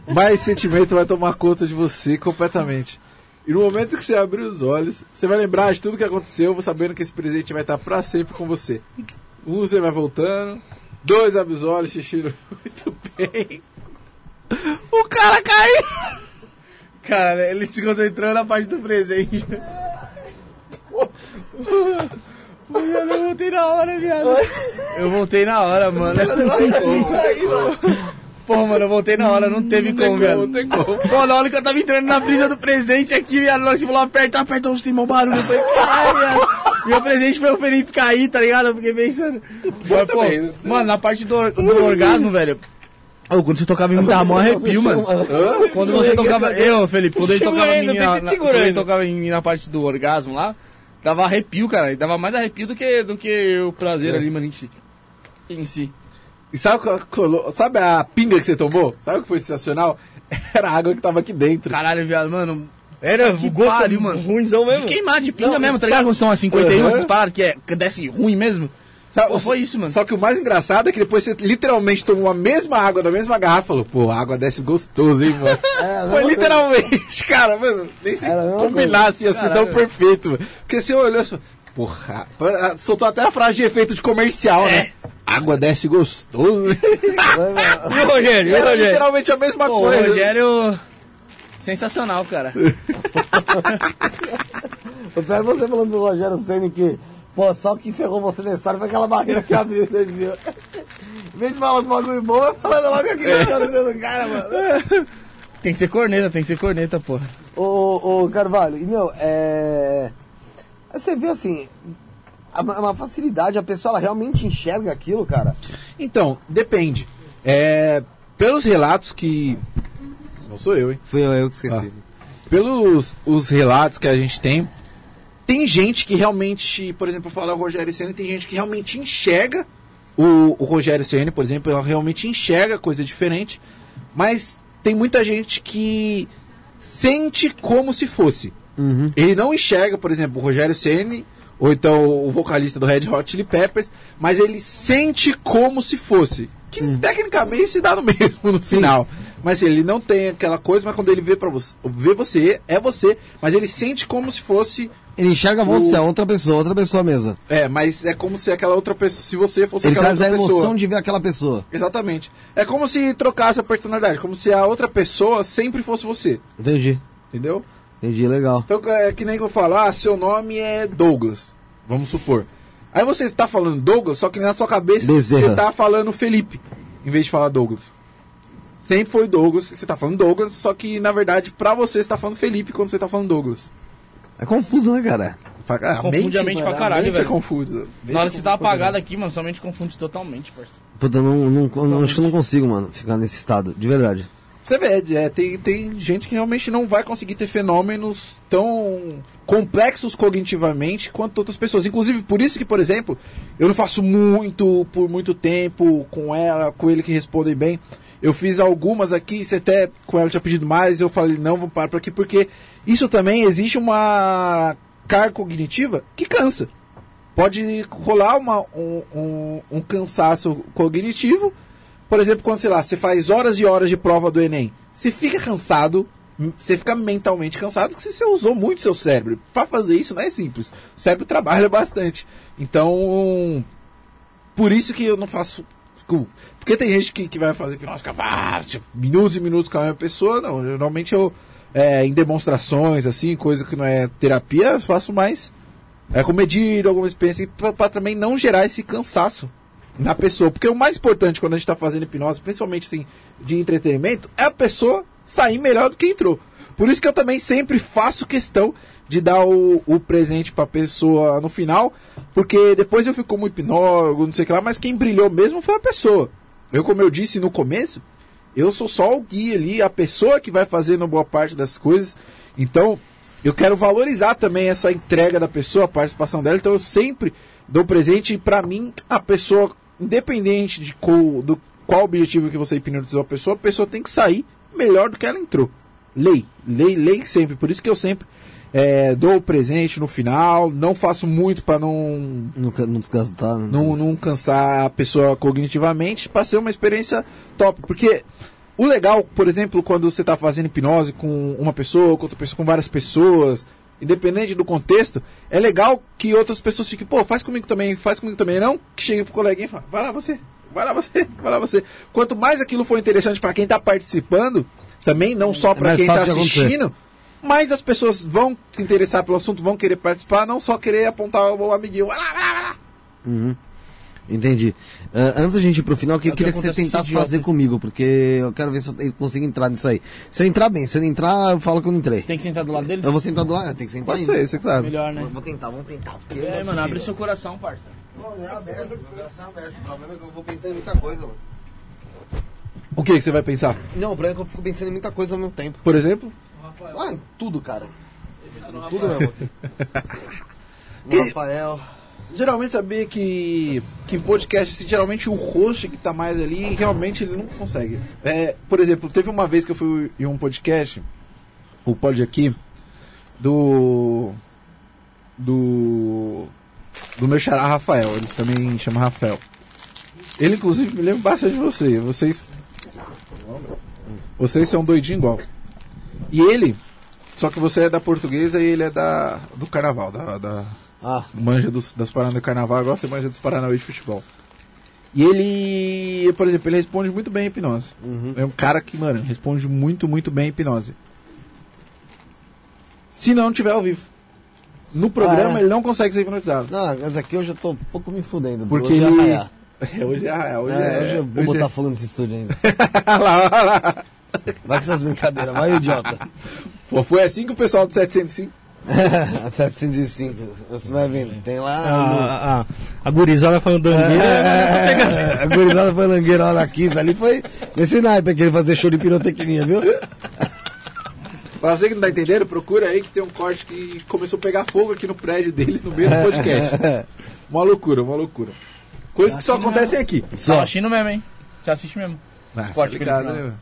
mais sentimento vai tomar conta de você completamente. E no momento que você abrir os olhos, você vai lembrar de tudo que aconteceu, sabendo que esse presente vai estar para sempre com você. Um, você vai voltando. Dois, abre os olhos, xixi. Muito bem. O cara caiu! Cara, ele se concentrou na parte do presente. Viado, eu voltei na hora, viado. Eu voltei na hora, mano. Não tem como. Porra, mano, eu voltei na hora, não teve como, viado. Não tem como. Pô, na hora que eu tava entrando na brisa do presente aqui, viado, na hora que você falou aperta, aperta o Simão barulho. Eu falei, caralho, viado. Meu presente foi o Felipe cair, tá ligado? Eu fiquei pensando. Mas, pô, mano, na parte do, do orgasmo, velho. Ô, quando você tocava em mim, dava mó arrepio, mano. Quando você tocava. Eu, Felipe, quando ele tocava em mim na, na- quando ele tocava em mim na parte do orgasmo lá, dava arrepio, cara. E Dava mais arrepio do que, do que o prazer ali, mano, em si. Em si. E sabe, sabe a pinga que você tomou? Sabe o que foi sensacional? Era a água que tava aqui dentro. Caralho, viado, mano. Era Que gosto pariu, mano. ruimzão De mesmo. queimar, de pinga Não, mesmo, tá sabe- ligado? Quando estão a 51, Aham. essas paradas que, é, que desce ruim mesmo. Sabe, Pô, foi isso, mano. Só que o mais engraçado é que depois você literalmente tomou a mesma água da mesma garrafa e falou, pô, a água desce gostoso, hein, mano? É, Foi literalmente, cara, mano, nem se Era a mesma combinasse assim tão perfeito, mano. Porque você olhou assim, porra, soltou até a frase de efeito de comercial, né? Água desce gostoso. E o Rogério? E o Era Rogério? literalmente a mesma Pô, o coisa. Rogério. Sensacional, cara. Eu pego você falando do Rogério Senna que, pô, só que ferrou você na história foi aquela barreira que abriu em 2000. Em vez de falar uns bagulho bom, vai falando logo aqui É. no coração do cara, mano. Tem que ser corneta, tem que ser corneta, porra. Ô, ô, Carvalho, e meu, é. Você vê assim, a- uma facilidade, a pessoa ela realmente enxerga aquilo, cara. Então, depende. É, pelos relatos que... Não sou eu, hein? Fui eu, eu que esqueci. pelos os relatos que a gente tem, tem gente que realmente, por exemplo, falar o Rogério Ceni, tem gente que realmente enxerga o, o Rogério Ceni, por exemplo, ela realmente enxerga coisa diferente, mas tem muita gente que sente como se fosse. Uhum. Ele não enxerga, por exemplo, o Rogério Ceni ou então o vocalista do Red Hot Chili Peppers, mas ele sente como se fosse. Que tecnicamente se dá no mesmo no final. Mas assim, ele não tem aquela coisa, mas quando ele vê para você, vê você, é você, mas ele sente como se fosse, Ele enxerga você, é outra pessoa, outra pessoa mesmo. é, mas é como se aquela outra pessoa, se você fosse Ele aquela traz a outra emoção pessoa. de ver aquela pessoa. Exatamente. É como se trocasse a personalidade, como se a outra pessoa sempre fosse você, Entendi. entendeu? Entendi, legal. Então é que nem que eu falo, ah, seu nome é Douglas, vamos supor. Aí você está falando Douglas, só que na sua cabeça Bezerra. você tá falando Felipe, em vez de falar Douglas. Sempre foi Douglas, você tá falando Douglas, só que na verdade pra você você tá falando Felipe quando você tá falando Douglas. É confuso, né, cara? Fa- ah, Confunde a mente pra caralho, mente velho. é confuso. Na hora que você tá apagado aqui, mano, somente confunde totalmente, parceiro. Puta, não, não, não- acho que eu não consigo, mano, ficar nesse estado, de verdade. Você vê, é, tem, tem gente que realmente não vai conseguir ter fenômenos tão complexos cognitivamente quanto outras pessoas. Inclusive, por isso que, por exemplo, eu não faço muito, por muito tempo com ela, com ele que respondem bem. Eu fiz algumas aqui, você até com ela tinha pedido mais, eu falei, não, vamos parar por aqui, porque isso também existe uma carga cognitiva que cansa. Pode rolar uma, um, um, um cansaço cognitivo, por exemplo, quando, sei lá, você faz horas e horas de prova do Enem, você fica cansado, você fica mentalmente cansado porque você usou muito seu cérebro. Para fazer isso não é simples. O cérebro trabalha bastante. Então, por isso que eu não faço. Porque tem gente que, que vai fazer hipnose, vários, minutos e minutos com a mesma pessoa. Não, geralmente eu, é, em demonstrações, assim, coisa que não é terapia, eu faço mais é, medir alguma experiência para também não gerar esse cansaço na pessoa. Porque o mais importante quando a gente está fazendo hipnose, principalmente assim, de entretenimento, é a pessoa sair melhor do que entrou. Por isso que eu também sempre faço questão de dar o, o presente para a pessoa no final, porque depois eu fico como hipnólogo, não sei o que lá, mas quem brilhou mesmo foi a pessoa. Eu, como eu disse no começo, eu sou só o guia ali, a pessoa que vai fazendo boa parte das coisas. Então, eu quero valorizar também essa entrega da pessoa, a participação dela, então eu sempre dou presente e pra mim a pessoa, independente de qual, do qual objetivo que você hipnotizou a pessoa, a pessoa tem que sair melhor do que ela entrou. Lei, lei, lei sempre. Por isso que eu sempre é, dou o presente no final, não faço muito pra não Nunca, não desgastar. né? não, não cansar a pessoa cognitivamente para ser uma experiência top. Porque o legal, por exemplo, quando você está fazendo hipnose com uma pessoa, com outra pessoa, com várias pessoas, independente do contexto, é legal que outras pessoas fiquem, pô, faz comigo também, faz comigo também. Não que chegue pro coleguinha e fala, vai lá você, vai lá você, vai lá você. Quanto mais aquilo for interessante para quem está participando, também, não só para mais quem está assistindo, mais as pessoas vão se interessar pelo assunto, vão querer participar, não só querer apontar o amiguinho. Vai lá, vai lá, vai lá. Uhum. Entendi. Ah, antes da gente ir pro final, que É eu que queria que você tentasse fazer comigo, porque eu quero ver se eu consigo entrar nisso aí. Se eu entrar bem, se eu não entrar, eu falo que eu não entrei. Tem que sentar do lado dele? Eu vou sentar do lado, tem que sentar Pode ainda. ser, você que sabe. Melhor, né? Vou, vou tentar, vamos tentar. E aí, mano, abre seu coração, parça. Não, é aberto, o coração é aberto. O problema é que eu vou pensando em muita coisa, mano. O que, que você vai pensar? Não, o problema é que eu fico pensando em muita coisa ao mesmo tempo. Por exemplo? Ah, em tudo, cara. Tudo mesmo. No Rafael. Geralmente sabia que, que em podcast, assim, geralmente o host que tá mais ali, realmente ele não consegue. É, por exemplo, teve uma vez que eu fui em um podcast, o pod aqui, do. Do. Do meu xará Rafael, ele também chama Rafael. Ele, inclusive, me lembra bastante de você. Vocês. Vocês são doidinho igual. E ele. Só que você é da portuguesa e ele é da do carnaval, da, da, Ah, manja dos, das paradas do carnaval, igual você manja dos paranauê de futebol. E ele, por exemplo, ele responde muito bem a hipnose. É um cara que, mano, responde muito, muito bem a hipnose. Se não tiver ao vivo. No programa Ah, é? ele não consegue ser hipnotizado. não, mas aqui eu já tô um pouco me fudendo. Porque hoje é ele. É, hoje é hoje É, é. hoje eu vou hoje botar é- fogo nesse estúdio ainda. Olha lá, olha lá. Vai com essas brincadeiras, vai, idiota. Pô, foi assim que o pessoal do 705. 705, você vai vendo. Tem lá. A, no- a, a, a gurizada falando É, dangueira. é, é, a gurizada falangueira lá na 15 ali foi nesse naipe que ele fazer show de pirotecnia, viu? Pra você que não tá entendendo, procura aí que tem um corte que começou a pegar fogo aqui no prédio deles no meio do podcast. Uma loucura, uma loucura. Coisas que só acontecem aqui. Você tá assistindo mesmo, hein? Você assiste mesmo. Ah, corte tá né?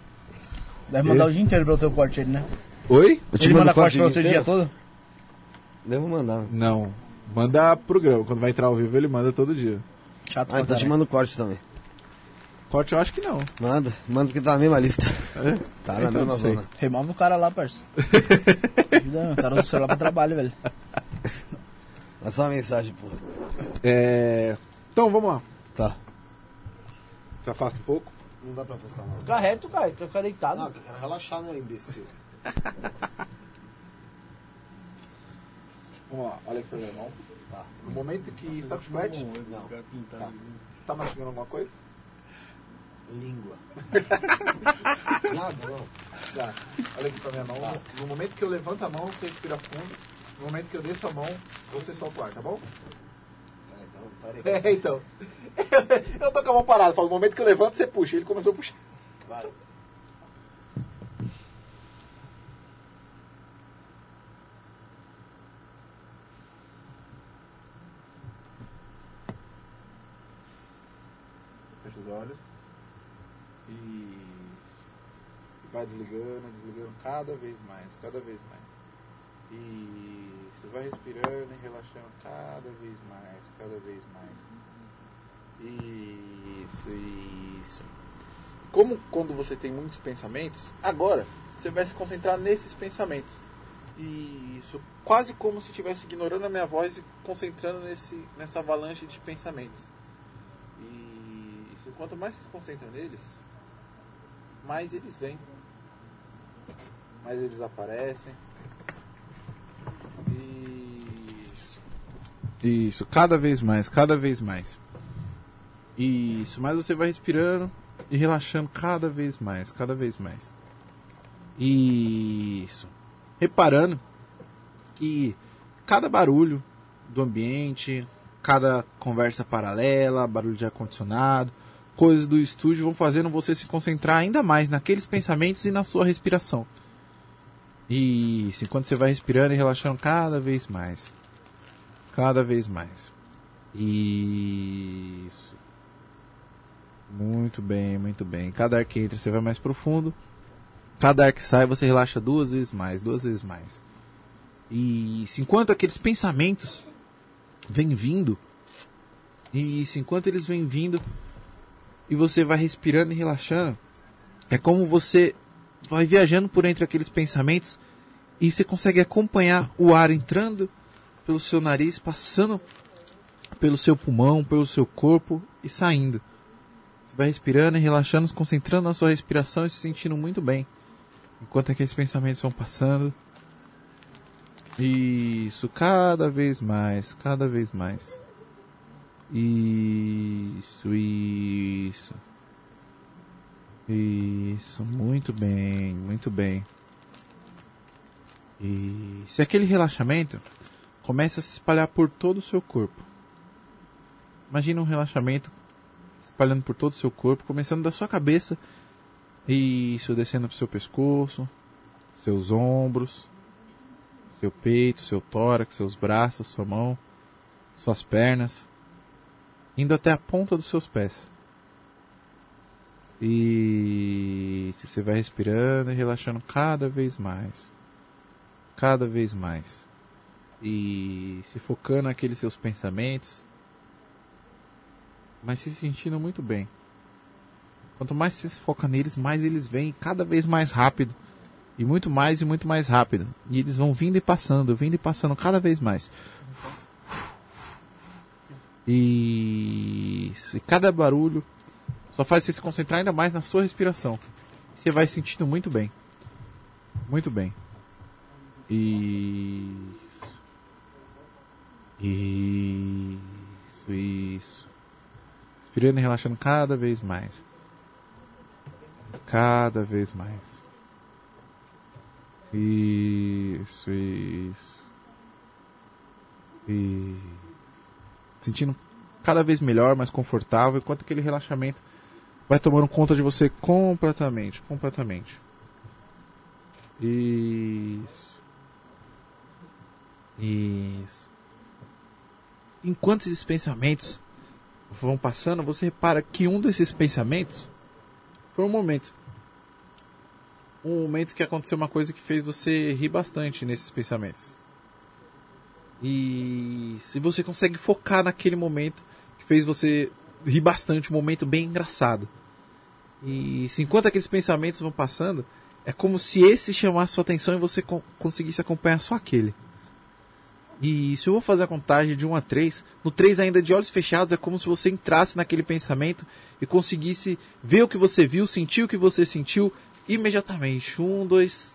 Deve mandar o dia inteiro pra você o corte ele, né? Oi? Eu te Ele manda corte pra o você o dia todo? Devo mandar. Não. Manda programa. Quando vai entrar ao vivo, ele manda todo dia. Chato Ah, então te mando corte também. Corte eu acho que não. Manda, manda porque tá na mesma lista. É? Tá na Então, mesma não zona. Remove o cara lá, parça. Ajuda, o cara usa o celular pra trabalho, velho. É só uma mensagem, porra. É... Então, vamos lá. Tá. Você afasta um pouco. Não dá pra postar nada. Fica reto, cara. Tu vai ficar deitado. eu quero relaxar, né, imbecil? Vamos lá. Olha aqui pra minha mão. Tá. No momento que está com chiclete, Não, tá. tá mastigando alguma coisa? língua. Nada, não. Tá. Olha aqui pra minha mão. No, no momento que eu levanto a mão, você respira fundo. No momento que eu desço a mão, você solta o ar, tá bom? Então. É, então. eu tô com a mão parada. Falo, no momento que eu levanto, você puxa. Ele começou a puxar. Vai. Os olhos. E vai desligando, desligando cada vez mais, cada vez mais. E você vai respirando e relaxando cada vez mais, cada vez mais. Isso, isso. Como quando você tem muitos pensamentos, agora você vai se concentrar nesses pensamentos. E isso, quase como se estivesse ignorando a minha voz e concentrando nesse, nessa avalanche de pensamentos. Quanto mais se concentra neles, mais eles vêm. Mais eles aparecem. Isso. Isso, cada vez mais, cada vez mais. Isso, mais você vai respirando e relaxando cada vez mais, cada vez mais. Isso. Reparando que cada barulho do ambiente, cada conversa paralela, barulho de ar-condicionado, coisas do estúdio vão fazendo você se concentrar ainda mais naqueles pensamentos e na sua respiração. Isso, enquanto você vai respirando e relaxando cada vez mais. Cada vez mais. Isso. Muito bem, muito bem. Cada ar que entra você vai mais profundo. Cada ar que sai você relaxa duas vezes mais, duas vezes mais. Isso, enquanto aqueles pensamentos vêm vindo. Isso, enquanto eles vêm vindo e você vai respirando e relaxando, é como você vai viajando por entre aqueles pensamentos e você consegue acompanhar o ar entrando pelo seu nariz, passando pelo seu pulmão, pelo seu corpo e saindo. Você vai respirando e relaxando, se concentrando na sua respiração e se sentindo muito bem. Enquanto aqueles pensamentos vão passando. Isso, cada vez mais, cada vez mais. Isso, isso. Isso, muito bem, muito bem. E se aquele relaxamento começa a se espalhar por todo o seu corpo. Imagina um relaxamento se espalhando por todo o seu corpo, começando da sua cabeça, isso, descendo para o seu pescoço, seus ombros, seu peito, seu tórax, seus braços, sua mão, suas pernas, indo até a ponta dos seus pés. E você vai respirando e relaxando cada vez mais. Cada vez mais. E se focando naqueles seus pensamentos. Mas se sentindo muito bem. Quanto mais você se foca neles, mais eles vêm cada vez mais rápido. E muito mais e muito mais rápido. E eles vão vindo e passando, vindo e passando cada vez mais. Isso. E cada barulho só faz você se concentrar ainda mais na sua respiração. Você vai se sentindo muito bem. Muito bem. Isso. Isso, isso. Respirando e relaxando cada vez mais. Cada vez mais. Isso, isso. E sentindo cada vez melhor, mais confortável, enquanto aquele relaxamento vai tomando conta de você completamente, completamente. Isso. Isso. Enquanto esses pensamentos vão passando, você repara que um desses pensamentos foi um momento. Um momento que aconteceu uma coisa que fez você rir bastante nesses pensamentos. E se você consegue focar naquele momento que fez você rir bastante, um momento bem engraçado. E se enquanto aqueles pensamentos vão passando, é como se esse chamasse sua atenção e você co conseguisse acompanhar só aquele. E se eu vou fazer a contagem de 1 a 3, no 3 ainda de olhos fechados é como se você entrasse naquele pensamento e conseguisse ver o que você viu, sentir o que você sentiu imediatamente. 1, 2,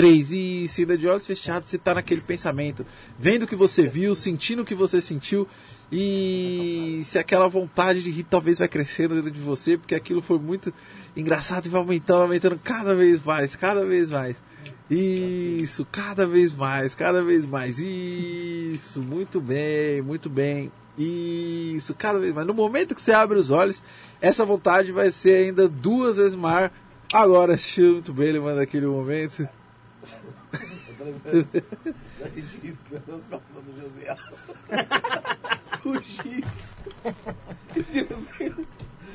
3. E se de olhos fechados você está naquele pensamento, vendo o que você viu, sentindo o que você sentiu e se aquela vontade de rir talvez vai crescendo dentro de você, porque aquilo foi muito engraçado e vai aumentando, aumentando cada vez mais, cada vez mais. Isso, cada vez mais, cada vez mais. Isso, muito bem, muito bem. Isso, cada vez mais. No momento que você abre os olhos, essa vontade vai ser ainda duas vezes maior. Agora, muito bem, ele manda aquele momento. O giz.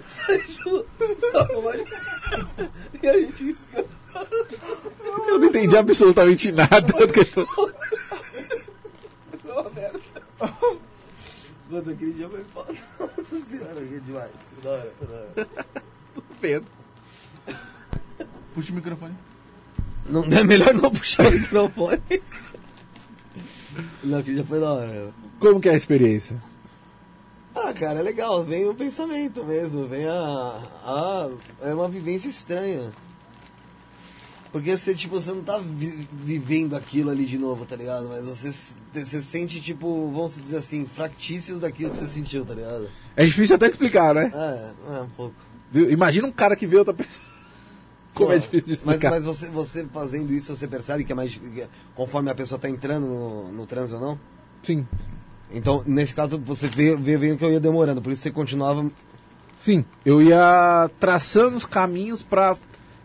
Saiu, só. E a gente Eu não entendi absolutamente nada do que merda. Quando aquele dia foi foda. Nossa senhora, que demais. Que Da hora, que da hora. vendo. Puxa o microfone. Não, é melhor não puxar o microfone. Não, que já foi da hora. Como que é a experiência? Ah, cara, é legal. Vem o pensamento mesmo. Vem a. a é uma vivência estranha. Porque você, tipo, você não tá vi- vivendo aquilo ali de novo, tá ligado? Mas você, você sente, tipo, vamos dizer assim, fractícios daquilo que você sentiu, tá ligado? É difícil até explicar, né? É, é um pouco. Imagina um cara que vê outra pessoa. Como é difícil de Mas, explicar. mas você, você fazendo isso, você percebe que é mais. é- Conforme a pessoa tá entrando no, no trânsito ou não? Sim, Então, nesse caso, você veio, veio vendo que eu ia demorando, por isso você continuava. sim. Eu ia traçando os caminhos pra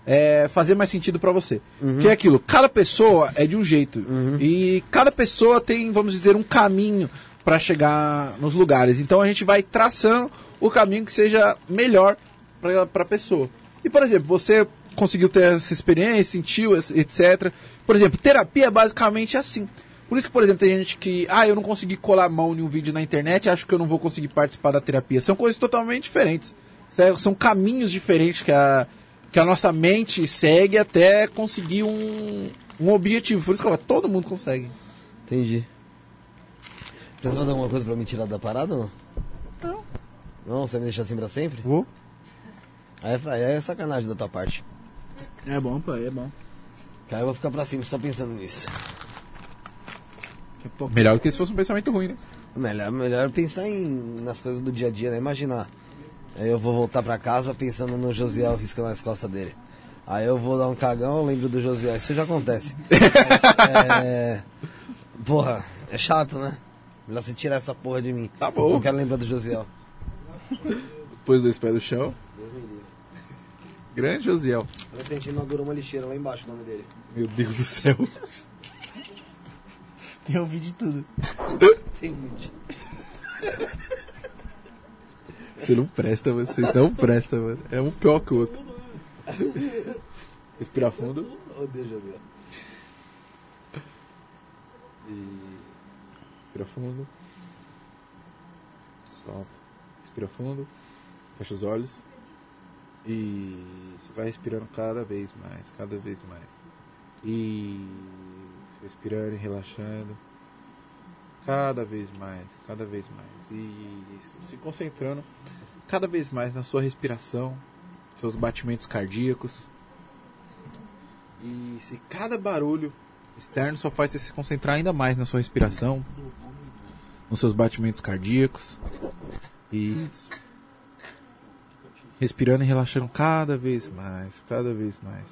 é, fazer mais sentido pra você. Que é aquilo, cada pessoa é de um jeito. E cada pessoa tem, vamos dizer, um caminho pra chegar nos lugares. Então a gente vai traçando o caminho que seja melhor pra, pra pessoa. E, por exemplo, você conseguiu ter essa experiência, sentiu, etc. Por exemplo, terapia é basicamente assim. Por isso que, por exemplo, tem gente que, ah, eu não consegui colar a mão em um vídeo na internet, acho que eu não vou conseguir participar da terapia. São coisas totalmente diferentes. São- São caminhos diferentes que a, que a nossa mente segue até conseguir um, um objetivo. Por isso que eu todo mundo consegue. Entendi. Precisa fazer alguma coisa pra me tirar da parada ou não? Não. Não, você vai me deixar assim pra sempre? Vou? Aí é, aí é sacanagem da tua parte. É bom, pô, é bom. Cara, eu vou ficar pra sempre só pensando nisso. Melhor do que se fosse um pensamento ruim, né? Melhor, melhor pensar em, nas coisas do dia a dia, né? Imaginar. Aí eu vou voltar pra casa pensando no Josiel riscando as costas dele. Aí eu vou dar um cagão, eu lembro do Josiel. Isso já acontece. Mas, é... Porra, é chato, né? Melhor você tirar essa porra de mim. Tá bom. Não quero lembrar do Josiel. Depois dois pés do chão. Grande Josiel. Eu tentei inaugurou uma lixeira lá embaixo o nome dele. Meu Deus do céu. Tem ouvido de tudo. Tem vídeo. Você não presta, mano. Vocês não prestam, mano. É um pior que o outro. Respira fundo. Odeio Josiel. Respira fundo. Solta. Respira fundo. Fecha os olhos. E vai respirando cada vez mais, cada vez mais. E respirando e relaxando. Cada vez mais, cada vez mais. E se concentrando cada vez mais na sua respiração, seus batimentos cardíacos. E se cada barulho externo só faz você se concentrar ainda mais na sua respiração, nos seus batimentos cardíacos. Isso. Respirando e relaxando cada vez mais, cada vez mais.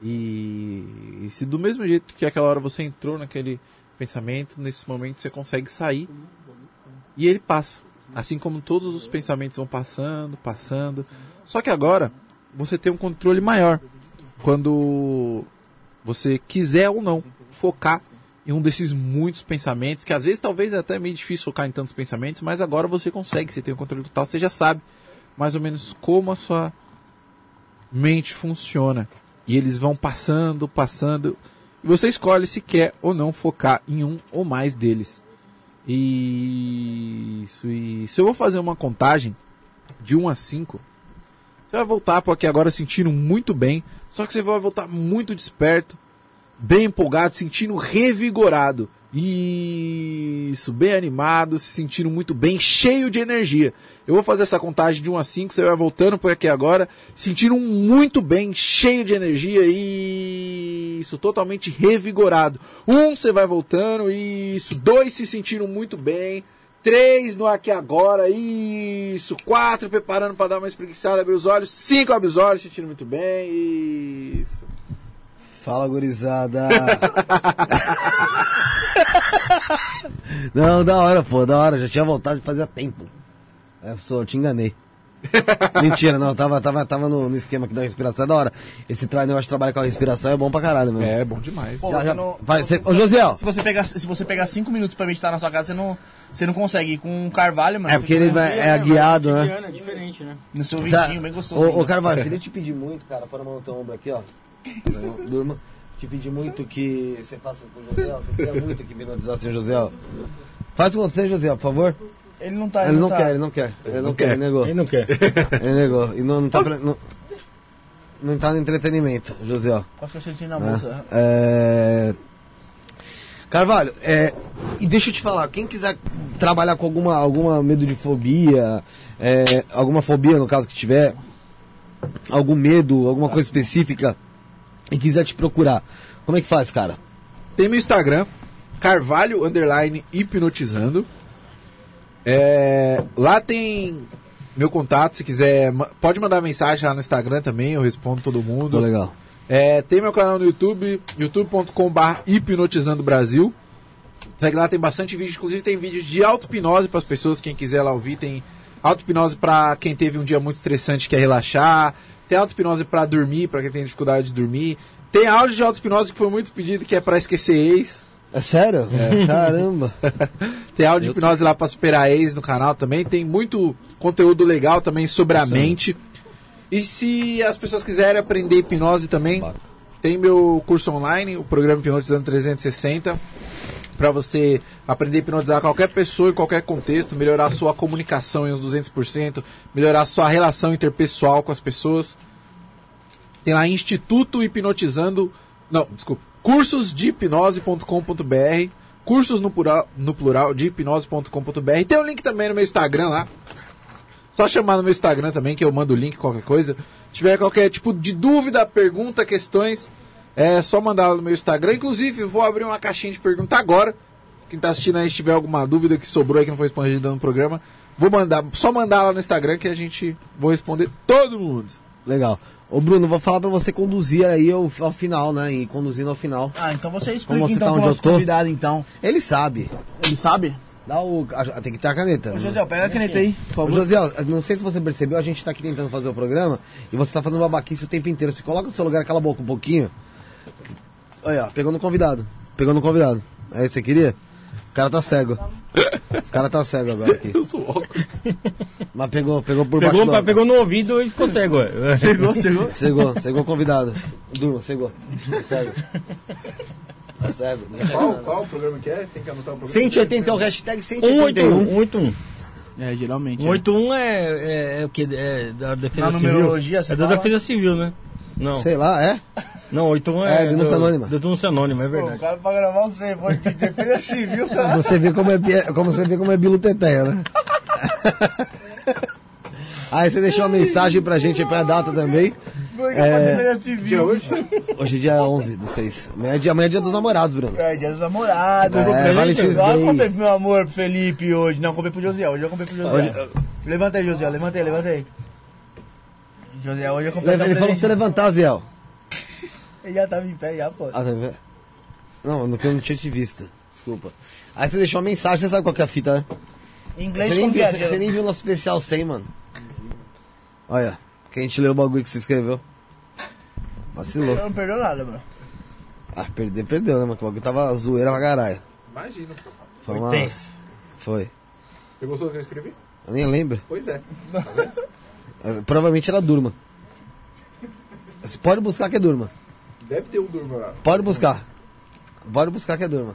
E, e se do mesmo jeito que aquela hora você entrou naquele pensamento, nesse momento você consegue sair e ele passa. Assim como todos os pensamentos vão passando, passando. Só que agora você tem um controle maior. Quando você quiser ou não focar em um desses muitos pensamentos, que às vezes talvez é até meio difícil focar em tantos pensamentos, mas agora você consegue, você tem o controle total, você já sabe mais ou menos como a sua mente funciona. E eles vão passando, passando, e você escolhe se quer ou não focar em um ou mais deles. E isso, se eu vou fazer uma contagem de 1 a 5, você vai voltar porque agora sentindo muito bem, só que você vai voltar muito desperto, bem empolgado, sentindo revigorado. Isso, bem animado, se sentindo muito bem, cheio de energia. Eu vou fazer essa contagem de 1 a 5, você vai voltando por aqui agora, sentindo muito bem, cheio de energia, isso, totalmente revigorado. Um, você vai voltando, isso. Dois, se sentindo muito bem. Três, no aqui agora, isso. Quatro, preparando para dar uma espreguiçada, abrir os olhos. Cinco, abre os olhos, sentindo muito bem, isso. Fala, gurizada. Não, da hora, pô, da hora. Já tinha voltado de fazer tempo. Eu só te enganei. Mentira, não, tava, tava, tava no, no esquema aqui da respiração, é da hora. Esse treino, eu acho que trabalhar com a respiração é bom pra caralho, mano. É, bom demais. Pô, Já, você já- não- vai, cê- ô, Josiel. Se você pegar, se você pegar cinco minutos pra meditar na sua casa, você não, você não consegue. Ir com um carvalho, mano. É porque ele vai, é guiado, né? É diferente, né? No seu vidinho, bem gostoso. Ô, ô. Carvalho, se ele te pedir muito, cara, para a mão no teu ombro aqui, ó. Durma. Te pedir muito que você faça com o José, eu queria muito que hipnotizasse o José. Faz com você, José, por favor. Ele não tá. Ele não tá. quer, ele não quer. Ele não quer, ele negou. Ele não quer. Ele negou. E não, não tá pra- não, não tá no entretenimento, José. Quase que eu senti na né? bolsa. É... Carvalho, é... e deixa eu te falar, quem quiser trabalhar com alguma, alguma medo de fobia, é, alguma fobia no caso que tiver, algum medo, alguma coisa específica, e quiser te procurar, como é que faz, cara? Tem meu Instagram, Carvalho Underline Hipnotizando. É, lá tem meu contato, se quiser, pode mandar mensagem lá no Instagram também, eu respondo todo mundo. Pô, legal. É, tem meu canal no YouTube, youtube.com.br hipnotizando Brasil. Segue lá, tem bastante vídeo, inclusive tem vídeos de auto-hipnose para as pessoas, quem quiser lá ouvir, tem auto-hipnose para quem teve um dia muito estressante e quer relaxar, Tem auto-hipnose pra dormir, pra quem tem dificuldade de dormir. Tem áudio de auto-hipnose que foi muito pedido, que é pra esquecer ex. É sério? Caramba. Tem áudio de hipnose lá pra superar ex no canal também. Tem muito conteúdo legal também sobre a mente. E se as pessoas quiserem aprender hipnose também, tem meu curso online, o programa Hipnotizando 360, para você aprender a hipnotizar qualquer pessoa em qualquer contexto, melhorar a sua comunicação em uns 200%, melhorar a sua relação interpessoal com as pessoas. Tem lá Instituto Hipnotizando, não, desculpa, cursos de hipnose.com.br, cursos no plural, no plural de hipnose.com.br. Tem o link também no meu Instagram lá. Só chamar no meu Instagram também, que eu mando o link, qualquer coisa. Se tiver qualquer tipo de dúvida, pergunta, questões, é só mandar lá no meu Instagram. Inclusive, vou abrir uma caixinha de pergunta agora. Quem tá assistindo aí, se tiver alguma dúvida que sobrou aí que não foi respondida no programa, vou mandar, só mandar lá no Instagram que a gente vou responder todo mundo. Legal. Ô Bruno, vou falar pra você conduzir aí ao, ao final, né? E conduzindo ao final. Ah, então você Como explica você então tá onde eu tô? convidado, então. Ele sabe. Ele sabe? Dá o. a- tem que ter a caneta. Ô? José, pega a caneta aí, por Ô, favor. José, não sei se você percebeu, a gente tá aqui tentando fazer o programa e você tá fazendo babaquice o tempo inteiro. Você coloca no seu lugar, cala a boca um pouquinho. Olha, pegou no convidado. Pegou no convidado. É isso que você queria? O cara tá cego. O cara tá cego agora aqui. Eu sou óculos. Mas pegou, pegou por Pegou, baixo do pegou no ouvido e ficou cego. Chegou, chegou. Cegou, cegou o convidado. Durma, cegou. Tá cego. Tá cego. Qual, qual o programa que é? Tem que anotar o programa. 181, hashtag 181. 181. 181. É, geralmente. 181 é, é, é o que? É da defesa Na civil? numerologia, você É da defesa civil, né? Não. Sei lá, é? Não, 81 é. É, denúncia do- anônima. Denúncia anônima, é Pô, o verdade. cara pra gravar um telefone de defesa civil, cara. Você vê como é, como você vê como é Bilo Teteia, né? Aí você deixou uma mensagem pra gente aí pra data também. É. pra defesa civil? hoje? Hoje é dia 11 do 6. Amanhã é dia, amanhã é dia dos namorados, Bruno. É, dia dos namorados. É, Comprei- Valentine's Eu Day. comprei pro meu amor, pro Felipe, hoje. Não, comprei pro José. Hoje eu comprei pro José. Hoje- Levanta aí, José. Levanta aí, levanta aí. José, hoje eu comprei Ele falou pra você levantar, Ziel. Ele já tava em pé, já, pô. Ah, tá vendo? Não, no que eu não tinha te visto. Desculpa. Aí você deixou uma mensagem, você sabe qual que é a fita, né? Em inglês, Você nem, viu, é? você, você nem viu o nosso especial 100, mano. Olha, que a gente leu o bagulho que você escreveu. Vacilou. Eu não perdeu nada, mano. Ah, perder, perdeu, né, mano? Que o bagulho tava zoeira pra caralho. Imagina. Foi uma... Foi. Você gostou do que eu escrevi? Eu nem lembro. Pois é. Provavelmente era Durma. Você pode buscar que é Durma. Deve ter um durma lá. Pode buscar. Pode buscar que é Durma.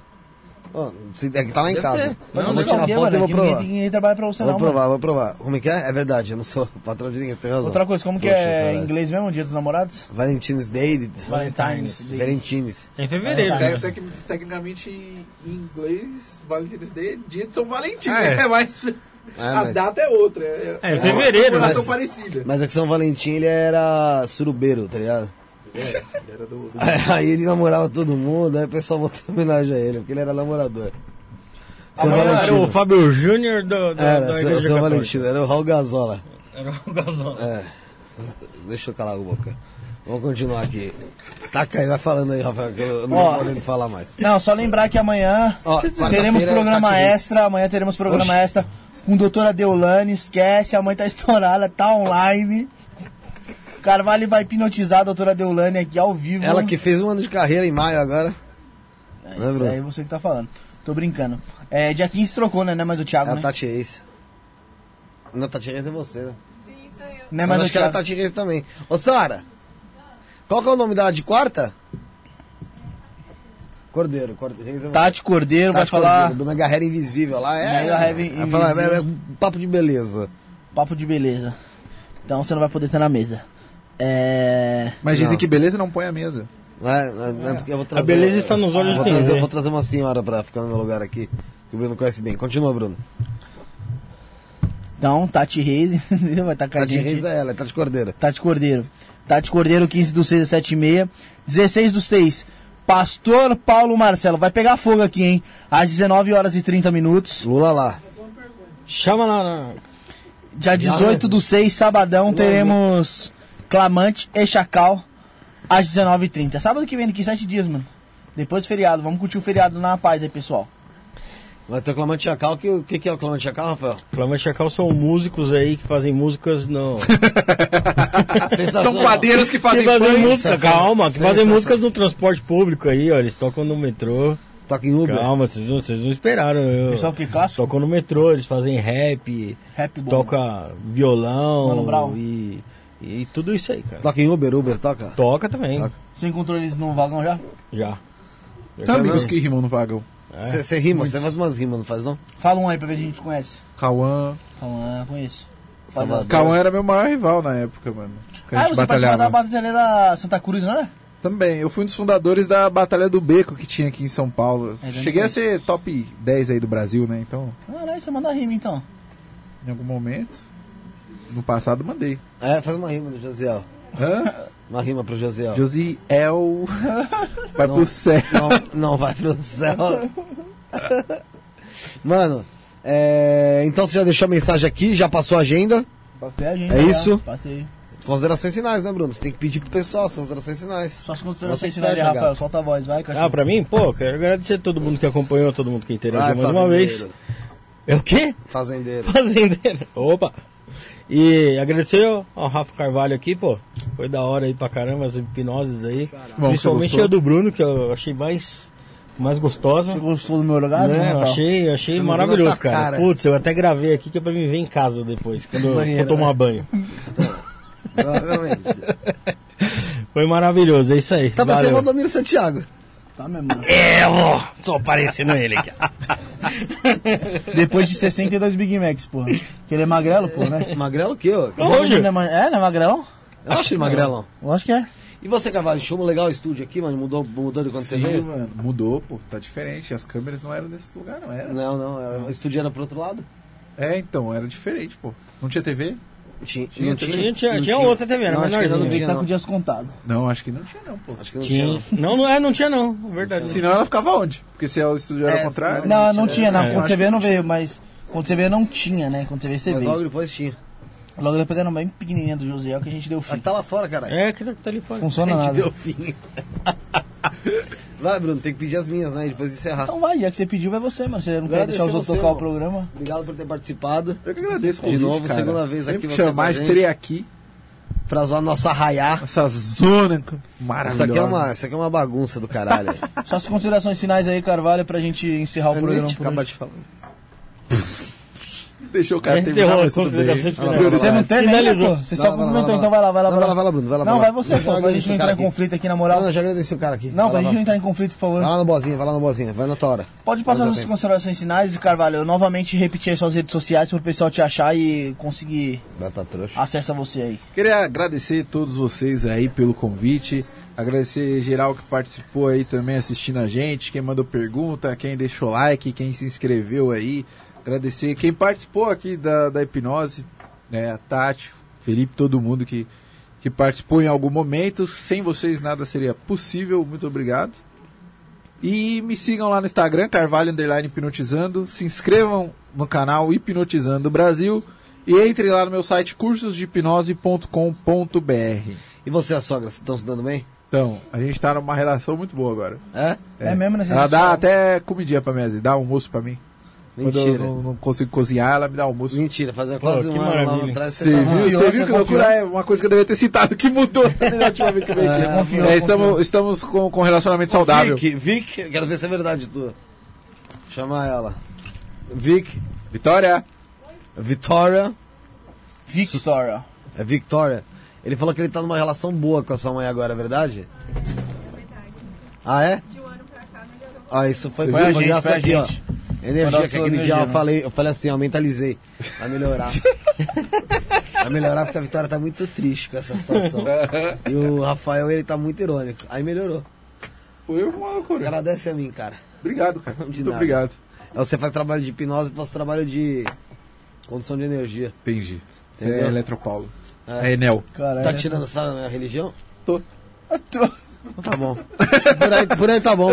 Ó, se- é que tá lá em Deve casa. ter. eu Não, vou tirar alguém, foto e vou ninguém, provar. ninguém trabalha pra você, Vou não, provar, mano. vou provar. Como é que é? É verdade, eu não sou patrão de ninguém, você tem razão. Outra coisa, como que Poxa, é em inglês mesmo, dia dos namorados? Valentine's Day. Valentine's Day. Valentines. É em fevereiro. É, né? Tec- tec- Tecnicamente, em inglês, Valentine's Day é dia de São Valentim, Ah, é. né? Mas É, a mas, data é outra. É, É, fevereiro, uma comemoração mas- parecida. mas é que São Valentim ele era surubeiro, tá ligado? É, era do, do- Aí ele namorava todo mundo, aí o pessoal botou homenagem a ele, porque ele era namorador. São Amanhã era Valentino. o Fábio Júnior do, da, Era, da São, Igreja São Católica. Valentino, era o Raul Gazola. Era o Gasol. É. Deixa eu calar a boca. Vamos continuar aqui. Taca aí, vai falando aí, Rafael, que eu não Ó. tô podendo falar mais. Não, só lembrar que amanhã Ó, teremos programa tá extra. Amanhã teremos programa Oxi. extra com doutora Deolane. Esquece, a mãe tá estourada, tá online. Carvalho vai hipnotizar a doutora Deolane aqui ao vivo. Ela que fez um ano de carreira em maio agora. É, isso Bruno? aí você que tá falando. Tô brincando. É, dia 15 trocou, né? Não é mais o Thiago, É a né? Tati Reis. Não, Tati Reis é você, né? Sim, sou eu. Não é Mas mais o acho que era a Thiago. Tati Reis também. Ô, Sara, qual que é o nome dela de quarta? Cordeiro, Cordeiro. É. Tati Cordeiro vai Tati falar Cordeiro, do Mega Hair Invisível lá. É, Mega Hair vai falar, Invisível. é, é um papo de beleza. papo de beleza. Então você não vai poder estar na mesa. É. Mas dizem Não. que beleza não põe a mesa. Não é, não é- é porque eu vou trazer, beleza está nos olhos vou de quem trazer, vê. vou trazer uma senhora pra ficar no meu lugar aqui, que o Bruno conhece bem. Continua, Bruno. Então, Tati Reis vai estar com a Tati gente. Reis é ela, é Tati Cordeiro. Tati Cordeiro. Tati Cordeiro, 15 do 6 às 7 e meia. 16 do 6. Pastor Paulo Marcelo. Vai pegar fogo aqui, hein? Às 19 horas e 30 minutos. Lula lá. Chama lá na. Dia 18 do 6, sabadão, teremos Clamante e Chacal às 19h30. Sábado que vem, daqui 7 dias, mano. Depois do feriado. Vamos curtir o feriado na paz aí, pessoal. Mas tem o Clamante Chacal, que, o que, que é o Clamante Chacal, Rafael? Flamante Chacal são músicos aí que fazem músicas no. Sensacional. São quadeiros que fazem que fazem música, calma, que fazem músicas no transporte público aí, ó. Eles tocam no metrô. Toca em Uber. Calma, vocês não, vocês não esperaram. Eu, Pessoal que clássico? tocam no metrô, eles fazem rap, Rap bom. toca Mano violão Brown. e, e tudo isso aí, cara. Toca em Uber, Uber, toca. Toca também, Toca. Você encontrou eles no vagão já? já. Tem amigos que rimam no vagão. É. Você rima, você faz umas rimas, não faz não? Fala um aí pra ver se a gente conhece. Cauã. Ah, conheço. Salvador. Cauã era meu maior rival na época, mano. Ah, você participou da batalha da Santa Cruz, não é? Também, eu fui um dos fundadores da Batalha do Beco que tinha aqui em São Paulo. É, Cheguei a ser top 10 aí do Brasil, né? Então, Caralho, você manda rima então. em algum momento, no passado, mandei. É, faz uma rima do Josiel. Hã? Uma rima pro Josiel. Josiel vai Não. pro céu. Não, não vai pro céu. Mano, é, então você já deixou a mensagem aqui, já passou a agenda. Passei a gente. É já. isso? Passei. Considerações finais, né, Bruno? Você tem que pedir pro pessoal as considerações finais. Só as Você considerações aí, pede, Rafael. gato. Solta a voz, vai, cachorro. Ah, pra mim, pô, quero agradecer a todo mundo que acompanhou, todo mundo que interagiu mais uma vez. É o quê? Fazendeiro. Fazendeiro. Opa! E agradecer ao- Rafa Carvalho aqui, pô. Foi da hora aí pra caramba as hipnoses aí. Bom, Principalmente a do Bruno, que eu achei mais, mais gostosa. Você gostou do meu orgasmo, Né, eu Rafael? achei, achei Você maravilhoso, cara. cara. Putz, eu até gravei aqui que é pra me ver em casa depois, quando eu Banheiro, for tomar né? banho. Provavelmente. Foi maravilhoso, é isso aí. Tá parecendo o Valeu. Valdomiro Santiago. Tá mesmo. É, ó, tô parecendo ele aqui. Depois de 62 Big Macs, porra. Que ele é magrelo, pô, né? Magrelo o quê, ó? Hoje? É, ma- é, não é magrelão? Eu acho ele magrelão. Eu acho que é. E você, Carvalho, show legal o estúdio aqui, mano? Mudou, mudou de quando você Sim, veio? mano. Mudou, pô. Tá diferente. As câmeras não eram nesse lugar, não era. Não, não, era- o estúdio era pro outro lado? É, então, era diferente, pô. Não tinha TV? Tinha, Tinha, não Tinha, tinha, Não tinha outra TV, era Não, acho que não tinha, tá não. com dias contados. Não, acho que não tinha, não, pô. Acho que não tinha. Tinha. não. Não, não, é, não tinha não, verdade. Senão ela ficava onde? Porque se o estúdio era É, contrário. Não, não tinha, não. É, Quando que não veio, mas. Quando você veio, não tinha, né? Quando você veio, você Mas veio. logo depois tinha. Logo depois era bem pequenininha do Josiel que a gente deu fim. Aqui tá lá fora, caralho. É, que tá ali fora. Funciona A gente nada. deu fim. Vai, Bruno, tem que pedir as minhas, né? Depois de encerrar. Então vai, já que você pediu, vai você, mano. Você não quer deixar os outros você, tocar o programa? Obrigado por ter participado. Eu que agradeço De novo, cara. segunda vez aqui Sempre que você chamar, estarei aqui. Pra zoar nosso arraiar. Essa zona maravilhosa. Isso aqui, é uma, isso aqui é uma bagunça do caralho. Só as considerações finais aí, Carvalho, pra gente encerrar o nem programa. acaba de falar. Deixou o cara É, terminar, encerrou, mas tudo bem. Você não termina, Finalizou. pô. Você Vai só lá, vai lá, cumprimentou, vai lá. então vai lá, vai lá. Não, vai lá, vai lá, Bruno, vai lá, Não, vai vai lá. você, pô. Pra gente não entrar em conflito aqui, na moral. não, já agradeci o cara aqui. Não, Vai pra lá, gente vai. não entrar em conflito, por favor. Vai lá na bozinha, vai lá na bozinha, vai na tua hora. Pode passar Vai, suas vai. considerações finais, Carvalho. Eu novamente repetir as suas redes sociais pro pessoal te achar e conseguir acesso a você aí. Queria agradecer a todos vocês aí pelo convite. Agradecer geral que participou aí também assistindo a gente, quem mandou pergunta, quem deixou like, quem se inscreveu aí. Agradecer quem participou aqui da, da hipnose, né? A Tati, Felipe, todo mundo que, que participou em algum momento. Sem vocês nada seria possível. Muito obrigado. E me sigam lá no Instagram, Carvalho Underline Hipnotizando. Se inscrevam no canal Hipnotizando Brasil. E entre lá no meu site cursosdehipnose.com.br. E você, a sogra, estão se dando bem? Então, a gente tá numa relação muito boa agora. É? É, mesmo, né? Você Ela dá até comidinha pra mim, dá almoço pra mim. Quando eu Mentira. não, não consigo cozinhar, ela me dá almoço. Mentira, fazia Pô, quase que um ano lá maravilha. atrás. Você Você viu, tava- você viu que loucura é uma coisa que eu devia ter citado que mudou da última vez que eu confiou, É, confiou. estamos, estamos com, com relacionamento saudável. Vic, Vic, quero ver se é verdade tua. Chamar ela. Vic, Vitória! Vitória, Victoria. é Victoria. Ele falou que ele tá numa relação boa com a sua mãe agora, é verdade? Ah, é? De um ano pra cá melhorou. Ah, isso foi, Foi a foi gente, foi a aqui, ó. gente. Energia, que nossa aquele dia eu né? falei, eu falei assim, ó, mentalizei. Vai melhorar. Vai melhorar porque a Vitória tá muito triste com essa situação. E o Rafael, ele tá muito irônico. Aí melhorou. Foi uma loucura. Agradece a mim, cara. Obrigado, cara. De Muito nada. obrigado. Aí Você faz trabalho de hipnose, eu faço trabalho de condução de energia. Entendi. Você Entendeu? é Eletropaulo. É. É Enel. Caralho. Você tá tirando essa minha religião? Tô. Então tá bom. Por aí, por aí tá bom.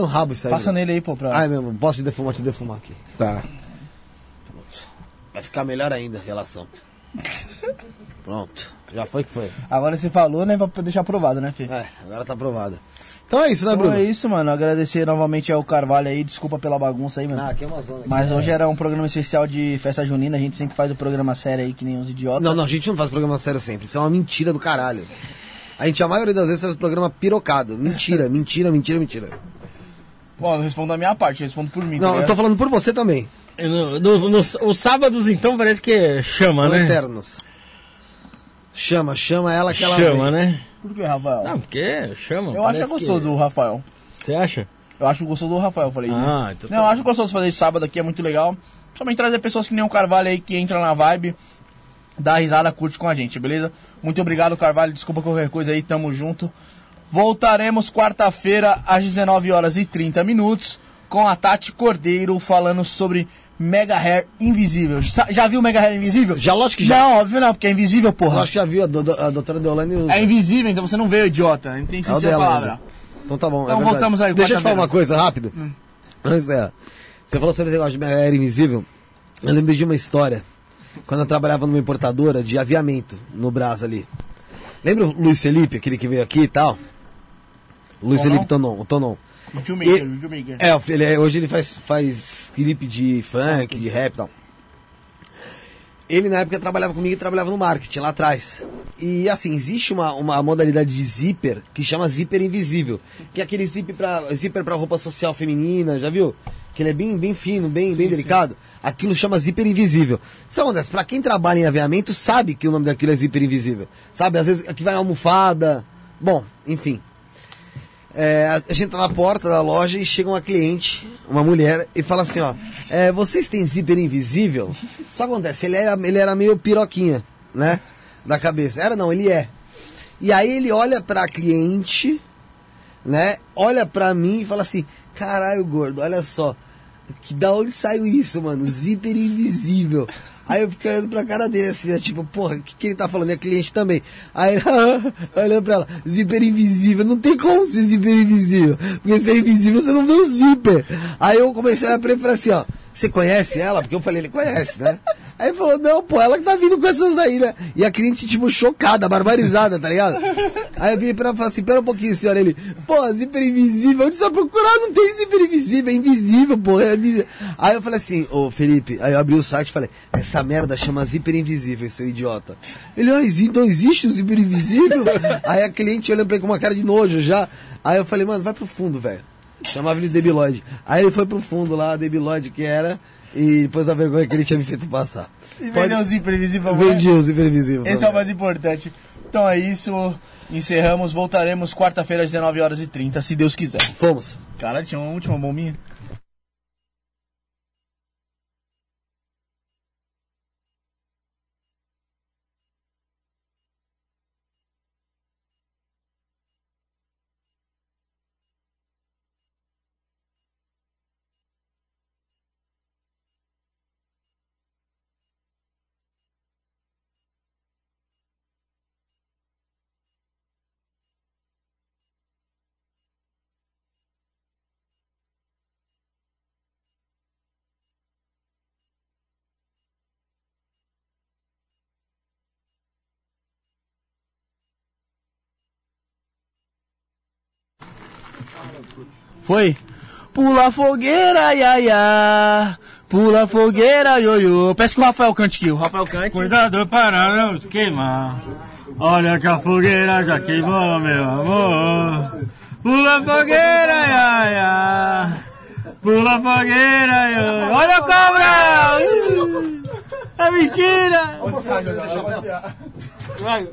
Um rabo isso aí. Passa meu. nele aí, pô, pra... Ai, mesmo, posso te defumar, te defumar aqui. Tá. Vai ficar melhor ainda a relação. Pronto. Já foi que foi. Agora você falou, né? Pra deixar aprovado, né, Fê? É, agora tá aprovada. Então é isso, né, Então Bruno? é isso, mano. Agradecer novamente ao Carvalho aí. Desculpa pela bagunça aí, mano. Ah, aqui é uma zona. aqui. Mas hoje era um programa especial de festa junina. A gente sempre faz o programa sério aí, que nem os idiotas. Não, não, a gente não faz programa sério sempre. Isso é uma mentira do caralho. A gente, a maioria das vezes, faz o programa pirocado. Mentira, mentira, mentira, mentira. Bom, eu respondo a minha parte, eu respondo por mim. tá Não, eu ligado? tô falando por você também. No- Nos, nos- os sábados, então, parece que chama, São né? eternos. Chama, chama ela que ela Chama, vem. né? Por que, Rafael? Não, porque chama. eu acho que é gostoso o Rafael. Você acha? Eu acho gostoso o Rafael, eu falei. né? Ah, então Não, tá eu acho gostoso fazer esse sábado aqui, é muito legal. Principalmente trazer pessoas que nem o Carvalho aí, que entra na vibe, dá risada, curte com a gente, beleza? Muito obrigado, Carvalho. Desculpa qualquer coisa aí, tamo junto. Voltaremos quarta-feira, às 19 horas e 30 minutos, com a Tati Cordeiro falando sobre Mega Hair Invisível. Já viu Mega Hair Invisível? Já, lógico que já. Não, óbvio não, porque é invisível, porra. acho que já viu a, do- a doutora Deolane usa. É invisível, então você não veio, idiota. Não tem É sentido a dela palavra. ainda. Então tá bom. Então é voltamos aí, Deixa eu te falar uma coisa rápido. Antes dela. Você falou sobre esse negócio de era invisível. Eu lembrei de uma história. Quando eu trabalhava numa importadora de aviamento no Brás ali. Lembra o Luiz Felipe, aquele que veio aqui e tal? Luiz? Felipe Tonon, o Tonon. Videomaker, videomaker. É, o- ele, é- hoje ele faz, faz clipe de funk, de rap e tal. Ele na época trabalhava comigo e trabalhava no marketing lá atrás. E assim, existe uma, uma modalidade de zíper que chama zíper invisível. Que é aquele zíper pra, zíper pra roupa social feminina, já viu? Que ele é bem, bem fino, bem, bem delicado. Aquilo chama zíper invisível. Sabe acontece? Pra quem trabalha em aviamento, sabe que o nome daquilo é zíper invisível. Sabe? Às vezes aqui vai almofada. Bom, enfim. É, a gente tá na porta da loja e chega uma cliente, uma mulher, e fala assim, ó, é, vocês têm zíper invisível? Só acontece, ele era, ele era meio piroquinha, né? Da cabeça. Era não, ele é. E aí ele olha pra cliente, né? Olha pra mim e fala assim, caralho, gordo, olha só. Que da onde saiu isso, mano? Zíper invisível. Aí eu fiquei olhando pra cara dele assim, né? tipo, porra, o que, que ele tá falando? É cliente também. Aí olhando pra ela, zíper invisível, não tem como ser zíper invisível. Porque se é invisível, você não vê o zíper. Aí eu comecei a olhar pra ele e falei assim, ó, você conhece ela? Porque eu falei, ele conhece, né? Aí ele falou, não, pô, ela que tá vindo com essas daí, né? E a cliente, tipo, chocada, barbarizada, tá ligado? Aí eu virei pra ela e falei assim, pera um pouquinho, senhora. Ele, pô, zíper invisível, onde você vai procurar? Não tem zíper invisível, é invisível, pô. É invisível. Aí eu falei assim, ô Felipe, aí eu abri o site e falei, essa merda chama zíper invisível, seu idiota. Ele, ah, exi- não existe o zíper invisível? aí a cliente olhando pra ele com uma cara de nojo já. Aí eu falei, mano, vai pro fundo, velho. Chamava ele de Debiloid. Aí ele foi pro fundo lá, Debiloid que era, e depois da vergonha que ele tinha me feito passar. E Pode- vendeu o zíper invisível pra mulher? Vendi o zíper invisível. Esse é o mais importante. Então é isso. Encerramos. Voltaremos quarta-feira às 19 horas e 30, se Deus quiser. Fomos. Cara, tinha uma última bombinha. Foi? Pula a fogueira, ia, ia. Pula a fogueira, ioiô. Peço que o Rafael cante aqui. O Rafael cante. Cuidado para não se queimar. Olha que a fogueira já queimou, meu amor. Pula a fogueira, ia, ia. Pula a fogueira, ia. Olha a cobra! É mentira! Vai.